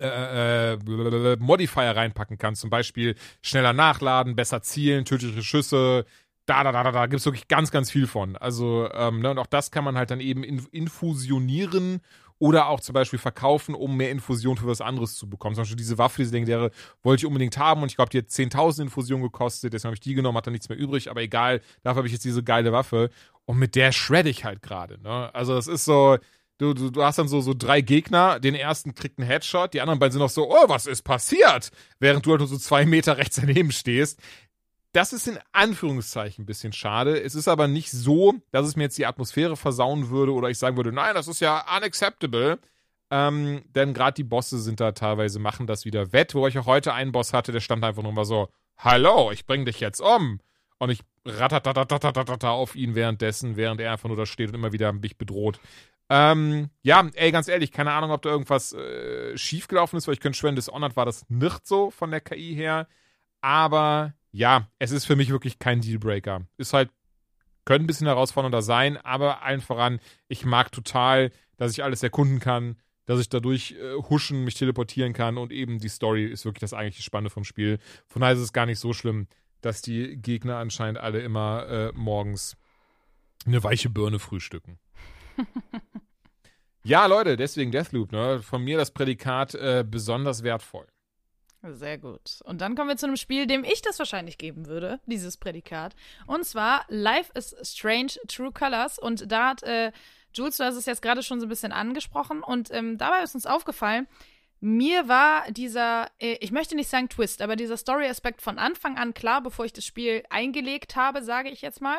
äh, äh, Modifier reinpacken kann. Zum Beispiel schneller nachladen, besser zielen, tödliche Schüsse. Da, da, da, da, da gibt es wirklich ganz, ganz viel von. Also, ähm, ne, und auch das kann man halt dann eben in, infusionieren oder auch zum Beispiel verkaufen, um mehr Infusion für was anderes zu bekommen. Zum Beispiel diese Waffe, diese legendäre, wollte ich unbedingt haben und ich glaube, die hat 10.000 Infusionen gekostet, deswegen habe ich die genommen, hat dann nichts mehr übrig, aber egal, dafür habe ich jetzt diese geile Waffe und mit der shred ich halt gerade. Ne? Also das ist so, du, du, du hast dann so, so drei Gegner, den ersten kriegt einen Headshot, die anderen beiden sind noch so, oh, was ist passiert? Während du halt nur so zwei Meter rechts daneben stehst. Das ist in Anführungszeichen ein bisschen schade. Es ist aber nicht so, dass es mir jetzt die Atmosphäre versauen würde oder ich sagen würde, nein, das ist ja unacceptable. Ähm, denn gerade die Bosse sind da teilweise, machen das wieder wett. Wo ich auch heute einen Boss hatte, der stand einfach nur mal so, hallo, ich bring dich jetzt um. Und ich ratatatatatatatata auf ihn währenddessen, während er einfach nur da steht und immer wieder mich bedroht. Ähm, ja, ey, ganz ehrlich, keine Ahnung, ob da irgendwas äh, schiefgelaufen ist, weil ich könnte schwören, Dishonored war das nicht so von der KI her. Aber ja, es ist für mich wirklich kein Dealbreaker. Ist halt, könnte ein bisschen herausfordernder sein, aber allen voran, ich mag total, dass ich alles erkunden kann, dass ich dadurch äh, huschen, mich teleportieren kann und eben die Story ist wirklich das eigentliche Spannende vom Spiel. Von daher ist es gar nicht so schlimm, dass die Gegner anscheinend alle immer äh, morgens eine weiche Birne frühstücken. (laughs) ja, Leute, deswegen Deathloop, ne? Von mir das Prädikat äh, besonders wertvoll. Sehr gut. Und dann kommen wir zu einem Spiel, dem ich das wahrscheinlich geben würde, dieses Prädikat. Und zwar Life is Strange True Colors. Und da hat äh, Jules, du hast es jetzt gerade schon so ein bisschen angesprochen. Und ähm, dabei ist uns aufgefallen, mir war dieser, äh, ich möchte nicht sagen Twist, aber dieser Story-Aspekt von Anfang an klar, bevor ich das Spiel eingelegt habe, sage ich jetzt mal.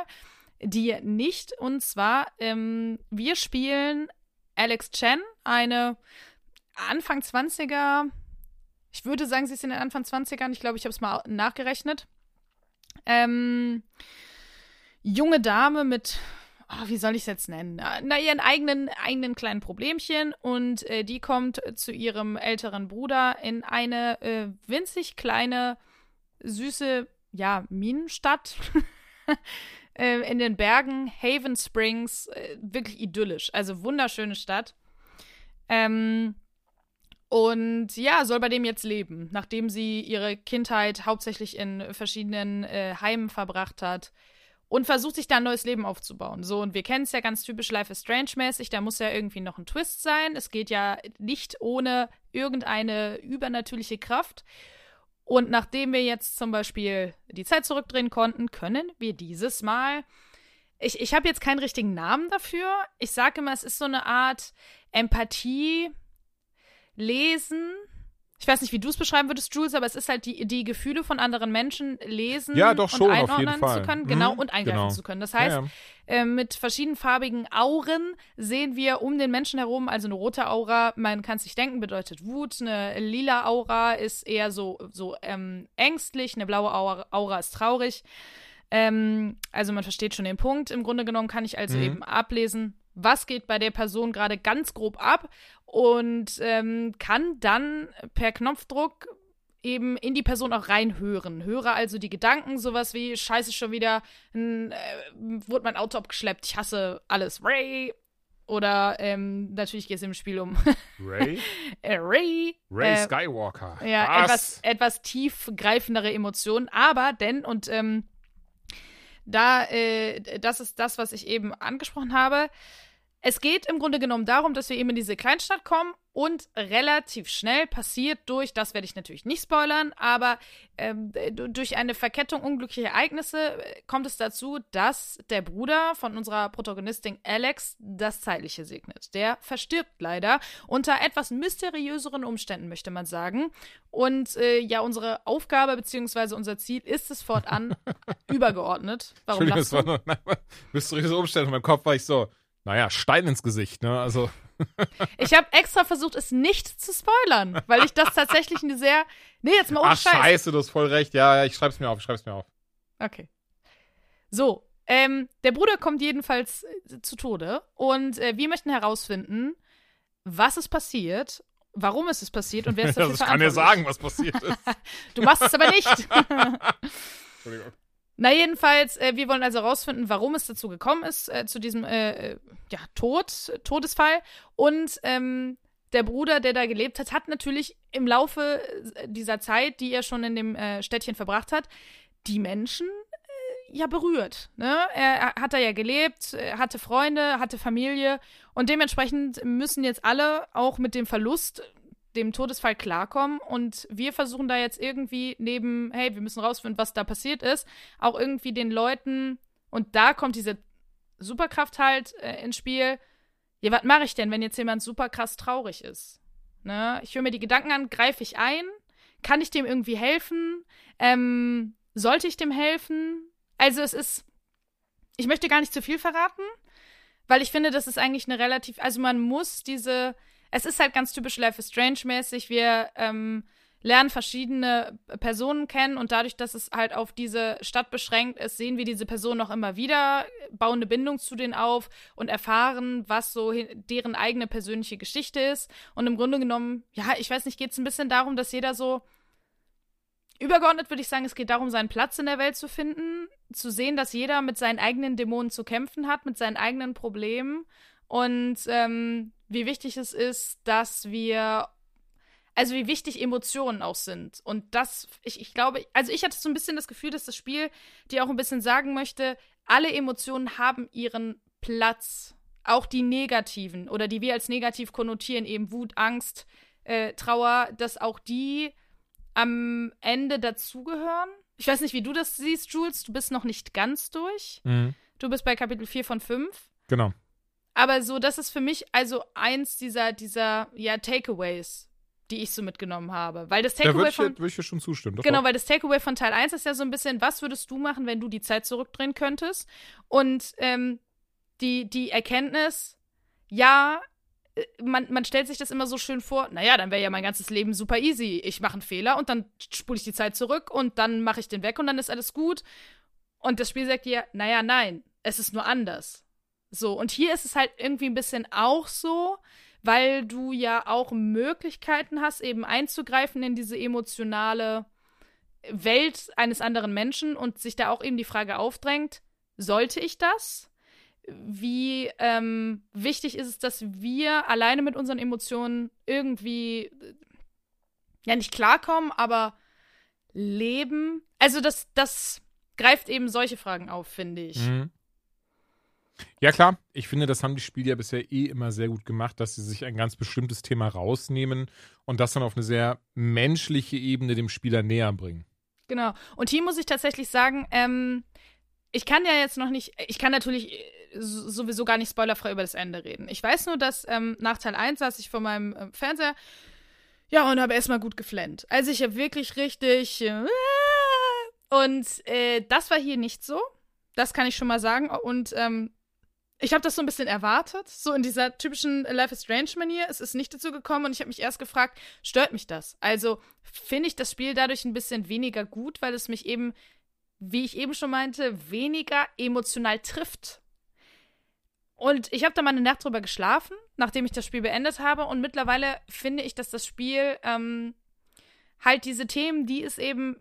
Die nicht. Und zwar, ähm, wir spielen Alex Chen, eine Anfang 20er ich würde sagen, sie ist in den Anfang 20ern. Ich glaube, ich habe es mal nachgerechnet. Ähm, junge Dame mit, oh, wie soll ich es jetzt nennen? Na, ihren eigenen, eigenen kleinen Problemchen. Und äh, die kommt zu ihrem älteren Bruder in eine äh, winzig kleine, süße, ja, Minenstadt. (laughs) äh, in den Bergen, Haven Springs, äh, wirklich idyllisch. Also wunderschöne Stadt. Ähm, und ja, soll bei dem jetzt leben, nachdem sie ihre Kindheit hauptsächlich in verschiedenen äh, Heimen verbracht hat und versucht sich da ein neues Leben aufzubauen. So, und wir kennen es ja ganz typisch Life is Strange-mäßig, da muss ja irgendwie noch ein Twist sein. Es geht ja nicht ohne irgendeine übernatürliche Kraft. Und nachdem wir jetzt zum Beispiel die Zeit zurückdrehen konnten, können wir dieses Mal. Ich, ich habe jetzt keinen richtigen Namen dafür. Ich sage immer, es ist so eine Art Empathie lesen. Ich weiß nicht, wie du es beschreiben würdest, Jules, aber es ist halt die, die Gefühle von anderen Menschen lesen ja, doch, schon, und einordnen zu können, mhm, genau, mhm, und eingreifen genau. zu können. Das heißt, Ja, ja. äh, mit verschiedenfarbigen Auren sehen wir um den Menschen herum, also eine rote Aura, man kann es sich denken, bedeutet Wut, eine lila Aura ist eher so, so ähm, ängstlich, eine blaue Aura, Aura ist traurig. Ähm, also man versteht schon den Punkt. Im Grunde genommen kann ich also Mhm. eben ablesen, was geht bei der Person gerade ganz grob ab und ähm, kann dann per Knopfdruck eben in die Person auch reinhören. Höre also die Gedanken, sowas wie, scheiße, schon wieder, ein, äh, wurde mein Auto abgeschleppt, ich hasse alles, Ray. Oder ähm, natürlich geht es im Spiel um (laughs) Ray? äh, Ray. Ray äh, Skywalker. ja, etwas, Was? etwas tiefgreifendere Emotionen. Aber denn, und ähm, da, äh, das ist das, was ich eben angesprochen habe. Es geht im Grunde genommen darum, dass wir eben in diese Kleinstadt kommen und relativ schnell passiert durch, das werde ich natürlich nicht spoilern, aber ähm, durch eine Verkettung unglücklicher Ereignisse äh, kommt es dazu, dass der Bruder von unserer Protagonistin Alex das Zeitliche segnet. Der verstirbt leider unter etwas mysteriöseren Umständen, möchte man sagen. Und äh, ja, unsere Aufgabe bzw. unser Ziel ist es fortan (laughs) übergeordnet. Warum lachst das du? war (laughs) nur mysteriöse Umstände. In meinem Kopf war ich so, naja, Stein ins Gesicht, ne? Also, (laughs) Ich habe extra versucht, es nicht zu spoilern, weil ich das tatsächlich eine sehr. Nee, jetzt mal ohne Ach, Scheiß. scheiße, du hast voll recht. Ja, ja, ich schreib's mir auf, ich schreib's mir auf. Okay. So, ähm, der Bruder kommt jedenfalls äh, zu Tode und äh, wir möchten herausfinden, was ist passiert, warum ist es passiert und wer ist (laughs) dafür Also ich kann dir sagen, was passiert ist. (laughs) Du machst es aber nicht. Entschuldigung. Na jedenfalls, äh, wir wollen also herausfinden, warum es dazu gekommen ist, äh, zu diesem äh, äh, ja, Tod, Todesfall. Und ähm, der Bruder, der da gelebt hat, hat natürlich im Laufe äh, dieser Zeit, die er schon in dem äh, Städtchen verbracht hat, die Menschen ja berührt. Ne? Er, hat da ja gelebt, hatte Freunde, hatte Familie und dementsprechend müssen jetzt alle auch mit dem Verlust dem Todesfall klarkommen und wir versuchen da jetzt irgendwie neben, hey, wir müssen rausfinden, was da passiert ist, auch irgendwie den Leuten, und da kommt diese Superkraft halt äh, ins Spiel. Ja, was mache ich denn, wenn jetzt jemand super krass traurig ist? Ne? Ich höre mir die Gedanken an, greife ich ein? Kann ich dem irgendwie helfen? Ähm, sollte ich dem helfen? Also es ist, ich möchte gar nicht zu viel verraten, weil ich finde, das ist eigentlich eine relativ, also man muss diese, es ist halt ganz typisch Life is Strange-mäßig. Wir ähm, lernen verschiedene Personen kennen und dadurch, dass es halt auf diese Stadt beschränkt ist, sehen wir diese Personen noch immer wieder, bauen eine Bindung zu denen auf und erfahren, was so deren eigene persönliche Geschichte ist. Und im Grunde genommen, ja, ich weiß nicht, geht es ein bisschen darum, dass jeder so übergeordnet würde ich sagen, es geht darum, seinen Platz in der Welt zu finden, zu sehen, dass jeder mit seinen eigenen Dämonen zu kämpfen hat, mit seinen eigenen Problemen und ähm, wie wichtig es ist, dass wir, also wie wichtig Emotionen auch sind. Und das, ich, ich glaube, also ich hatte so ein bisschen das Gefühl, dass das Spiel dir auch ein bisschen sagen möchte, alle Emotionen haben ihren Platz. Auch die negativen oder die wir als negativ konnotieren, eben Wut, Angst, äh, Trauer, dass auch die am Ende dazugehören. Ich weiß nicht, wie du das siehst, Jules. Du bist noch nicht ganz durch. Mhm. Du bist bei Kapitel 4 von 5. Genau. Aber so, das ist für mich also eins dieser, dieser, ja, Takeaways, die ich so mitgenommen habe. Weil das Da würde Takeaway ich, von. dir- würd ich dir schon zustimmen. Genau, doch. weil das Takeaway von Teil 1 ist ja so ein bisschen, was würdest du machen, wenn du die Zeit zurückdrehen könntest? Und ähm, die, die Erkenntnis, ja, äh, man, man stellt sich das immer so schön vor, naja, dann wäre ja mein ganzes Leben super easy. Ich mache einen Fehler und dann spule ich die Zeit zurück und dann mache ich den weg und dann ist alles gut. Und das Spiel sagt dir, naja, nein, es ist nur anders. So, und hier ist es halt irgendwie ein bisschen auch so, weil du ja auch Möglichkeiten hast, eben einzugreifen in diese emotionale Welt eines anderen Menschen und sich da auch eben die Frage aufdrängt, sollte ich das? Wie ähm, wichtig ist es, dass wir alleine mit unseren Emotionen irgendwie äh, ja nicht klarkommen, aber leben? Also das, das greift eben solche Fragen auf, finde ich. Mhm. Ja, klar. Ich finde, das haben die Spiele ja bisher eh immer sehr gut gemacht, dass sie sich ein ganz bestimmtes Thema rausnehmen und das dann auf eine sehr menschliche Ebene dem Spieler näher bringen. Genau. Und hier muss ich tatsächlich sagen, ähm, ich kann ja jetzt noch nicht, ich kann natürlich äh, so- sowieso gar nicht spoilerfrei über das Ende reden. Ich weiß nur, dass ähm, nach Teil 1 saß ich vor meinem äh, Fernseher, ja, und habe erstmal gut geflennt. Also ich habe wirklich richtig äh, und äh, das war hier nicht so. Das kann ich schon mal sagen. Und ähm, ich habe das so ein bisschen erwartet, so in dieser typischen Life is Strange Manier. Es ist nicht dazu gekommen und ich habe mich erst gefragt, stört mich das? Also finde ich das Spiel dadurch ein bisschen weniger gut, weil es mich eben, wie ich eben schon meinte, weniger emotional trifft. Und ich habe da mal eine Nacht drüber geschlafen, nachdem ich das Spiel beendet habe. Und mittlerweile finde ich, dass das Spiel ähm, halt diese Themen, die es eben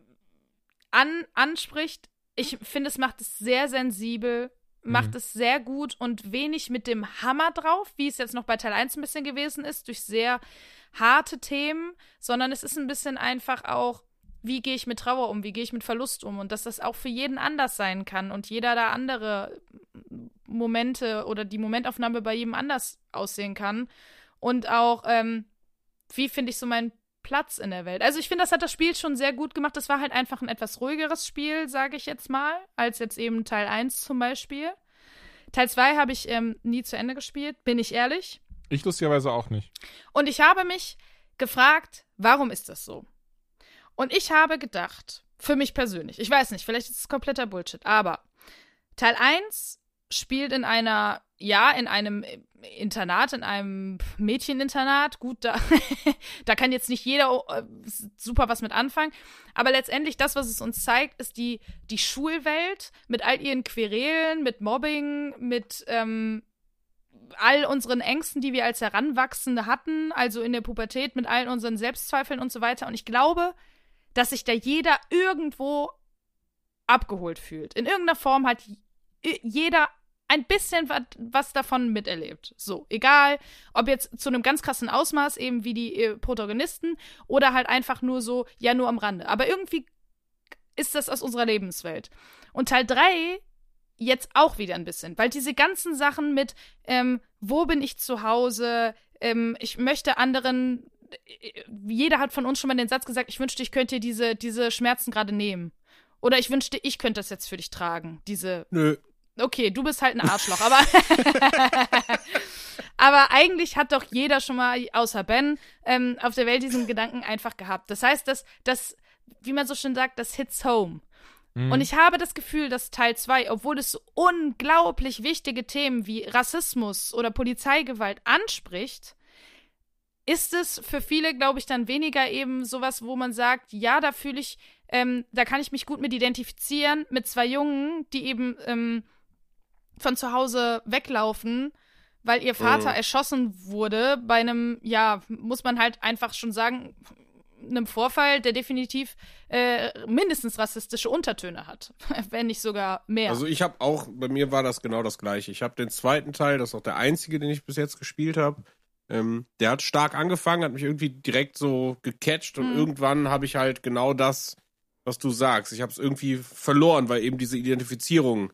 an, anspricht, ich finde, es macht es sehr sensibel, macht Mhm. es sehr gut und wenig mit dem Hammer drauf, wie es jetzt noch bei Teil 1 ein bisschen gewesen ist, durch sehr harte Themen, sondern es ist ein bisschen einfach auch, wie gehe ich mit Trauer um, wie gehe ich mit Verlust um und dass das auch für jeden anders sein kann und jeder da andere Momente oder die Momentaufnahme bei jedem anders aussehen kann und auch, ähm, wie finde ich so meinen Platz in der Welt. Also ich finde, das hat das Spiel schon sehr gut gemacht. Das war halt einfach ein etwas ruhigeres Spiel, sage ich jetzt mal, als jetzt eben Teil 1 zum Beispiel. Teil 2 habe ich ähm, nie zu Ende gespielt, bin ich ehrlich. Ich lustigerweise auch nicht. Und ich habe mich gefragt, warum ist das so? Und ich habe gedacht, für mich persönlich, ich weiß nicht, vielleicht ist es kompletter Bullshit, aber Teil 1 spielt in einer ja, in einem Internat, in einem Mädcheninternat. Gut, da, (laughs) da kann jetzt nicht jeder äh, super was mit anfangen. Aber letztendlich, das, was es uns zeigt, ist die, die Schulwelt mit all ihren Querelen, mit Mobbing, mit ähm, all unseren Ängsten, die wir als Heranwachsende hatten, also in der Pubertät, mit all unseren Selbstzweifeln und so weiter. Und ich glaube, dass sich da jeder irgendwo abgeholt fühlt. In irgendeiner Form hat jeder ein bisschen was davon miterlebt. So, egal, ob jetzt zu einem ganz krassen Ausmaß, eben wie die äh, Protagonisten, oder halt einfach nur so, ja, nur am Rande. Aber irgendwie ist das aus unserer Lebenswelt. Und Teil 3 jetzt auch wieder ein bisschen, weil diese ganzen Sachen mit, ähm, wo bin ich zu Hause, ähm, ich möchte anderen, äh, jeder hat von uns schon mal den Satz gesagt, ich wünschte, ich könnte dir diese, diese Schmerzen gerade nehmen. Oder ich wünschte, ich könnte das jetzt für dich tragen, diese Nö. Okay, du bist halt ein Arschloch, aber. (laughs) aber eigentlich hat doch jeder schon mal, außer Ben, ähm, auf der Welt diesen Gedanken einfach gehabt. Das heißt, dass das, wie man so schön sagt, das hits home. Mhm. Und ich habe das Gefühl, dass Teil 2, obwohl es so unglaublich wichtige Themen wie Rassismus oder Polizeigewalt anspricht, ist es für viele, glaube ich, dann weniger eben sowas, wo man sagt, ja, da fühle ich, ähm, da kann ich mich gut mit identifizieren, mit zwei Jungen, die eben ähm, von zu Hause weglaufen, weil ihr Vater Mhm. erschossen wurde bei einem, ja, muss man halt einfach schon sagen, einem Vorfall, der definitiv äh, mindestens rassistische Untertöne hat, (laughs) wenn nicht sogar mehr. Also ich habe auch, bei mir war das genau das gleiche. Ich habe den zweiten Teil, das ist auch der einzige, den ich bis jetzt gespielt habe. Ähm, der hat stark angefangen, hat mich irgendwie direkt so gecatcht und Mhm. irgendwann habe ich halt genau das, was du sagst. Ich habe es irgendwie verloren, weil eben diese Identifizierung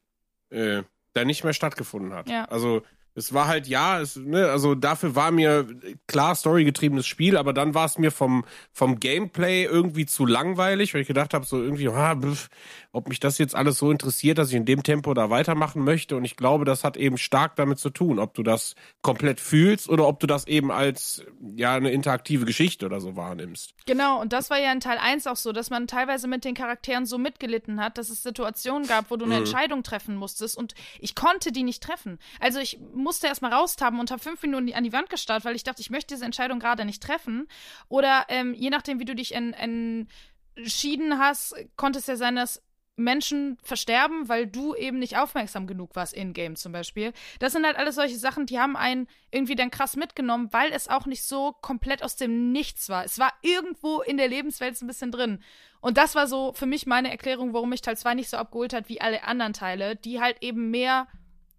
äh, da nicht mehr stattgefunden hat. Ja. Also es war halt, ja, es, ne, also dafür war mir klar storygetriebenes Spiel, aber dann war es mir vom, vom Gameplay irgendwie zu langweilig, weil ich gedacht habe, so irgendwie, ah, pf, ob mich das jetzt alles so interessiert, dass ich in dem Tempo da weitermachen möchte. Und ich glaube, das hat eben stark damit zu tun, ob du das komplett fühlst oder ob du das eben als ja eine interaktive Geschichte oder so wahrnimmst. Genau, und das war ja in Teil 1 auch so, dass man teilweise mit den Charakteren so mitgelitten hat, dass es Situationen gab, wo du eine Mhm. Entscheidung treffen musstest und ich konnte die nicht treffen. Also ich musste erstmal raustaben und habe fünf Minuten an die Wand gestarrt, weil ich dachte, ich möchte diese Entscheidung gerade nicht treffen. Oder ähm, je nachdem, wie du dich en entschieden hast, konnte es ja sein, dass Menschen versterben, weil du eben nicht aufmerksam genug warst in-game zum Beispiel. Das sind halt alles solche Sachen, die haben einen irgendwie dann krass mitgenommen, weil es auch nicht so komplett aus dem Nichts war. Es war irgendwo in der Lebenswelt ein bisschen drin. Und das war so für mich meine Erklärung, warum mich Teil 2 nicht so abgeholt hat wie alle anderen Teile, die halt eben mehr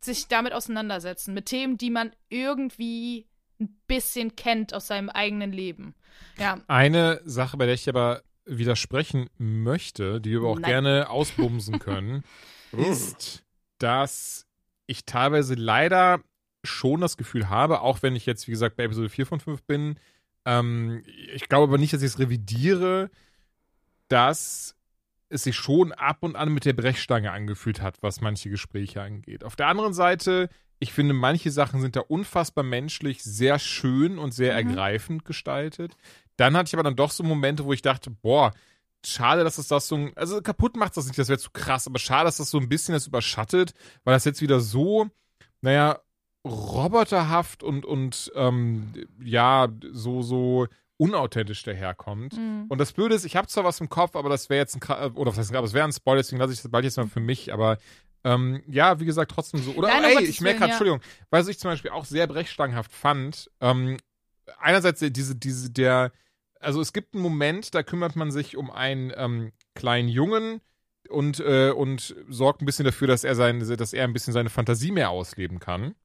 sich damit auseinandersetzen, mit Themen, die man irgendwie ein bisschen kennt aus seinem eigenen Leben. Ja, Eine Sache, bei der ich aber widersprechen möchte, die wir aber auch Nein. gerne ausbumsen können, (laughs) ist, dass ich teilweise leider schon das Gefühl habe, auch wenn ich jetzt, wie gesagt, bei Episode 4 von 5 bin, ähm, ich glaube aber nicht, dass ich es revidiere, dass es sich schon ab und an mit der Brechstange angefühlt hat, was manche Gespräche angeht. Auf der anderen Seite, ich finde, manche Sachen sind da unfassbar menschlich, sehr schön und sehr Mhm. ergreifend gestaltet. Dann hatte ich aber dann doch so Momente, wo ich dachte, boah, schade, dass es das so, also kaputt macht das nicht, das wäre zu krass, aber schade, dass das so ein bisschen das überschattet, weil das jetzt wieder so, naja, roboterhaft und, und ähm, ja, so, so unauthentisch daherkommt. Mhm. Und das Blöde ist, ich habe zwar was im Kopf, aber das wäre jetzt ein, Kra- oder was heißt, aber es wäre ein Spoiler, deswegen lasse ich das bald jetzt mal für mich, aber ähm, ja, wie gesagt, trotzdem so. Oder Nein, ey, ich merke gerade, ja. Entschuldigung, weil ich zum Beispiel auch sehr brechstangenhaft fand, ähm, einerseits diese, diese, der, also es gibt einen Moment, da kümmert man sich um einen ähm, kleinen Jungen und, äh, und sorgt ein bisschen dafür, dass er sein, dass er ein bisschen seine Fantasie mehr ausleben kann.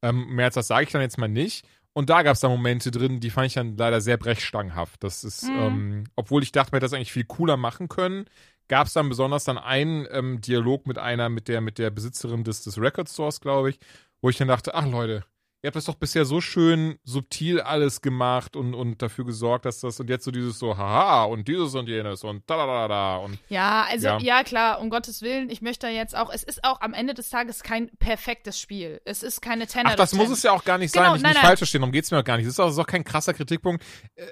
Ähm, mehr als das sage ich dann jetzt mal nicht. Und da gab es da Momente drin, die fand ich dann leider sehr brechstangenhaft. Das ist, Mhm. ähm, obwohl ich dachte, man hätte das eigentlich viel cooler machen können, gab es dann besonders dann einen ähm, Dialog mit einer, mit der, mit der Besitzerin des, des Record Stores, glaube ich, wo ich dann dachte, ach Leute, ihr habt das doch bisher so schön subtil alles gemacht und, und dafür gesorgt, dass das und jetzt so dieses so, haha, und dieses und jenes und da da da da und Ja, also Ja. ja. klar, um Gottes Willen, ich möchte da jetzt auch, es ist auch am Ende des Tages kein perfektes Spiel. Es ist keine 10 Ach, das muss es ja auch gar nicht Genau, sein. Nicht, nein, nicht nein. falsch verstehen, darum geht's mir auch gar nicht. Das ist auch, das ist auch kein krasser Kritikpunkt. Äh,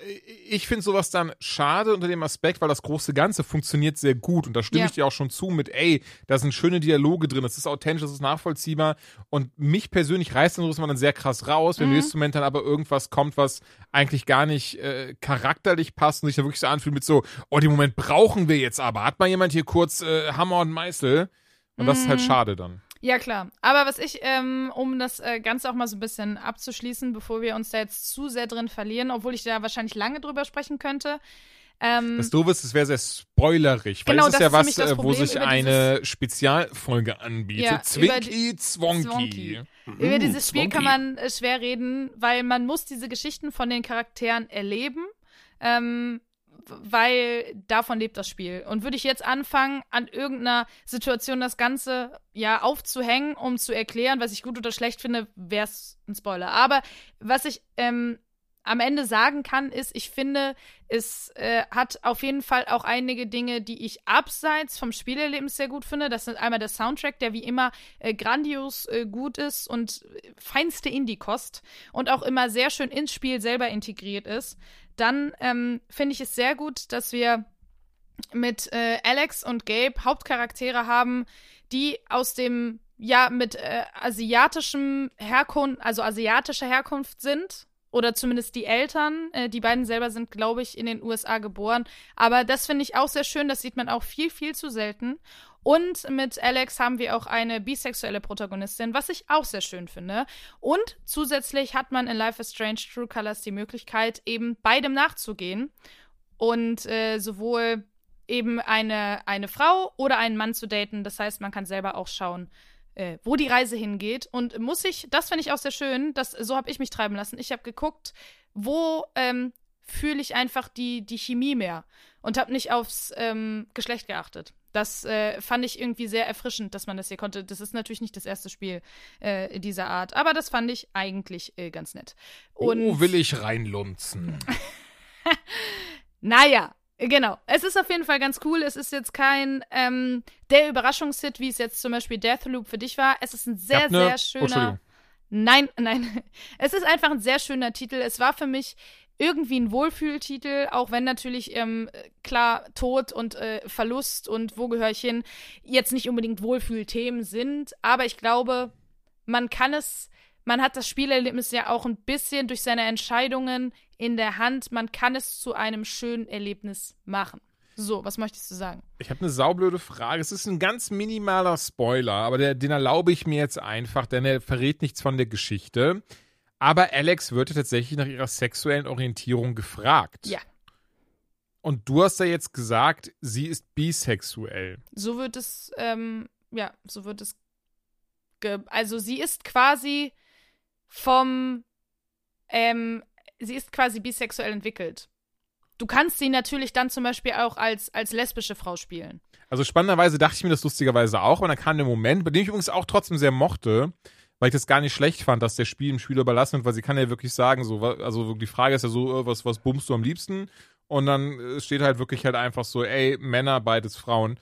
Ich finde sowas dann schade unter dem Aspekt, weil das große Ganze funktioniert sehr gut. Und da stimme Ja. ich dir auch schon zu mit, ey, da sind schöne Dialoge drin, es ist authentisch, es ist nachvollziehbar. Und mich persönlich reißt dann sowas mal dann sehr krass raus, Mhm. wenn im nächsten Moment dann aber irgendwas kommt, was eigentlich gar nicht äh, charakterlich passt und sich dann wirklich so anfühlt mit so, oh, den Moment brauchen wir jetzt aber. Hat mal jemand hier kurz äh, Hammer und Meißel? Und das ist halt Mhm. schade dann. Ja, klar. Aber was ich, ähm, um das äh, Ganze auch mal so ein bisschen abzuschließen, bevor wir uns da jetzt zu sehr drin verlieren, obwohl ich da wahrscheinlich lange drüber sprechen könnte. Ähm, Das Doofe ist, es wäre sehr spoilerig, weil Genau, es ist ja was, äh, wo sich eine Spezialfolge anbietet. Ja, Zwonky. Zwonky. Mhm, Über dieses Spiel kann man äh, schwer reden, weil man muss diese Geschichten von den Charakteren erleben, ähm, weil davon lebt das Spiel. Und würde ich jetzt anfangen, an irgendeiner Situation das Ganze ja aufzuhängen, um zu erklären, was ich gut oder schlecht finde, wäre es ein Spoiler. Aber was ich ähm, am Ende sagen kann, ist, ich finde, es äh, hat auf jeden Fall auch einige Dinge, die ich abseits vom Spielerlebnis sehr gut finde. Das sind einmal der Soundtrack, der wie immer äh, grandios äh, gut ist und äh, feinste Indie-Kost und auch immer sehr schön ins Spiel selber integriert ist. Dann ähm, finde ich es sehr gut, dass wir mit äh, Alex und Gabe Hauptcharaktere haben, die aus dem ja mit äh, asiatischem Herkunft, also asiatischer Herkunft sind oder zumindest die Eltern. Äh, die beiden selber sind, glaube ich, in den USA geboren. Aber das finde ich auch sehr schön. Das sieht man auch viel, viel zu selten. Und mit Alex haben wir auch eine bisexuelle Protagonistin, was ich auch sehr schön finde. Und zusätzlich hat man in Life is Strange True Colors die Möglichkeit, eben beidem nachzugehen und äh, sowohl eben eine, eine Frau oder einen Mann zu daten. Das heißt, man kann selber auch schauen, äh, wo die Reise hingeht. Und muss ich, das finde ich auch sehr schön, das, so habe ich mich treiben lassen. Ich habe geguckt, wo ähm, fühle ich einfach die, die Chemie mehr und habe nicht aufs ähm, Geschlecht geachtet. Das äh, fand ich irgendwie sehr erfrischend, dass man das hier konnte. Das ist natürlich nicht das erste Spiel äh, dieser Art, aber das fand ich eigentlich äh, ganz nett. Und oh, will ich reinlunzen. (laughs) naja, genau. Es ist auf jeden Fall ganz cool. Es ist jetzt kein ähm, der Überraschungshit, wie es jetzt zum Beispiel Deathloop für dich war. Es ist ein sehr, ne- sehr Oh, schöner. Nein, (laughs) nein. Es ist einfach ein sehr schöner Titel. Es war für mich irgendwie ein Wohlfühltitel, auch wenn natürlich ähm, klar Tod und äh, Verlust und wo gehöre ich hin jetzt nicht unbedingt Wohlfühlthemen sind. Aber ich glaube, man kann es, man hat das Spielerlebnis ja auch ein bisschen durch seine Entscheidungen in der Hand. Man kann es zu einem schönen Erlebnis machen. So, was möchtest du sagen? Ich habe eine saublöde Frage. Es ist ein ganz minimaler Spoiler, aber der, den erlaube ich mir jetzt einfach, denn er verrät nichts von der Geschichte. Aber Alex wird ja tatsächlich nach ihrer sexuellen Orientierung gefragt. Ja. Und du hast ja jetzt gesagt, sie ist bisexuell. So wird es, ähm, ja, so wird es. Also sie ist quasi vom, ähm, sie ist quasi bisexuell entwickelt. Du kannst sie natürlich dann zum Beispiel auch als, als lesbische Frau spielen. Also spannenderweise dachte ich mir das lustigerweise auch, und dann kam der Moment, bei dem ich übrigens auch trotzdem sehr mochte, weil ich das gar nicht schlecht fand, dass der Spiel dem Spieler überlassen wird, weil sie kann ja wirklich sagen, so, also die Frage ist ja so, äh, was, was bummst du am liebsten? Und dann äh, steht halt wirklich halt einfach so, ey, Männer, beides Frauen.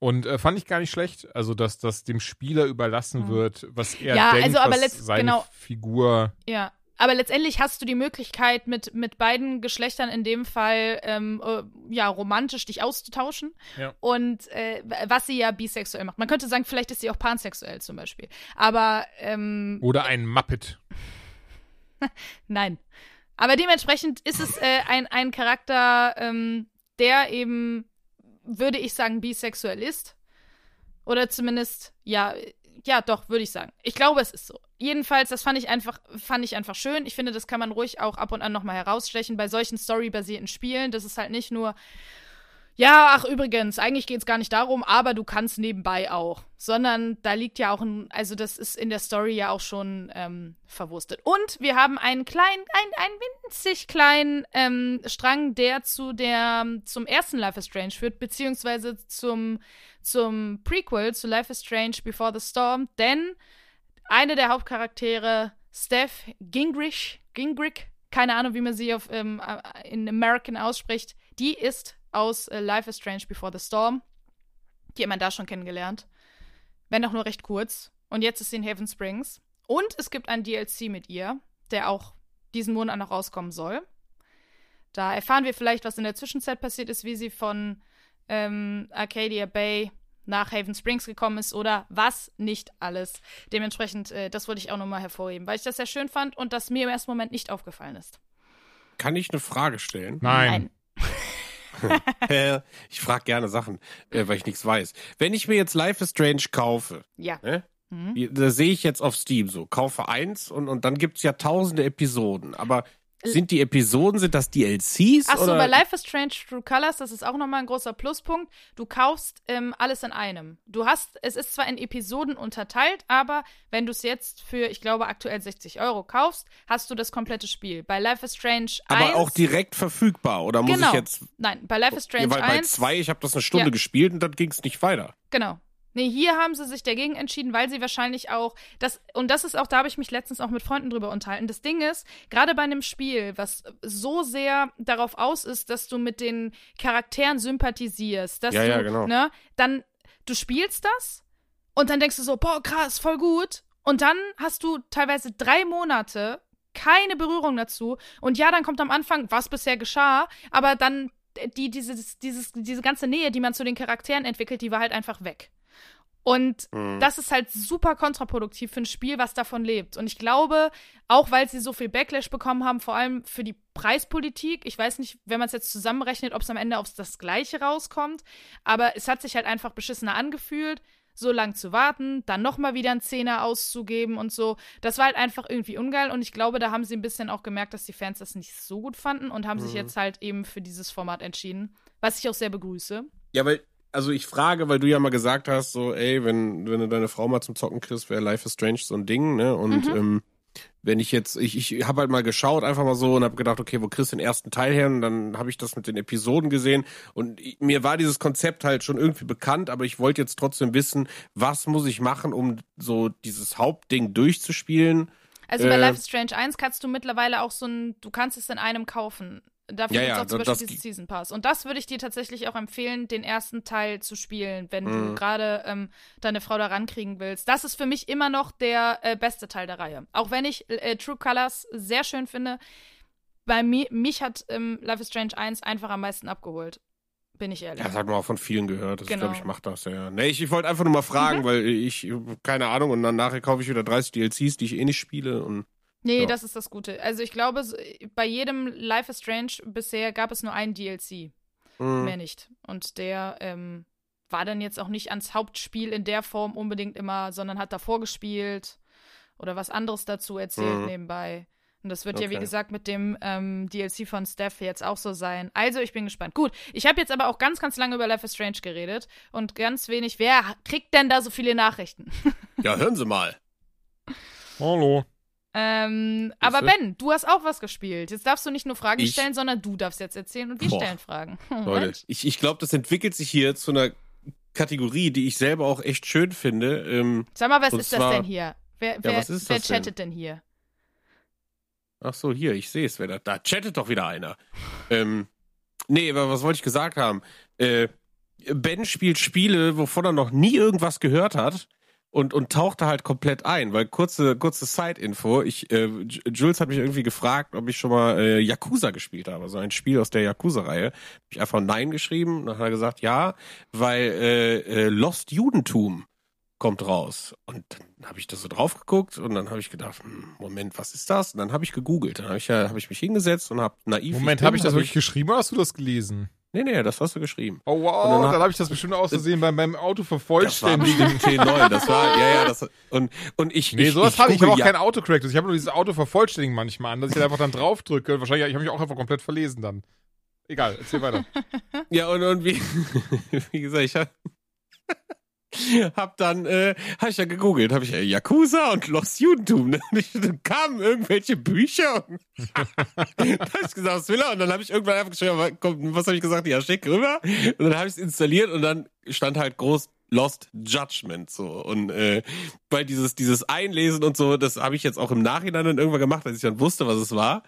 Und äh, fand ich gar nicht schlecht, also dass das dem Spieler überlassen Mhm. wird, was er Ja, denkt, also aber was seine genau. Figur. Ja. Aber letztendlich hast du die Möglichkeit, mit, mit beiden Geschlechtern in dem Fall ähm, äh, ja romantisch dich auszutauschen. Ja. Und äh, was sie ja bisexuell macht. Man könnte sagen, vielleicht ist sie auch pansexuell zum Beispiel. Aber ähm, Oder ein Muppet. (laughs) Nein. Aber dementsprechend ist es äh, ein, ein Charakter, ähm, der eben, würde ich sagen, bisexuell ist. Oder zumindest, ja, ja, doch, würde ich sagen. Ich glaube, es ist so. Jedenfalls, das fand ich einfach, fand ich einfach schön. Ich finde, das kann man ruhig auch ab und an nochmal herausstechen bei solchen storybasierten Spielen. Das ist halt nicht nur, ja, ach übrigens, eigentlich geht es gar nicht darum, aber du kannst nebenbei auch. Sondern da liegt ja auch ein, also das ist in der Story ja auch schon ähm, verwurstet. Und wir haben einen kleinen, einen, einen winzig kleinen ähm, Strang, der zu der, zum ersten Life is Strange führt, beziehungsweise zum, zum Prequel zu Life is Strange Before the Storm, denn eine der Hauptcharaktere Steph Gingrich, Gingrich, keine Ahnung, wie man sie auf, ähm, äh, in American ausspricht, die ist aus äh, Life is Strange Before the Storm. Die hat man da schon kennengelernt. Wenn auch nur recht kurz. Und jetzt ist sie in Haven Springs. Und es gibt ein DLC mit ihr, der auch diesen Monat noch rauskommen soll. Da erfahren wir vielleicht, was in der Zwischenzeit passiert ist, wie sie von ähm, Arcadia Bay nach Haven Springs gekommen ist oder was nicht alles. Dementsprechend, äh, das wollte ich auch nochmal hervorheben, weil ich das sehr schön fand und das mir im ersten Moment nicht aufgefallen ist. Kann ich eine Frage stellen? Nein. Äh, (laughs) ich frage gerne Sachen, äh, weil ich nichts weiß. Wenn ich mir jetzt Life is Strange kaufe, Ja. ne? Mhm. Da sehe ich jetzt auf Steam so, kaufe eins und, und dann gibt's ja tausende Episoden. Aber sind die Episoden, sind das DLCs? Achso, oder? bei Life is Strange True Colors, das ist auch nochmal ein großer Pluspunkt. Du kaufst ähm, alles in einem. Du hast, es ist zwar in Episoden unterteilt, aber wenn du es jetzt für, ich glaube, aktuell 60 Euro kaufst, hast du das komplette Spiel. Bei Life is Strange 1. aber auch direkt verfügbar. Oder muss genau. ich jetzt. Nein, bei Life is Strange Ja, weil bei 1. zwei, ich habe das eine Stunde Ja. gespielt und dann ging's nicht weiter. Genau. Nee, hier haben sie sich dagegen entschieden, weil sie wahrscheinlich auch das und das ist auch, da habe ich mich letztens auch mit Freunden drüber unterhalten. Das Ding ist, gerade bei einem Spiel, was so sehr darauf aus ist, dass du mit den Charakteren sympathisierst, dass Ja, du, ja, genau. ne, dann du spielst das und dann denkst du so, boah, krass, voll gut. Und dann hast du teilweise drei Monate keine Berührung dazu. Und ja, dann kommt am Anfang, was bisher geschah, aber dann äh, die, dieses, dieses, diese ganze Nähe, die man zu den Charakteren entwickelt, die war halt einfach weg. Und Mhm. das ist halt super kontraproduktiv für ein Spiel, was davon lebt. Und ich glaube, auch weil sie so viel Backlash bekommen haben, vor allem für die Preispolitik, ich weiß nicht, wenn man es jetzt zusammenrechnet, ob es am Ende aufs das Gleiche rauskommt, aber es hat sich halt einfach beschissener angefühlt, so lang zu warten, dann nochmal wieder einen Zehner auszugeben und so. Das war halt einfach irgendwie ungeil und ich glaube, da haben sie ein bisschen auch gemerkt, dass die Fans das nicht so gut fanden und haben sich Mhm. jetzt halt eben für dieses Format entschieden, was ich auch sehr begrüße. Ja, weil, also ich frage, weil du ja mal gesagt hast, so, ey, wenn, wenn du deine Frau mal zum Zocken kriegst, wäre Life is Strange so ein Ding, ne? Und Mhm. ähm, wenn ich jetzt, ich, ich habe halt mal geschaut, einfach mal so und habe gedacht, okay, wo kriegst du den ersten Teil her? Und dann habe ich das mit den Episoden gesehen und ich, mir war dieses Konzept halt schon irgendwie bekannt, aber ich wollte jetzt trotzdem wissen, was muss ich machen, um so dieses Hauptding durchzuspielen? Also bei Äh, Life is Strange 1 kannst du mittlerweile auch so ein, du kannst es in einem kaufen. Dafür Ja, gibt es ja, auch zum Beispiel diesen Season Pass. Und das würde ich dir tatsächlich auch empfehlen, den ersten Teil zu spielen, wenn du Mhm. gerade ähm, deine Frau da rankriegen willst. Das ist für mich immer noch der äh, beste Teil der Reihe. Auch wenn ich äh, True Colors sehr schön finde. Bei mir, mich hat ähm, Life is Strange 1 einfach am meisten abgeholt. Bin ich ehrlich. Ja, das hat man auch von vielen gehört. Das Genau. glaube ich macht das ja. Nee, ich, ich wollte einfach nur mal fragen, Mhm. (laughs) weil ich keine Ahnung und dann nachher kaufe ich wieder 30 DLCs, die ich eh nicht spiele und Nee, Ja. das ist das Gute. Also ich glaube, bei jedem Life is Strange bisher gab es nur einen DLC. mh. Mehr nicht. Und der ähm, war dann jetzt auch nicht ans Hauptspiel in der Form unbedingt immer, sondern hat davor gespielt oder was anderes dazu erzählt Mhm. nebenbei. Und das wird ja, wie Okay. gesagt, mit dem ähm, DLC von Steph jetzt auch so sein. Also, ich bin gespannt. Gut, ich habe jetzt aber auch ganz, ganz lange über Life is Strange geredet und ganz wenig. Wer kriegt denn da so viele Nachrichten? Ja, hören Sie mal. Hallo. Ähm, aber? Ben, du hast auch was gespielt. Jetzt darfst du nicht nur Fragen Ich? stellen, sondern du darfst jetzt erzählen und wir Boah. stellen Fragen. (laughs) Leute, ich, ich glaube, das entwickelt sich hier zu einer Kategorie, die ich selber auch echt schön finde. Ähm, Sag mal, was ist das zwar- denn hier? Wer, wer, ist wer das denn? chattet denn hier? ach so, hier, ich sehe es, da, da chattet doch wieder einer. Ähm, nee, aber was wollte ich gesagt haben? Äh, Ben spielt Spiele, wovon er noch nie irgendwas gehört hat. Und, und tauchte halt komplett ein, weil kurze, kurze Side-Info, ich, äh, Jules hat mich irgendwie gefragt, ob ich schon mal äh, Yakuza gespielt habe, also ein Spiel aus der Yakuza-Reihe. Hab ich einfach Nein geschrieben, dann hat er gesagt, ja, weil äh, äh, Lost Judentum kommt raus. Und dann habe ich das so drauf geguckt und dann habe ich gedacht, hm, Moment, was ist das? Und dann habe ich gegoogelt, dann habe ich, ja, hab ich mich hingesetzt und habe naiv. Moment, habe ich das hab wirklich geschrieben oder hast du das gelesen? Nee, nee, das hast du geschrieben. Oh Und wow, dann dann, hab- habe ich das bestimmt ausgesehen beim, beim Auto Das war vervollständigen. bestimmt T9, das war, ja, ja, das, und, und ich, Nee, ich, sowas habe ich. Ich habe google auch kein Autocorrect. Ich habe nur dieses Auto vervollständigen manchmal an, dass ich halt einfach dann drauf drücke. Wahrscheinlich, ich habe mich auch einfach komplett verlesen dann. Egal, erzähl weiter. Ja, und, und wie, (laughs) wie gesagt, ich hab, (laughs) hab dann, äh, hab ich ja gegoogelt, hab ich äh, Yakuza und Lost Judentum. Ne? (laughs) Dann kamen irgendwelche Bücher und (laughs) dann hab ich gesagt, was will er? Und dann habe ich irgendwann einfach geschrieben, komm, was habe ich gesagt? Ja, schick rüber. Und dann habe ich es installiert und dann stand halt groß Lost Judgment so. Und äh, weil dieses, dieses Einlesen und so, das habe ich jetzt auch im Nachhinein dann irgendwann gemacht, als ich dann wusste, was es war.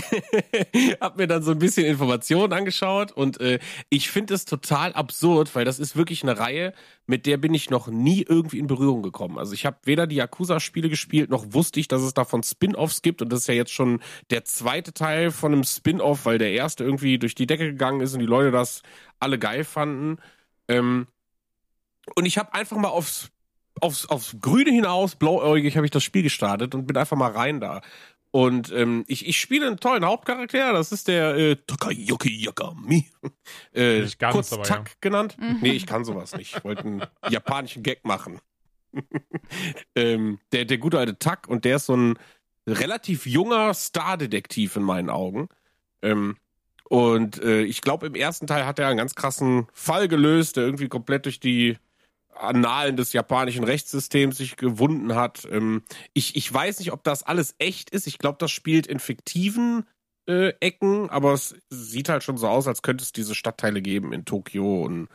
(laughs) hab mir dann so ein bisschen Informationen angeschaut und äh, ich finde es total absurd, weil das ist wirklich eine Reihe, mit der bin ich noch nie irgendwie in Berührung gekommen. Also ich habe weder die Yakuza-Spiele gespielt, noch wusste ich, dass es davon Spin-offs gibt und das ist ja jetzt schon der zweite Teil von einem Spin-off, weil der erste irgendwie durch die Decke gegangen ist und die Leute das alle geil fanden. Ähm, und ich habe einfach mal aufs aufs, aufs Grüne hinaus, blauäugig, habe ich das Spiel gestartet und bin einfach mal rein da. Und ähm, ich, ich spiele einen tollen Hauptcharakter, das ist der äh, Takayuki Yakami. (laughs) Äh, Nicht ganz, kurz aber Tak genannt. Nee, ich kann sowas nicht. Ich wollte einen (laughs) japanischen Gag machen. (laughs) ähm, der, der gute alte Tak und der ist so ein relativ junger Star-Detektiv in meinen Augen. Ähm, und äh, ich glaube, im ersten Teil hat er einen ganz krassen Fall gelöst, der irgendwie komplett durch die Annalen des japanischen Rechtssystems sich gewunden hat. Ähm, ich, ich weiß nicht, ob das alles echt ist. Ich glaube, das spielt in fiktiven äh, Ecken, aber es sieht halt schon so aus, als könnte es diese Stadtteile geben in Tokio und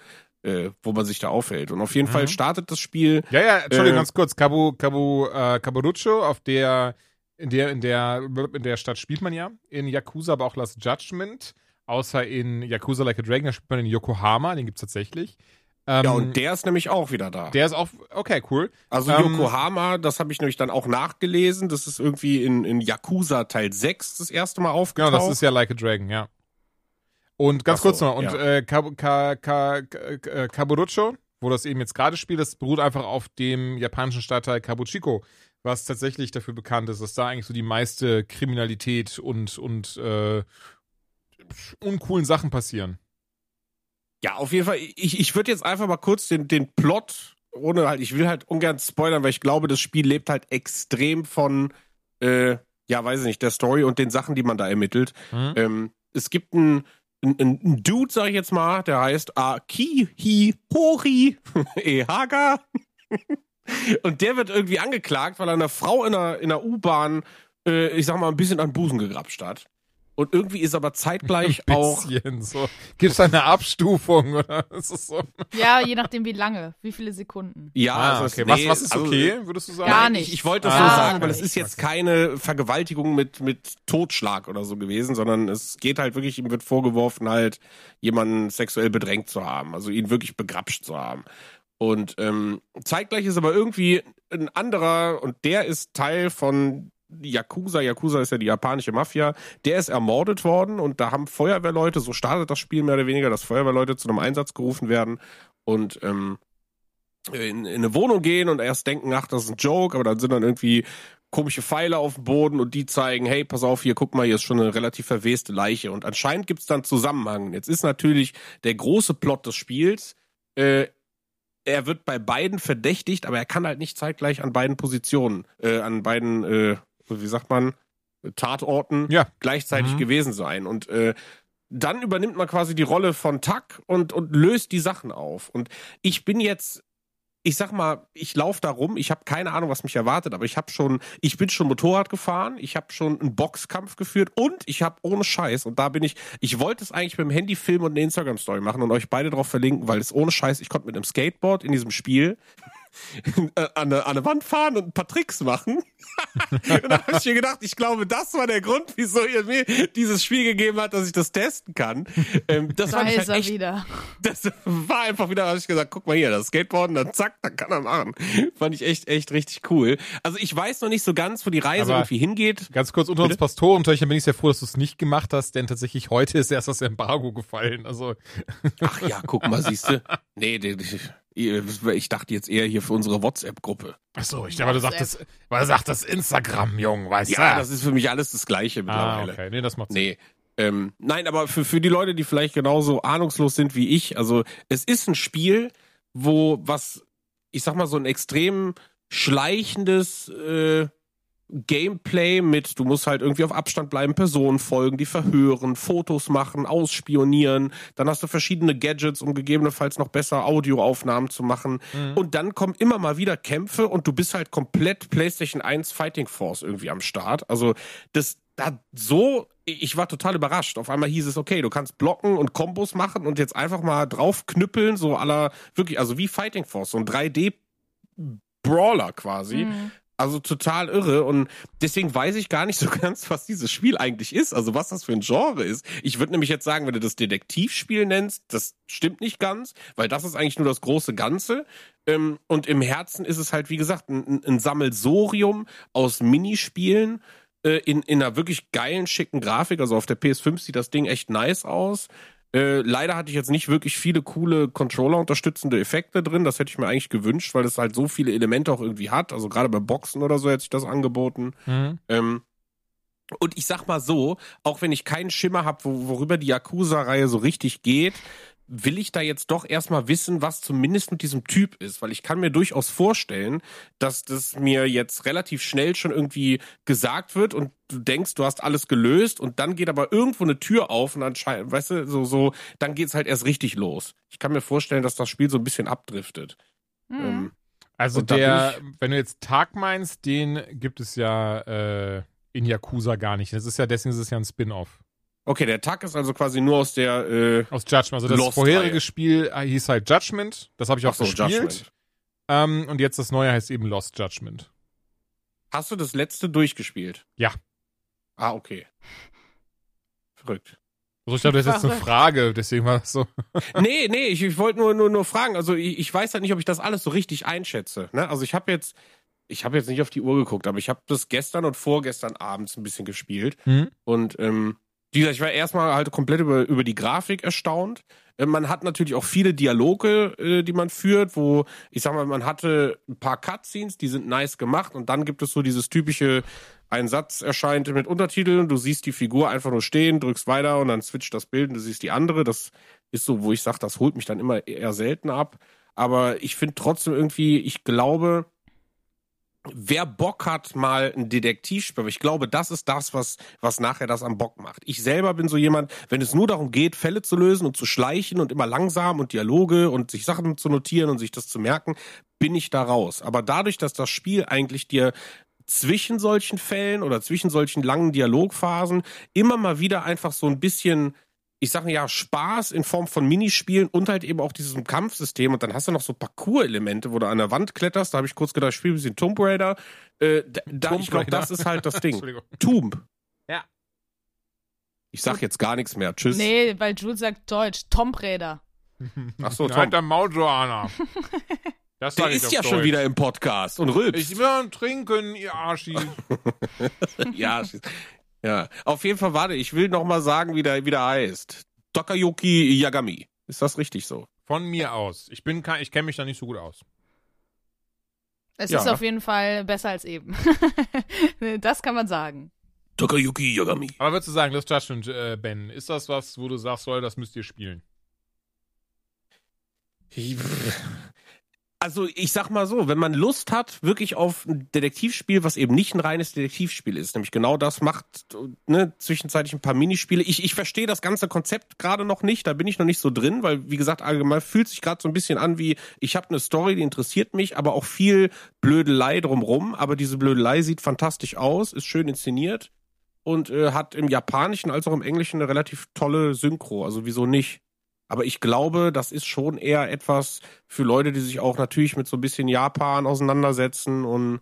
äh, wo man sich da aufhält. Und auf jeden Mhm. Fall startet das Spiel. Ja, ja, Entschuldigung, Äh, ganz kurz. Kabu, Kabu, äh, Kaburucho, auf der, in der, in der, in der Stadt spielt man ja. In Yakuza, aber auch Last Judgment. Außer in Yakuza Like a Dragon, da spielt man in Yokohama, den gibt's tatsächlich. Ähm, Ja, und der ist nämlich auch wieder da. der ist auch, okay, cool. Also Ähm, Yokohama, das habe ich nämlich dann auch nachgelesen. Das ist irgendwie in, in Yakuza Teil 6 das erste Mal Genau, aufgetaucht. das ist ja Like a Dragon, ja. Und ganz so, kurz noch, und ja. äh, Kab Ka Ka Ka äh, Kaburucho, wo das eben jetzt gerade spielt, das beruht einfach auf dem japanischen Stadtteil Kabuchiko, was tatsächlich dafür bekannt ist, dass da eigentlich so die meiste Kriminalität und, und äh, uncoolen Sachen passieren. Ja, auf jeden Fall. Ich, ich würde jetzt einfach mal kurz den, den Plot, ohne halt, ich will halt ungern spoilern, weil ich glaube, das Spiel lebt halt extrem von, äh, ja, weiß ich nicht, der Story und den Sachen, die man da ermittelt. Mhm. Ähm, es gibt einen ein, ein Dude, sag ich jetzt mal, der heißt Akihi Hori (laughs) Ehaga. und der wird irgendwie angeklagt, weil er einer Frau in einer, in einer U-Bahn, äh, ich sag mal, ein bisschen an den Busen gegrapscht hat. Und irgendwie ist aber zeitgleich Ein auch bisschen so. Gibt es da eine Abstufung oder (laughs) ist es so? Ja, je nachdem wie lange, wie viele Sekunden. Ja, Ah, also okay. es- was, nee, was ist also, okay, würdest du sagen? Gar nicht. Ich, ich wollte das Ah, so sagen, weil es ist jetzt keine Vergewaltigung mit, mit Totschlag oder so gewesen, sondern es geht halt wirklich, ihm wird vorgeworfen, halt jemanden sexuell bedrängt zu haben, also ihn wirklich begrapscht zu haben. Und ähm, zeitgleich ist aber irgendwie ein anderer, und der ist Teil von Yakuza, Yakuza ist ja die japanische Mafia, der ist ermordet worden und da haben Feuerwehrleute, so startet das Spiel mehr oder weniger, dass Feuerwehrleute zu einem Einsatz gerufen werden und ähm, in, in eine Wohnung gehen und erst denken, ach, das ist ein Joke, aber dann sind dann irgendwie komische Pfeile auf dem Boden und die zeigen, hey, pass auf, hier, guck mal, hier ist schon eine relativ verweste Leiche. Und anscheinend gibt's dann Zusammenhang. Jetzt ist natürlich der große Plot des Spiels, äh, er wird bei beiden verdächtigt, aber er kann halt nicht zeitgleich an beiden Positionen, äh, an beiden, äh, wie sagt man, Tatorten Ja. gleichzeitig Mhm. gewesen sein. Und äh, dann übernimmt man quasi die Rolle von Tuck und, und löst die Sachen auf. Und ich bin jetzt, ich sag mal, ich laufe da rum, ich habe keine Ahnung, was mich erwartet, aber ich habe schon, ich bin schon Motorrad gefahren, ich habe schon einen Boxkampf geführt und ich habe ohne Scheiß, und da bin ich, ich wollte es eigentlich mit dem Handy filmen und eine Instagram-Story machen und euch beide drauf verlinken, weil es ohne Scheiß, ich konnte mit einem Skateboard in diesem Spiel (laughs) an eine, an eine Wand fahren und ein paar Tricks machen. (laughs) und da habe ich mir gedacht, ich glaube, das war der Grund, wieso ihr mir dieses Spiel gegeben hat, dass ich das testen kann. Ähm, das Da ist halt echt, wieder. das war einfach wieder, habe ich gesagt, guck mal hier, das Skateboarden, dann zack, dann kann er machen. Fand ich echt, echt richtig cool. Also ich weiß noch nicht so ganz, wo die Reise Aber- irgendwie hingeht. Ganz kurz unter uns Bitte? Pastorentöchtern bin ich sehr froh, dass du es nicht gemacht hast, denn tatsächlich heute ist erst das Embargo gefallen. Also Ach ja, guck mal, siehst du. Nee, die- die- ich dachte jetzt eher hier für unsere WhatsApp-Gruppe. Ach so, ich aber du sagtest, weil du sagtest Instagram, Jung, weißt du? Ja, das ist für mich alles das Gleiche ah, mittlerweile. okay, nee, das macht Sinn. Nee. Ähm, nein, aber für, für die Leute, die vielleicht genauso ahnungslos sind wie ich, also es ist ein Spiel, wo was, ich sag mal, so ein extrem schleichendes, äh, Gameplay mit, du musst halt irgendwie auf Abstand bleiben, Personen folgen, die verhören, Fotos machen, ausspionieren. Dann hast du verschiedene Gadgets, um gegebenenfalls noch besser Audioaufnahmen zu machen. Mhm. Und dann kommen immer mal wieder Kämpfe und du bist halt komplett PlayStation 1 Fighting Force irgendwie am Start. Also das hat so, ich war total überrascht. Auf einmal hieß es, okay, du kannst blocken und Kombos machen und jetzt einfach mal draufknüppeln, so aller, wirklich, also wie Fighting Force, so ein 3D Brawler quasi. Mhm. Also total irre und deswegen weiß ich gar nicht so (laughs) ganz, was dieses Spiel eigentlich ist, also was das für ein Genre ist. Ich würde nämlich jetzt sagen, wenn du das Detektivspiel nennst, das stimmt nicht ganz, weil das ist eigentlich nur das große Ganze. Ähm, und im Herzen ist es halt, wie gesagt, ein, ein Sammelsorium aus Minispielen äh, in, in einer wirklich geilen, schicken Grafik. Also auf der PS5 sieht das Ding echt nice aus. Äh, leider hatte ich jetzt nicht wirklich viele coole Controller-unterstützende Effekte drin. Das hätte ich mir eigentlich gewünscht, weil es halt so viele Elemente auch irgendwie hat. Also gerade bei Boxen oder so hätte sich das angeboten. Mhm. Ähm, und ich sag mal so, auch wenn ich keinen Schimmer habe, wo, worüber die Yakuza-Reihe so richtig geht, will ich da jetzt doch erstmal wissen, was zumindest mit diesem Typ ist, weil ich kann mir durchaus vorstellen, dass das mir jetzt relativ schnell schon irgendwie gesagt wird und du denkst, du hast alles gelöst und dann geht aber irgendwo eine Tür auf und anscheinend, weißt du, so, so, dann geht's halt erst richtig los. Ich kann mir vorstellen, dass das Spiel so ein bisschen abdriftet. Mhm. Ähm, Also der, wenn du jetzt Tag meinst, den gibt es ja äh, in Yakuza gar nicht. Das ist ja, deswegen ist es ja ein Spin-off. Okay, der Tag ist also quasi nur aus der, äh, Aus Judgment. Also das Lost vorherige Reihe. Spiel äh, hieß halt Judgment. Das habe ich auch so, gespielt. Judgment. Ähm, und jetzt das neue heißt eben Lost Judgment. Hast du das letzte durchgespielt? Ja. Ah, okay. Verrückt. Also ich glaube, das ist jetzt eine. Frage, deswegen war das so. (laughs) nee, nee, ich, ich wollte nur, nur, nur fragen. Also ich, ich weiß halt nicht, ob ich das alles so richtig einschätze. Ne? Also ich habe jetzt, ich habe jetzt nicht auf die Uhr geguckt, aber ich habe das gestern und vorgestern abends ein bisschen gespielt. Mhm. Und ähm, wie gesagt, ich war erstmal halt komplett über, über die Grafik erstaunt. Äh, Man hat natürlich auch viele Dialoge, äh, die man führt, wo, ich sag mal, man hatte ein paar Cutscenes, die sind nice gemacht und dann gibt es so dieses typische, ein Satz erscheint mit Untertiteln, du siehst die Figur einfach nur stehen, drückst weiter und dann switcht das Bild und du siehst die andere. Das ist so, wo ich sage, das holt mich dann immer eher selten ab. Aber ich finde trotzdem irgendwie, ich glaube, wer Bock hat, mal ein Detektivspiel, ich glaube, das ist das, was, was nachher das am Bock macht. Ich selber bin so jemand, wenn es nur darum geht, Fälle zu lösen und zu schleichen und immer langsam und Dialoge und sich Sachen zu notieren und sich das zu merken, bin ich da raus. Aber dadurch, dass das Spiel eigentlich dir zwischen solchen Fällen oder zwischen solchen langen Dialogphasen immer mal wieder einfach so ein bisschen ich sage ja, Spaß in Form von Minispielen und halt eben auch diesem Kampfsystem. Und dann hast du noch so Parcours-Elemente, wo du an der Wand kletterst. Da habe ich kurz gedacht, ich spiele ein bisschen Tomb Raider. Äh, da, da, Tomb ich glaube, Raider. das ist halt das (laughs) Ding. Tomb. Ja. Ich sag jetzt gar nichts mehr. Tschüss. Nee, weil Jules sagt Deutsch. Tombraider. Ach so, Tom. Halt dein Maul, Joanna. Das Der ist ja schon Deutsch. wieder im Podcast und rülpst. Ich will trinken, ihr Arschi. (laughs) (laughs) ja, ja. Auf jeden Fall, warte, ich will noch mal sagen, wie der, wie der heißt. Takayuki Yagami. Ist das richtig so? Von mir aus. Ich bin kein, ich kenne mich da nicht so gut aus. Es Ja. ist auf jeden Fall besser als eben. (laughs) das kann man sagen. Takayuki Yagami. Aber würdest du sagen, Lost Judgment, äh, Ben, ist das was, wo du sagst, soll, das müsst ihr spielen? (laughs) Also ich sag mal so, wenn man Lust hat, wirklich auf ein Detektivspiel, was eben nicht ein reines Detektivspiel ist, nämlich genau das macht, ne, zwischenzeitlich ein paar Minispiele. Ich, ich verstehe das ganze Konzept gerade noch nicht, da bin ich noch nicht so drin, weil wie gesagt, allgemein fühlt sich gerade so ein bisschen an wie, ich habe eine Story, die interessiert mich, aber auch viel Blödelei drumrum. Aber diese Blödelei sieht fantastisch aus, ist schön inszeniert und äh, hat im Japanischen als auch im Englischen eine relativ tolle Synchro. Also wieso nicht? Aber ich glaube, das ist schon eher etwas für Leute, die sich auch natürlich mit so ein bisschen Japan auseinandersetzen und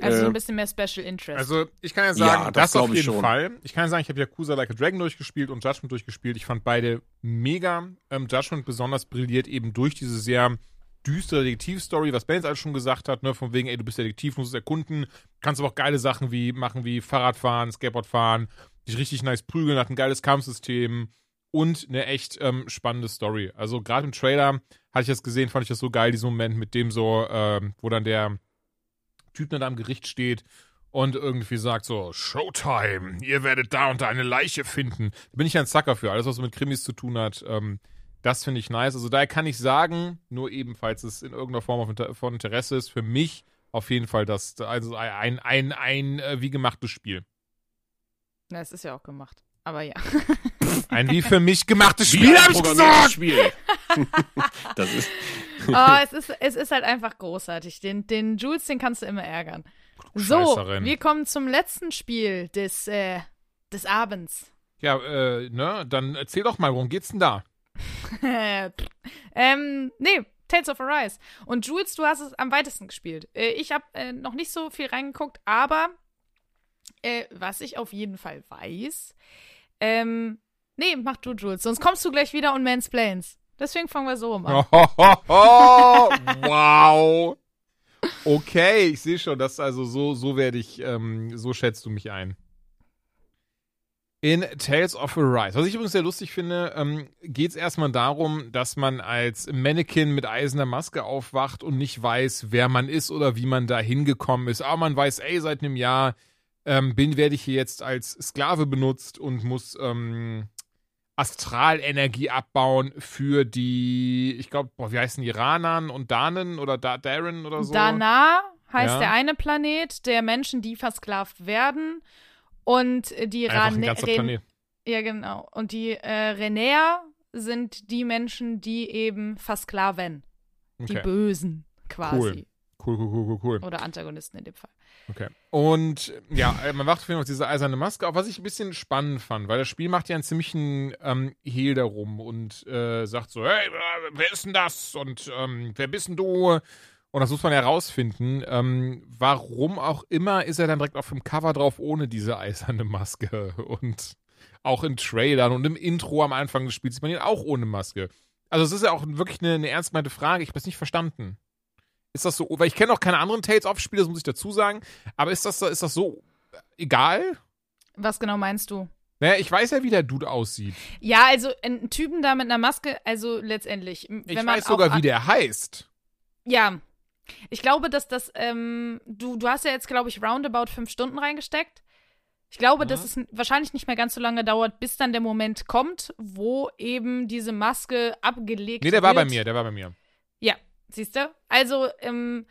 Also so Äh, ein bisschen mehr Special Interest. Also, ich kann ja sagen, Ja, das, das auf jeden schon. Fall. Ich kann ja sagen, ich habe Yakuza Like a Dragon durchgespielt und Judgment durchgespielt. Ich fand beide mega. Ähm, Judgment besonders brilliert eben durch diese sehr düstere Detektivstory, was Ben jetzt alles schon gesagt hat, ne, von wegen, ey, du bist Detektiv, musst es erkunden, kannst aber auch geile Sachen wie machen wie Fahrradfahren, Skateboardfahren, dich richtig nice prügeln, hat ein geiles Kampfsystem und eine echt ähm, spannende Story. Also gerade im Trailer hatte ich das gesehen, fand ich das so geil, diesen Moment mit dem so, ähm, wo dann der Typ dann da am Gericht steht und irgendwie sagt so, Showtime, ihr werdet da und da eine Leiche finden. Da bin ich ein Sucker für, alles was mit Krimis zu tun hat. Ähm, das finde ich nice. Also daher kann ich sagen, nur ebenfalls es in irgendeiner Form von Interesse ist, für mich auf jeden Fall das, also ein, ein, ein, äh, wie gemachtes Spiel. Na, es ist ja auch gemacht. Aber ja. Ein wie (laughs) für mich gemachtes Spiel, ein hab ich gesagt! Spiel. (laughs) das ist. Oh, es, ist, es ist halt einfach großartig. Den, den Jules, den kannst du immer ärgern. So, wir kommen zum letzten Spiel des, äh, des Abends. Ja, äh, ne, dann erzähl doch mal, worum geht's denn da? (laughs) ähm, nee, Tales of Arise. Und Jules, du hast es am weitesten gespielt. Äh, ich habe äh, noch nicht so viel reingeguckt, aber äh, was ich auf jeden Fall weiß, ähm, nee, mach du, Jules, sonst kommst du gleich wieder und mansplains. Deswegen fangen wir so rum an. (laughs) wow. Okay, ich sehe schon, dass also so, so werde ich, ähm, so schätzt du mich ein. In Tales of Arise. Was ich übrigens sehr lustig finde, ähm, geht es erstmal darum, dass man als Mannequin mit eiserner Maske aufwacht und nicht weiß, wer man ist oder wie man da hingekommen ist. Aber man weiß, ey, seit einem Jahr ähm, bin, werde ich hier jetzt als Sklave benutzt und muss ähm, Astralenergie abbauen für die, ich glaube, wie heißen die, Ranan und Danen oder da Darren oder so? Dana heißt Ja. der eine Planet der Menschen, die versklavt werden. Und die Einfach ein Rane- ganzer Ren- Planet. Ja, genau. Und die äh, Renäer sind die Menschen, die eben versklaven. Die Okay. Bösen quasi. Cool, cool, cool, cool, cool. Oder Antagonisten in dem Fall. Okay. Und ja, man wacht auf jeden Fall diese eiserne Maske auf, was ich ein bisschen spannend fand, weil das Spiel macht ja einen ziemlichen ähm, Hehl darum und äh, sagt so, hey, wer ist denn das? Und ähm, wer bist denn du? Und das muss man herausfinden. Ähm, warum auch immer ist er dann direkt auf dem Cover drauf ohne diese eiserne Maske. Und auch in Trailern und im Intro am Anfang des Spiels sieht man ihn auch ohne Maske. Also es ist ja auch wirklich eine, eine ernst gemeinte Frage. Ich habe es nicht verstanden. Ist das so, weil ich kenne auch keine anderen Tales-of-Spiele, das muss ich dazu sagen. Aber ist das, so- ist das so egal? Was genau meinst du? Naja, ich weiß ja, wie der Dude aussieht. Ja, also ein Typen da mit einer Maske, also letztendlich. Ich weiß sogar, wie der heißt. Ja. Ich glaube, dass das, ähm, du, du hast ja jetzt, glaube ich, roundabout fünf Stunden reingesteckt. Ich glaube, dass es wahrscheinlich nicht mehr ganz so lange dauert, bis dann der Moment kommt, wo eben diese Maske abgelegt Nee, der wird. war bei mir, der war bei mir. Ja, siehst du? Also, ähm,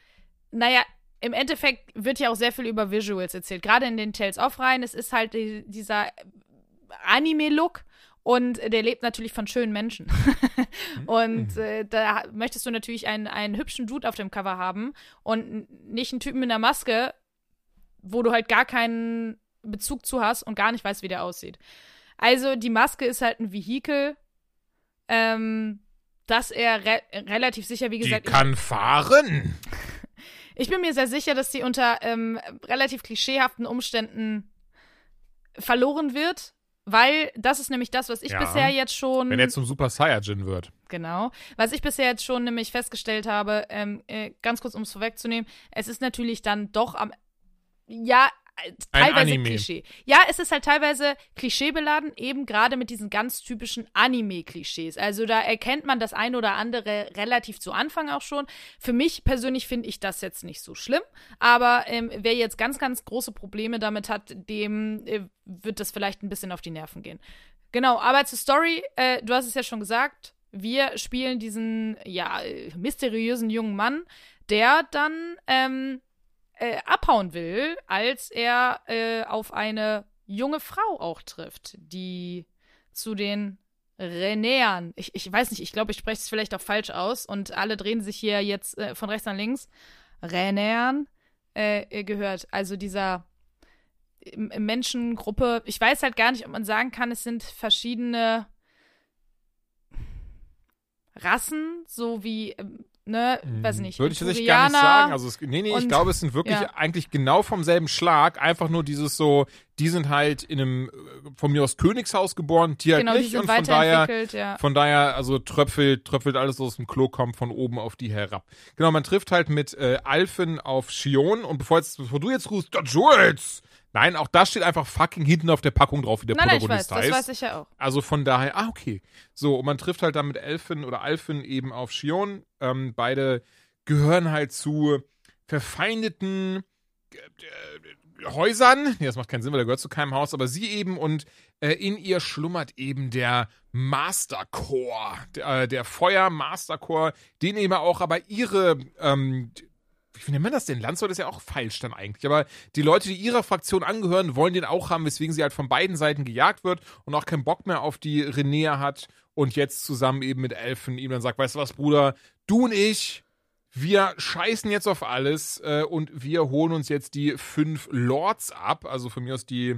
naja, im Endeffekt wird ja auch sehr viel über Visuals erzählt. Gerade in den Tales of Reihen. Es ist halt die, dieser Anime-Look und der lebt natürlich von schönen Menschen. (laughs) und äh, da möchtest du natürlich einen, einen hübschen Dude auf dem Cover haben und nicht einen Typen mit einer Maske, wo du halt gar keinen Bezug zu hast und gar nicht weißt, wie der aussieht. Also die Maske ist halt ein Vehikel, ähm, dass er re relativ sicher, wie Die gesagt, kann fahren. ich bin mir sehr sicher, dass sie unter ähm, relativ klischeehaften Umständen verloren wird, weil das ist nämlich das, was ich Ja. bisher jetzt schon Wenn er zum Super Saiyajin wird. genau, was ich bisher jetzt schon nämlich festgestellt habe, ähm, äh, ganz kurz um es vorwegzunehmen, es ist natürlich dann doch am ja teilweise. Klischee. Ja, es ist halt teilweise klischeebeladen, eben gerade mit diesen ganz typischen Anime-Klischees. Also da erkennt man das eine oder andere relativ zu Anfang auch schon. Für mich persönlich finde ich das jetzt nicht so schlimm, aber ähm, wer jetzt ganz, ganz große Probleme damit hat, dem äh, wird das vielleicht ein bisschen auf die Nerven gehen. Genau, aber zur Story, äh, du hast es ja schon gesagt, wir spielen diesen, ja, äh, mysteriösen jungen Mann, der dann ähm, äh, abhauen will, als er äh, auf eine junge Frau auch trifft, die zu den Renäern, ich, ich weiß nicht, ich glaube, ich spreche es vielleicht auch falsch aus und alle drehen sich hier jetzt äh, von rechts nach links, Renäern äh, äh, gehört. Also dieser M- Menschengruppe, ich weiß halt gar nicht, ob man sagen kann, es sind verschiedene Rassen, so wie, ähm, ne, weiß nicht, Würde ich tatsächlich gar nicht sagen. Also es, nee, nee, ich und- glaube, es sind wirklich ja. eigentlich genau vom selben Schlag. Einfach nur dieses so, die sind halt in einem äh, von mir aus Königshaus geboren, die halt genau, die nicht. sind und von daher, weiterentwickelt, ja. von daher, also tröpfelt, tröpfelt alles was aus dem Klo, kommt von oben auf die herab. Genau, man trifft halt mit äh, Alphen auf Shion und bevor, jetzt, bevor du jetzt rufst, "Der Jules! Nein, auch das steht einfach fucking hinten auf der Packung drauf, wie der Nein, nein, ich weiß, Protagonist das heißt. weiß ich ja auch. Also von daher, ah, okay. So, und man trifft halt dann mit Elfin oder Alphin eben auf Shion. Ähm, beide gehören halt zu verfeindeten äh, äh, Häusern. Nee, das macht keinen Sinn, weil der gehört zu keinem Haus, aber sie eben und äh, in ihr schlummert eben der Master Core, der, äh, der Feuer Master Core, den eben auch aber ihre, ähm, wie nennt man das denn? Landsleute ist ja auch falsch dann eigentlich. Aber die Leute, die ihrer Fraktion angehören, wollen den auch haben, weswegen sie halt von beiden Seiten gejagt wird und auch keinen Bock mehr auf die Renea hat und jetzt zusammen eben mit Elfen ihm dann sagt, weißt du was, Bruder, du und ich, wir scheißen jetzt auf alles äh, und wir holen uns jetzt die fünf Lords ab, also von mir aus die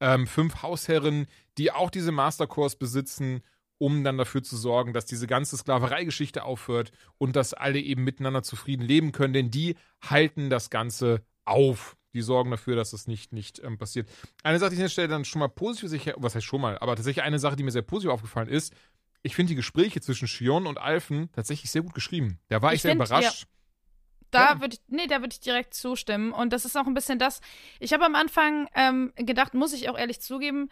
ähm, fünf Hausherren, die auch diese Mastercourse besitzen, um dann dafür zu sorgen, dass diese ganze Sklavereigeschichte aufhört und dass alle eben miteinander zufrieden leben können, denn die halten das Ganze auf. Die sorgen dafür, dass das nicht, nicht ähm, passiert. Eine Sache, die ich an der Stelle dann schon mal positiv, sicher, was heißt schon mal, aber tatsächlich eine Sache, die mir sehr positiv aufgefallen ist, ich finde die Gespräche zwischen Shion und Alphen tatsächlich sehr gut geschrieben. Da war ich, Ich sehr find, überrascht. Da Ja. würde ich, nee, da würde ich direkt zustimmen. Und das ist auch ein bisschen das. Ich habe am Anfang ähm, gedacht, muss ich auch ehrlich zugeben,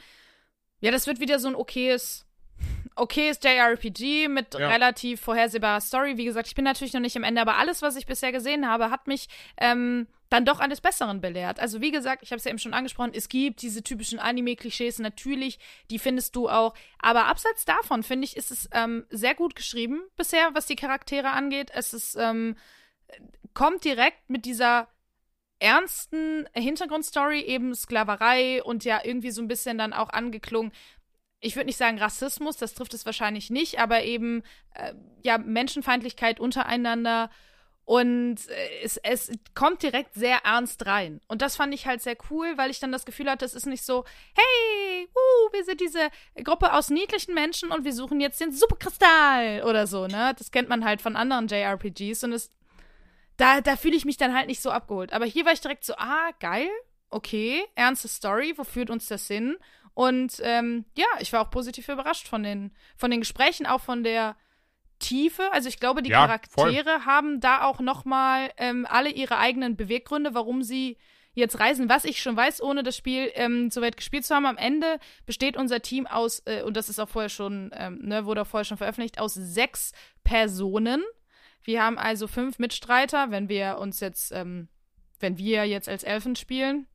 ja, das wird wieder so ein okayes, okayes JRPG mit Ja. relativ vorhersehbarer Story. Wie gesagt, ich bin natürlich noch nicht am Ende, aber alles, was ich bisher gesehen habe, hat mich ähm, dann doch eines Besseren belehrt. Also wie gesagt, ich habe es ja eben schon angesprochen, es gibt diese typischen Anime-Klischees, natürlich, die findest du auch. Aber abseits davon, finde ich, ist es ähm, sehr gut geschrieben bisher, was die Charaktere angeht. Es ist, ähm, kommt direkt mit dieser ernsten Hintergrundstory, eben Sklaverei und ja irgendwie so ein bisschen dann auch angeklungen. Ich würde nicht sagen Rassismus, das trifft es wahrscheinlich nicht, aber eben äh, ja Menschenfeindlichkeit untereinander und äh, es, es kommt direkt sehr ernst rein. Und das fand ich halt sehr cool, weil ich dann das Gefühl hatte, es ist nicht so, hey, uh, wir sind diese Gruppe aus niedlichen Menschen und wir suchen jetzt den Superkristall oder so, ne? Das kennt man halt von anderen JRPGs und es da, da fühle ich mich dann halt nicht so abgeholt. Aber hier war ich direkt so, ah, geil, okay, ernste Story, wo führt uns das hin? Und ähm, ja, ich war auch positiv überrascht von den, von den Gesprächen, auch von der Tiefe. Also ich glaube, die Ja, Charaktere haben da auch noch mal ähm, alle ihre eigenen Beweggründe, warum sie jetzt reisen. Was ich schon weiß, ohne das Spiel ähm, soweit gespielt zu haben, am Ende besteht unser Team aus, äh, und das ist auch vorher schon, ähm, ne, wurde auch vorher schon veröffentlicht, aus sechs Personen. Wir haben also fünf Mitstreiter, wenn wir uns jetzt, ähm, wenn wir jetzt als Elfen spielen.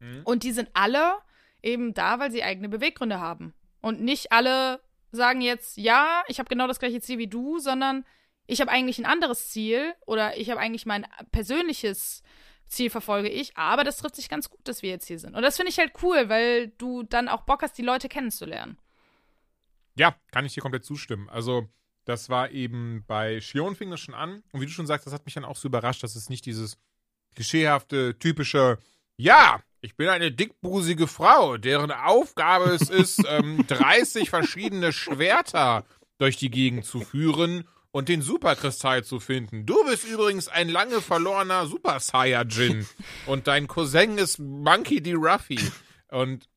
Mhm. Und die sind alle eben da, weil sie eigene Beweggründe haben. Und nicht alle sagen jetzt, ja, ich habe genau das gleiche Ziel wie du, sondern ich habe eigentlich ein anderes Ziel oder ich habe eigentlich mein persönliches Ziel verfolge ich, aber das trifft sich ganz gut, dass wir jetzt hier sind. Und das finde ich halt cool, weil du dann auch Bock hast, die Leute kennenzulernen. Ja, kann ich dir komplett zustimmen. Also, das war eben bei Shion fing das schon an. Und wie du schon sagst, das hat mich dann auch so überrascht, dass es nicht dieses klischeehafte, typische, ja, ich bin eine dickbusige Frau, deren Aufgabe es ist, (laughs) ähm, 30 verschiedene Schwerter durch die Gegend zu führen und den Superkristall zu finden. Du bist übrigens ein lange verlorener Super Saiyajin und dein Cousin ist Monkey D. Ruffy. Und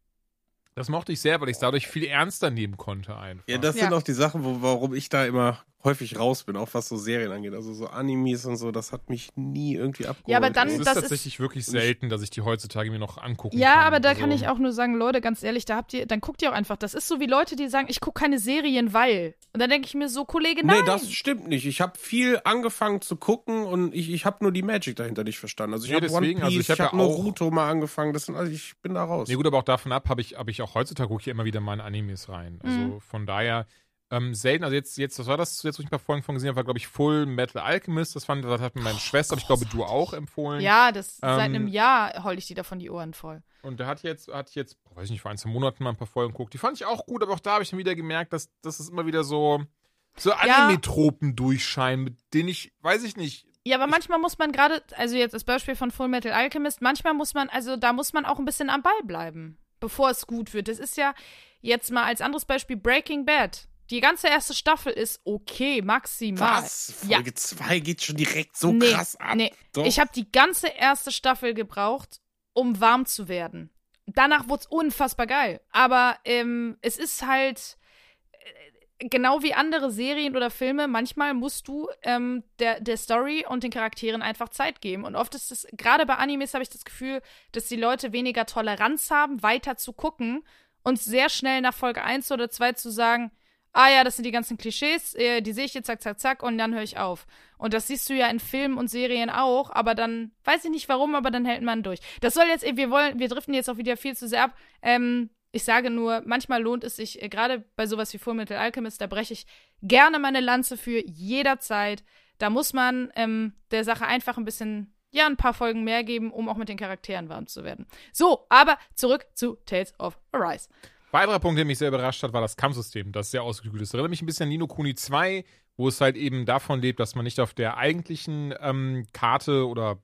das mochte ich sehr, weil ich es dadurch viel ernster nehmen konnte einfach. Ja, das Ja. sind auch die Sachen, wo, warum ich da immer häufig raus bin, auch was so Serien angeht. Also so Animes und so, das hat mich nie irgendwie abgeholt. Ja, aber dann- ist das ist- tatsächlich wirklich selten, dass ich die heutzutage mir noch angucken Ja, kann. aber da Also, kann ich auch nur sagen, Leute, ganz ehrlich, da habt ihr, dann guckt ihr auch einfach. Das ist so wie Leute, die sagen, ich gucke keine Serien, weil. Und dann denke ich mir so, Kollege, nein. Nee, das stimmt nicht. Ich habe viel angefangen zu gucken und ich, ich habe nur die Magic dahinter nicht verstanden. Also ich Nee, habe One deswegen, Piece, also ich ich hab habe ja auch- Naruto mal angefangen. Das sind, also ich bin da raus. Nee, gut, aber auch davon ab habe ich, hab ich auch heutzutage gucke ich immer wieder mal in Animes rein. Also Mhm. von daher ähm, selten. Also jetzt, jetzt, was war das jetzt, wo ich ein paar Folgen von gesehen habe, war, glaube ich, Full Metal Alchemist. Das fand, das hat mir meine Schwester, aber ich glaube, du auch empfohlen. Ja, das seit Ähm, einem Jahr heul ich die davon die Ohren voll. Und der hat jetzt, hat jetzt, weiß ich nicht, vor ein, zwei Monaten mal ein paar Folgen geguckt. Die fand ich auch gut, aber auch da habe ich dann wieder gemerkt, dass, dass es immer wieder so, so Ja. Anime-Tropen durchscheinen, mit denen ich, weiß ich nicht, Ja, aber manchmal muss man gerade, also jetzt das Beispiel von Full Metal Alchemist, manchmal muss man, also da muss man auch ein bisschen am Ball bleiben, bevor es gut wird. Das ist ja jetzt mal als anderes Beispiel Breaking Bad. Die ganze erste Staffel ist okay, maximal. Was? Ja. Folge 2 geht schon direkt so nee, krass ab. Nee. Doch. Ich habe die ganze erste Staffel gebraucht, um warm zu werden. Danach wurde es unfassbar geil. Aber ähm, es ist halt äh, genau wie andere Serien oder Filme. Manchmal musst du ähm, der, der Story und den Charakteren einfach Zeit geben. Und oft ist es, gerade bei Animes habe ich das Gefühl, dass die Leute weniger Toleranz haben, weiter zu gucken und sehr schnell nach Folge 1 oder 2 zu sagen, ah ja, das sind die ganzen Klischees, äh, die sehe ich jetzt, zack, zack, zack, und dann höre ich auf. Und das siehst du ja in Filmen und Serien auch, aber dann, weiß ich nicht warum, aber dann hält man durch. Das soll jetzt, wir wollen, wir driften jetzt auch wieder viel zu sehr ab. Ähm, ich sage nur, manchmal lohnt es sich, äh, gerade bei sowas wie Fullmetal Alchemist, da breche ich gerne meine Lanze für jederzeit. Da muss man ähm, der Sache einfach ein bisschen, ja, ein paar Folgen mehr geben, um auch mit den Charakteren warm zu werden. So, aber zurück zu Tales of Arise. Weiterer Punkt, der mich sehr überrascht hat, war das Kampfsystem, das sehr ausgeklügelt ist. Erinnert mich ein bisschen an Nino Kuni 2, wo es halt eben davon lebt, dass man nicht auf der eigentlichen ähm, Karte oder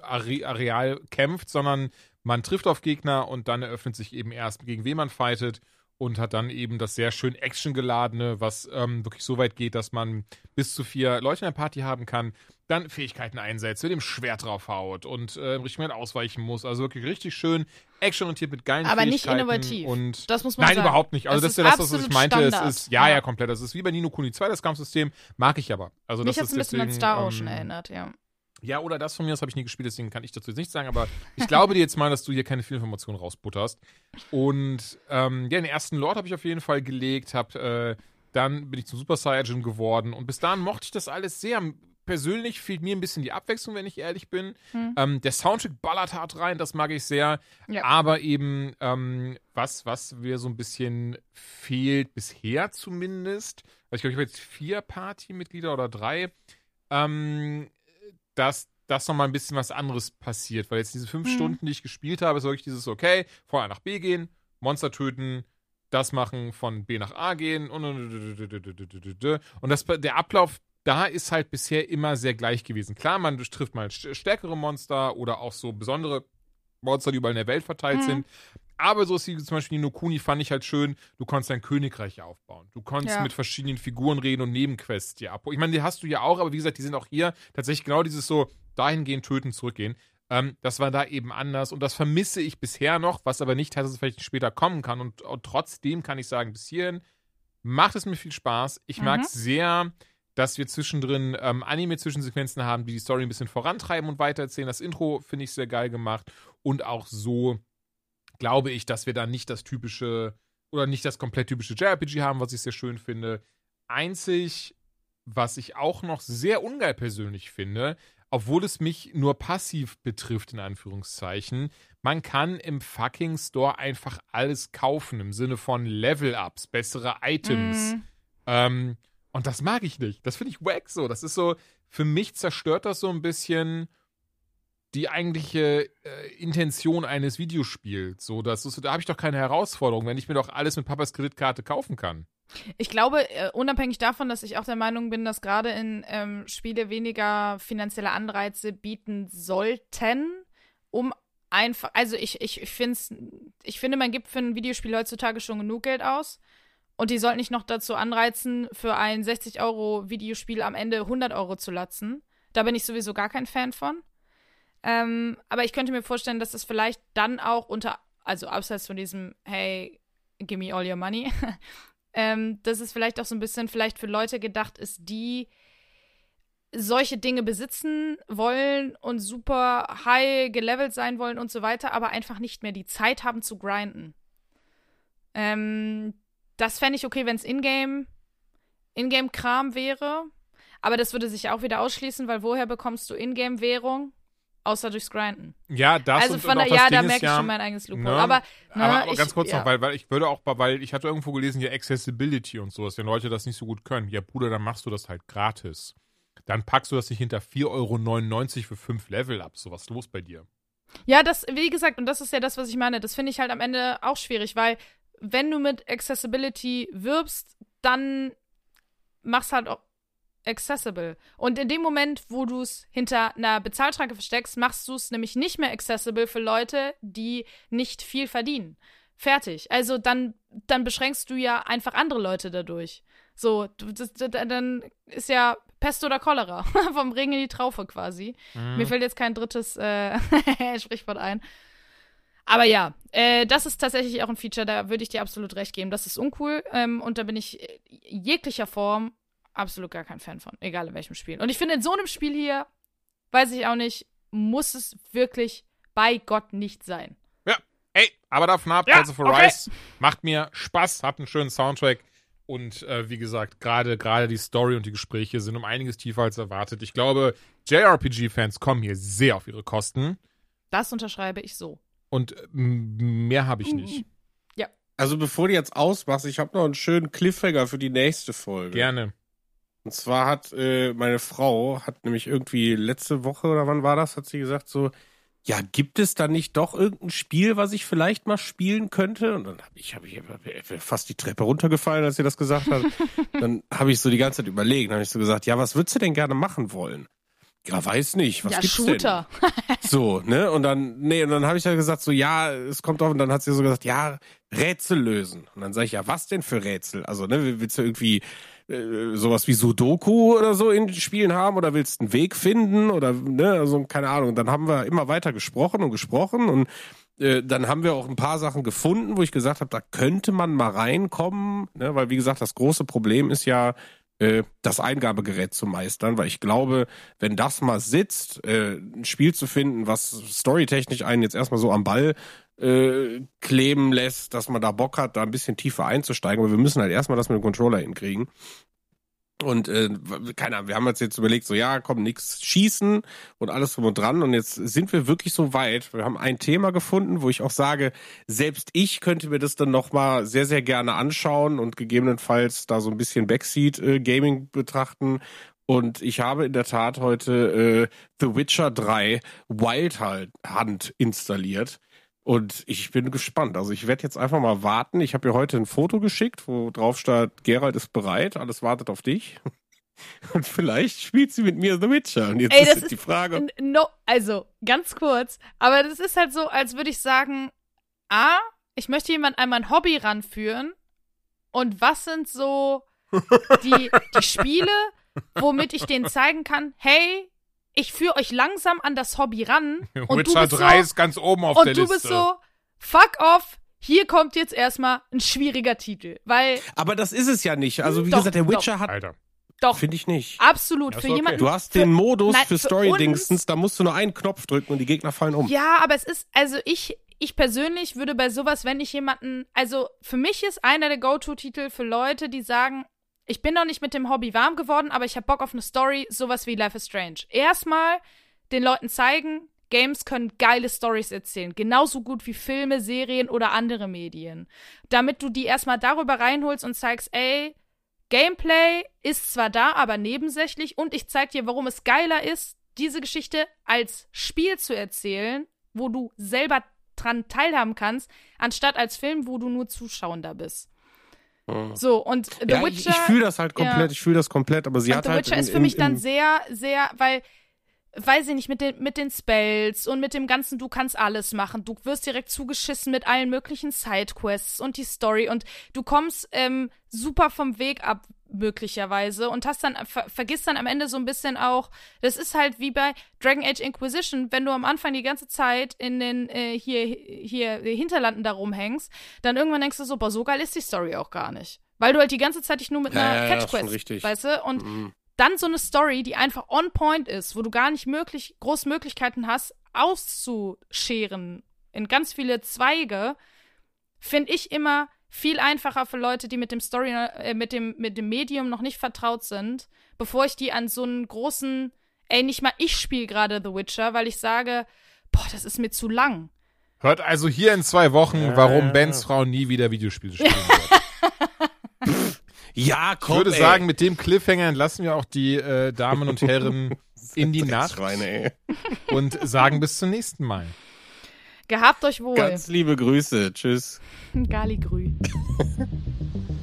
Are Areal kämpft, sondern man trifft auf Gegner und dann eröffnet sich eben erst, gegen wen man fightet und hat dann eben das sehr schön actiongeladene, was ähm, wirklich so weit geht, dass man bis zu vier Leute in der Party haben kann, dann Fähigkeiten einsetzt, mit dem Schwert draufhaut und äh, im richtigen Moment ausweichen muss. Also wirklich richtig schön actionorientiert mit geilen Aber nicht Fähigkeiten. innovativ. Und Das muss man Nein, sagen. überhaupt nicht. Also Das das, ist ja das, was ich meinte. Standard. Es ist, ja, ja, Ja. komplett. Das ist wie bei Nino Kuni 2, das Kampfsystem. Mag ich aber. Also Mich das hat es ist ein bisschen an deswegen, Star Ocean ähm, erinnert, ja. ja, oder das von mir, das habe ich nie gespielt, deswegen kann ich dazu jetzt nichts sagen, aber ich glaube dir jetzt mal, dass du hier keine Fehlinformationen rausbutterst. Und ähm, ja, den ersten Lord habe ich auf jeden Fall gelegt, hab, äh, dann bin ich zum Super Saiyajin geworden und bis dahin mochte ich das alles sehr. Persönlich fehlt mir ein bisschen die Abwechslung, wenn ich ehrlich bin. Hm. Ähm, der Soundtrack ballert hart rein, das mag ich sehr. Ja. Aber eben, ähm, was, was mir so ein bisschen fehlt, bisher zumindest, also ich glaube, ich habe jetzt vier Partymitglieder oder drei, ähm, dass dass noch mal ein bisschen was anderes passiert, weil jetzt diese fünf Mhm. Stunden, die ich gespielt habe, ist wirklich dieses, okay, von A nach B gehen, Monster töten, das machen, von B nach A gehen und und das, der Ablauf da ist halt bisher immer sehr gleich gewesen. Klar, man trifft mal st- stärkere Monster oder auch so besondere Monster, die überall in der Welt verteilt Mhm. sind. Aber so wie zum Beispiel Nino Kuni fand ich halt schön, du konntest dein Königreich aufbauen. Du konntest Ja. mit verschiedenen Figuren reden und Nebenquests dir abholen. Ich meine, die hast du ja auch, aber wie gesagt, die sind auch hier tatsächlich genau dieses so, dahin gehen, töten, zurückgehen. Ähm, das war da eben anders und das vermisse ich bisher noch, was aber nicht heißt, dass es vielleicht später kommen kann. Und, und trotzdem kann ich sagen, bis hierhin macht es mir viel Spaß. Ich Mhm. mag sehr, dass wir zwischendrin ähm, Anime-Zwischensequenzen haben, die die Story ein bisschen vorantreiben und weitererzählen. Das Intro finde ich sehr geil gemacht und auch so glaube ich, dass wir da nicht das typische oder nicht das komplett typische JRPG haben, was ich sehr schön finde. Einzig, was ich auch noch sehr ungeil persönlich finde, obwohl es mich nur passiv betrifft, in Anführungszeichen, man kann im fucking Store einfach alles kaufen, im Sinne von Level-Ups, bessere Items. Mhm. Ähm, und das mag ich nicht. Das finde ich wack so. Das ist so, für mich zerstört das so ein bisschen die eigentliche äh, Intention eines Videospiels. So, das ist, da habe ich doch keine Herausforderung, wenn ich mir doch alles mit Papas Kreditkarte kaufen kann. Ich glaube, äh, unabhängig davon, dass ich auch der Meinung bin, dass gerade in ähm, Spiele weniger finanzielle Anreize bieten sollten, um einfach, also ich, ich, ich, find's, ich finde, man gibt für ein Videospiel heutzutage schon genug Geld aus. Und die sollten nicht noch dazu anreizen, für ein 60-Euro-Videospiel am Ende 100 Euro zu latzen. Da bin ich sowieso gar kein Fan von. Ähm, aber ich könnte mir vorstellen, dass es vielleicht dann auch unter, also abseits von diesem, hey, give me all your money, (laughs) ähm, dass es vielleicht auch so ein bisschen vielleicht für Leute gedacht ist, die solche Dinge besitzen wollen und super high gelevelt sein wollen und so weiter, aber einfach nicht mehr die Zeit haben zu grinden. Ähm, das fände ich okay, wenn es Ingame, Ingame-Kram wäre. Aber das würde sich auch wieder ausschließen, weil woher bekommst du Ingame-Währung? Außer durchs Grinden. Ja, das also und, von und der, ja, Ding da ist merke ich ja, schon mein eigenes Loophole. ne, Aber, ne, aber, aber ich, ganz kurz ja. noch, weil, weil ich würde auch, weil ich hatte irgendwo gelesen, ja, Accessibility und sowas, wenn Leute das nicht so gut können. Ja, Bruder, dann machst du das halt gratis. Dann packst du das nicht hinter 4,99 Euro für 5 Level ab. So was los bei dir. Ja, das, wie gesagt, und das ist ja das, was ich meine. Das finde ich halt am Ende auch schwierig, weil wenn du mit Accessibility wirbst, dann mach's halt auch accessible. Und in dem Moment, wo du es hinter einer Bezahlschranke versteckst, machst du es nämlich nicht mehr accessible für Leute, die nicht viel verdienen. Fertig. Also dann, dann beschränkst du ja einfach andere Leute dadurch. So, du, das, das, dann ist ja Pest oder Cholera. (laughs) Vom Regen in die Traufe quasi. Mhm. Mir fällt jetzt kein drittes äh, (laughs) Sprichwort ein. Aber ja, äh, das ist tatsächlich auch ein Feature, da würde ich dir absolut recht geben. Das ist uncool ähm, und da bin ich äh, jeglicher Form absolut gar kein Fan von, egal in welchem Spiel. Und ich finde, in so einem Spiel hier, weiß ich auch nicht, muss es wirklich bei Gott nicht sein. Ja, ey, aber davon ab, Ja, also for okay. Rise macht mir Spaß, hat einen schönen Soundtrack und äh, wie gesagt, gerade gerade die Story und die Gespräche sind um einiges tiefer als erwartet. Ich glaube, JRPG-Fans kommen hier sehr auf ihre Kosten Das unterschreibe ich so. Und äh, mehr habe ich nicht. Also bevor du jetzt ausmachst, ich habe noch einen schönen Cliffhanger für die nächste Folge. Gerne. Und zwar hat äh, meine Frau, hat nämlich irgendwie letzte Woche oder wann war das, hat sie gesagt so, ja, gibt es da nicht doch irgendein Spiel, was ich vielleicht mal spielen könnte? Und dann habe ich, hab ich fast die Treppe runtergefallen, als sie das gesagt hat. (laughs) dann habe ich so die ganze Zeit überlegt, dann habe ich so gesagt, ja, was würdest du denn gerne machen wollen? Ja, weiß nicht, was ja, gibt's Shooter. denn? (laughs) So, ne? Und dann, nee, und dann habe ich ja gesagt, so, ja, es kommt drauf, und dann hat sie so gesagt, ja, Rätsel lösen. Und dann sage ich, ja, was denn für Rätsel? Also, ne, willst du irgendwie äh, sowas wie Sudoku oder so in Spielen haben oder willst einen Weg finden oder, ne, also, keine Ahnung. Und dann haben wir immer weiter gesprochen und gesprochen und äh, dann haben wir auch ein paar Sachen gefunden, wo ich gesagt habe, da könnte man mal reinkommen, ne? weil wie gesagt, das große Problem ist ja, äh, das Eingabegerät zu meistern, weil ich glaube, wenn das mal sitzt, äh, ein Spiel zu finden, was storytechnisch einen jetzt erstmal so am Ball äh, kleben lässt, dass man da Bock hat, da ein bisschen tiefer einzusteigen, aber wir müssen halt erstmal das mit dem Controller hinkriegen. Und äh, keine Ahnung, wir haben uns jetzt überlegt, so ja, komm, nix schießen und alles drum und dran. Und jetzt sind wir wirklich so weit. Wir haben ein Thema gefunden, wo ich auch sage, selbst ich könnte mir das dann nochmal sehr, sehr gerne anschauen und gegebenenfalls da so ein bisschen Backseat äh, betrachten. Und ich habe in der Tat heute äh, The Witcher 3 Wild Hunt installiert. Und ich bin gespannt. Also ich werde jetzt einfach mal warten. Ich habe ihr heute ein Foto geschickt, wo drauf steht, Gerald ist bereit, alles wartet auf dich. (laughs) Und vielleicht spielt sie mit mir The Witcher. Und jetzt Ey, das ist, ist die Frage. No, also ganz kurz, aber das ist halt so, als würde ich sagen, A, ich möchte jemand an mein Hobby ranführen und was sind so die, die (laughs) Spiele, womit ich denen zeigen kann, hey, ich führe euch langsam an das Hobby ran (laughs) und du Witcher bist 3 so, ist ganz oben auf der und du Liste. bist so, fuck off, hier kommt jetzt erstmal ein schwieriger Titel, weil Aber das ist es ja nicht. Also wie Doch, gesagt, der doch. Witcher hat, Alter. doch finde ich nicht. absolut für okay. jemanden Du hast für- den Modus Nein, für für Story-Dingstens, da musst du nur einen Knopf drücken und die Gegner fallen um. Ja, aber es ist, also ich, ich persönlich würde bei sowas, wenn ich jemanden, also für mich ist einer der Go-To-Titel für Leute, die sagen, ich bin noch nicht mit dem Hobby warm geworden, aber ich habe Bock auf eine Story, sowas wie Life is Strange. Erstmal den Leuten zeigen, Games können geile Stories erzählen, genauso gut wie Filme, Serien oder andere Medien. Damit du die erstmal darüber reinholst und zeigst, ey, Gameplay ist zwar da, aber nebensächlich und ich zeig dir, warum es geiler ist, diese Geschichte als Spiel zu erzählen, wo du selber dran teilhaben kannst, anstatt als Film, wo du nur Zuschauender bist. So, und The Mhm. ja, ich, Witcher. ich fühle das halt komplett, ja. ich fühle das komplett, aber sie und hat The halt Witcher in, ist für mich dann sehr, sehr, weil, weiß ich nicht, mit den, mit den Spells und mit dem ganzen, du kannst alles machen. Du wirst direkt zugeschissen mit allen möglichen Sidequests und die Story und du kommst ähm, super vom Weg ab, möglicherweise, und hast dann, ver vergisst dann am Ende so ein bisschen auch, das ist halt wie bei Dragon Age Inquisition, wenn du am Anfang die ganze Zeit in den, äh, hier, hier, Hinterlanden da rumhängst, dann irgendwann denkst du so, boah, so geil ist die Story auch gar nicht. Weil du halt die ganze Zeit dich nur mit Ja, einer ja, Catch-Quest, weißt du, und Mhm. Dann so eine Story, die einfach on point ist, wo du gar nicht möglich, groß Möglichkeiten hast, auszuscheren in ganz viele Zweige, finde ich immer viel einfacher für Leute, die mit dem Story, äh, mit dem, mit dem Medium noch nicht vertraut sind, bevor ich die an so einen großen, ey, nicht mal ich spiele gerade The Witcher, weil ich sage, boah, das ist mir zu lang. Hört also hier in zwei Wochen, warum. Bens Frau nie wieder Videospiele spielen wird. Ja, Ich komm, würde ey. sagen, mit dem Cliffhanger entlassen wir auch die äh, Damen und Herren (laughs) in die Nacht Schweine, ey. und sagen bis zum nächsten Mal. Gehabt euch wohl. Ganz liebe Grüße. Tschüss. (laughs) Galigrü. It's (laughs)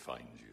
find you.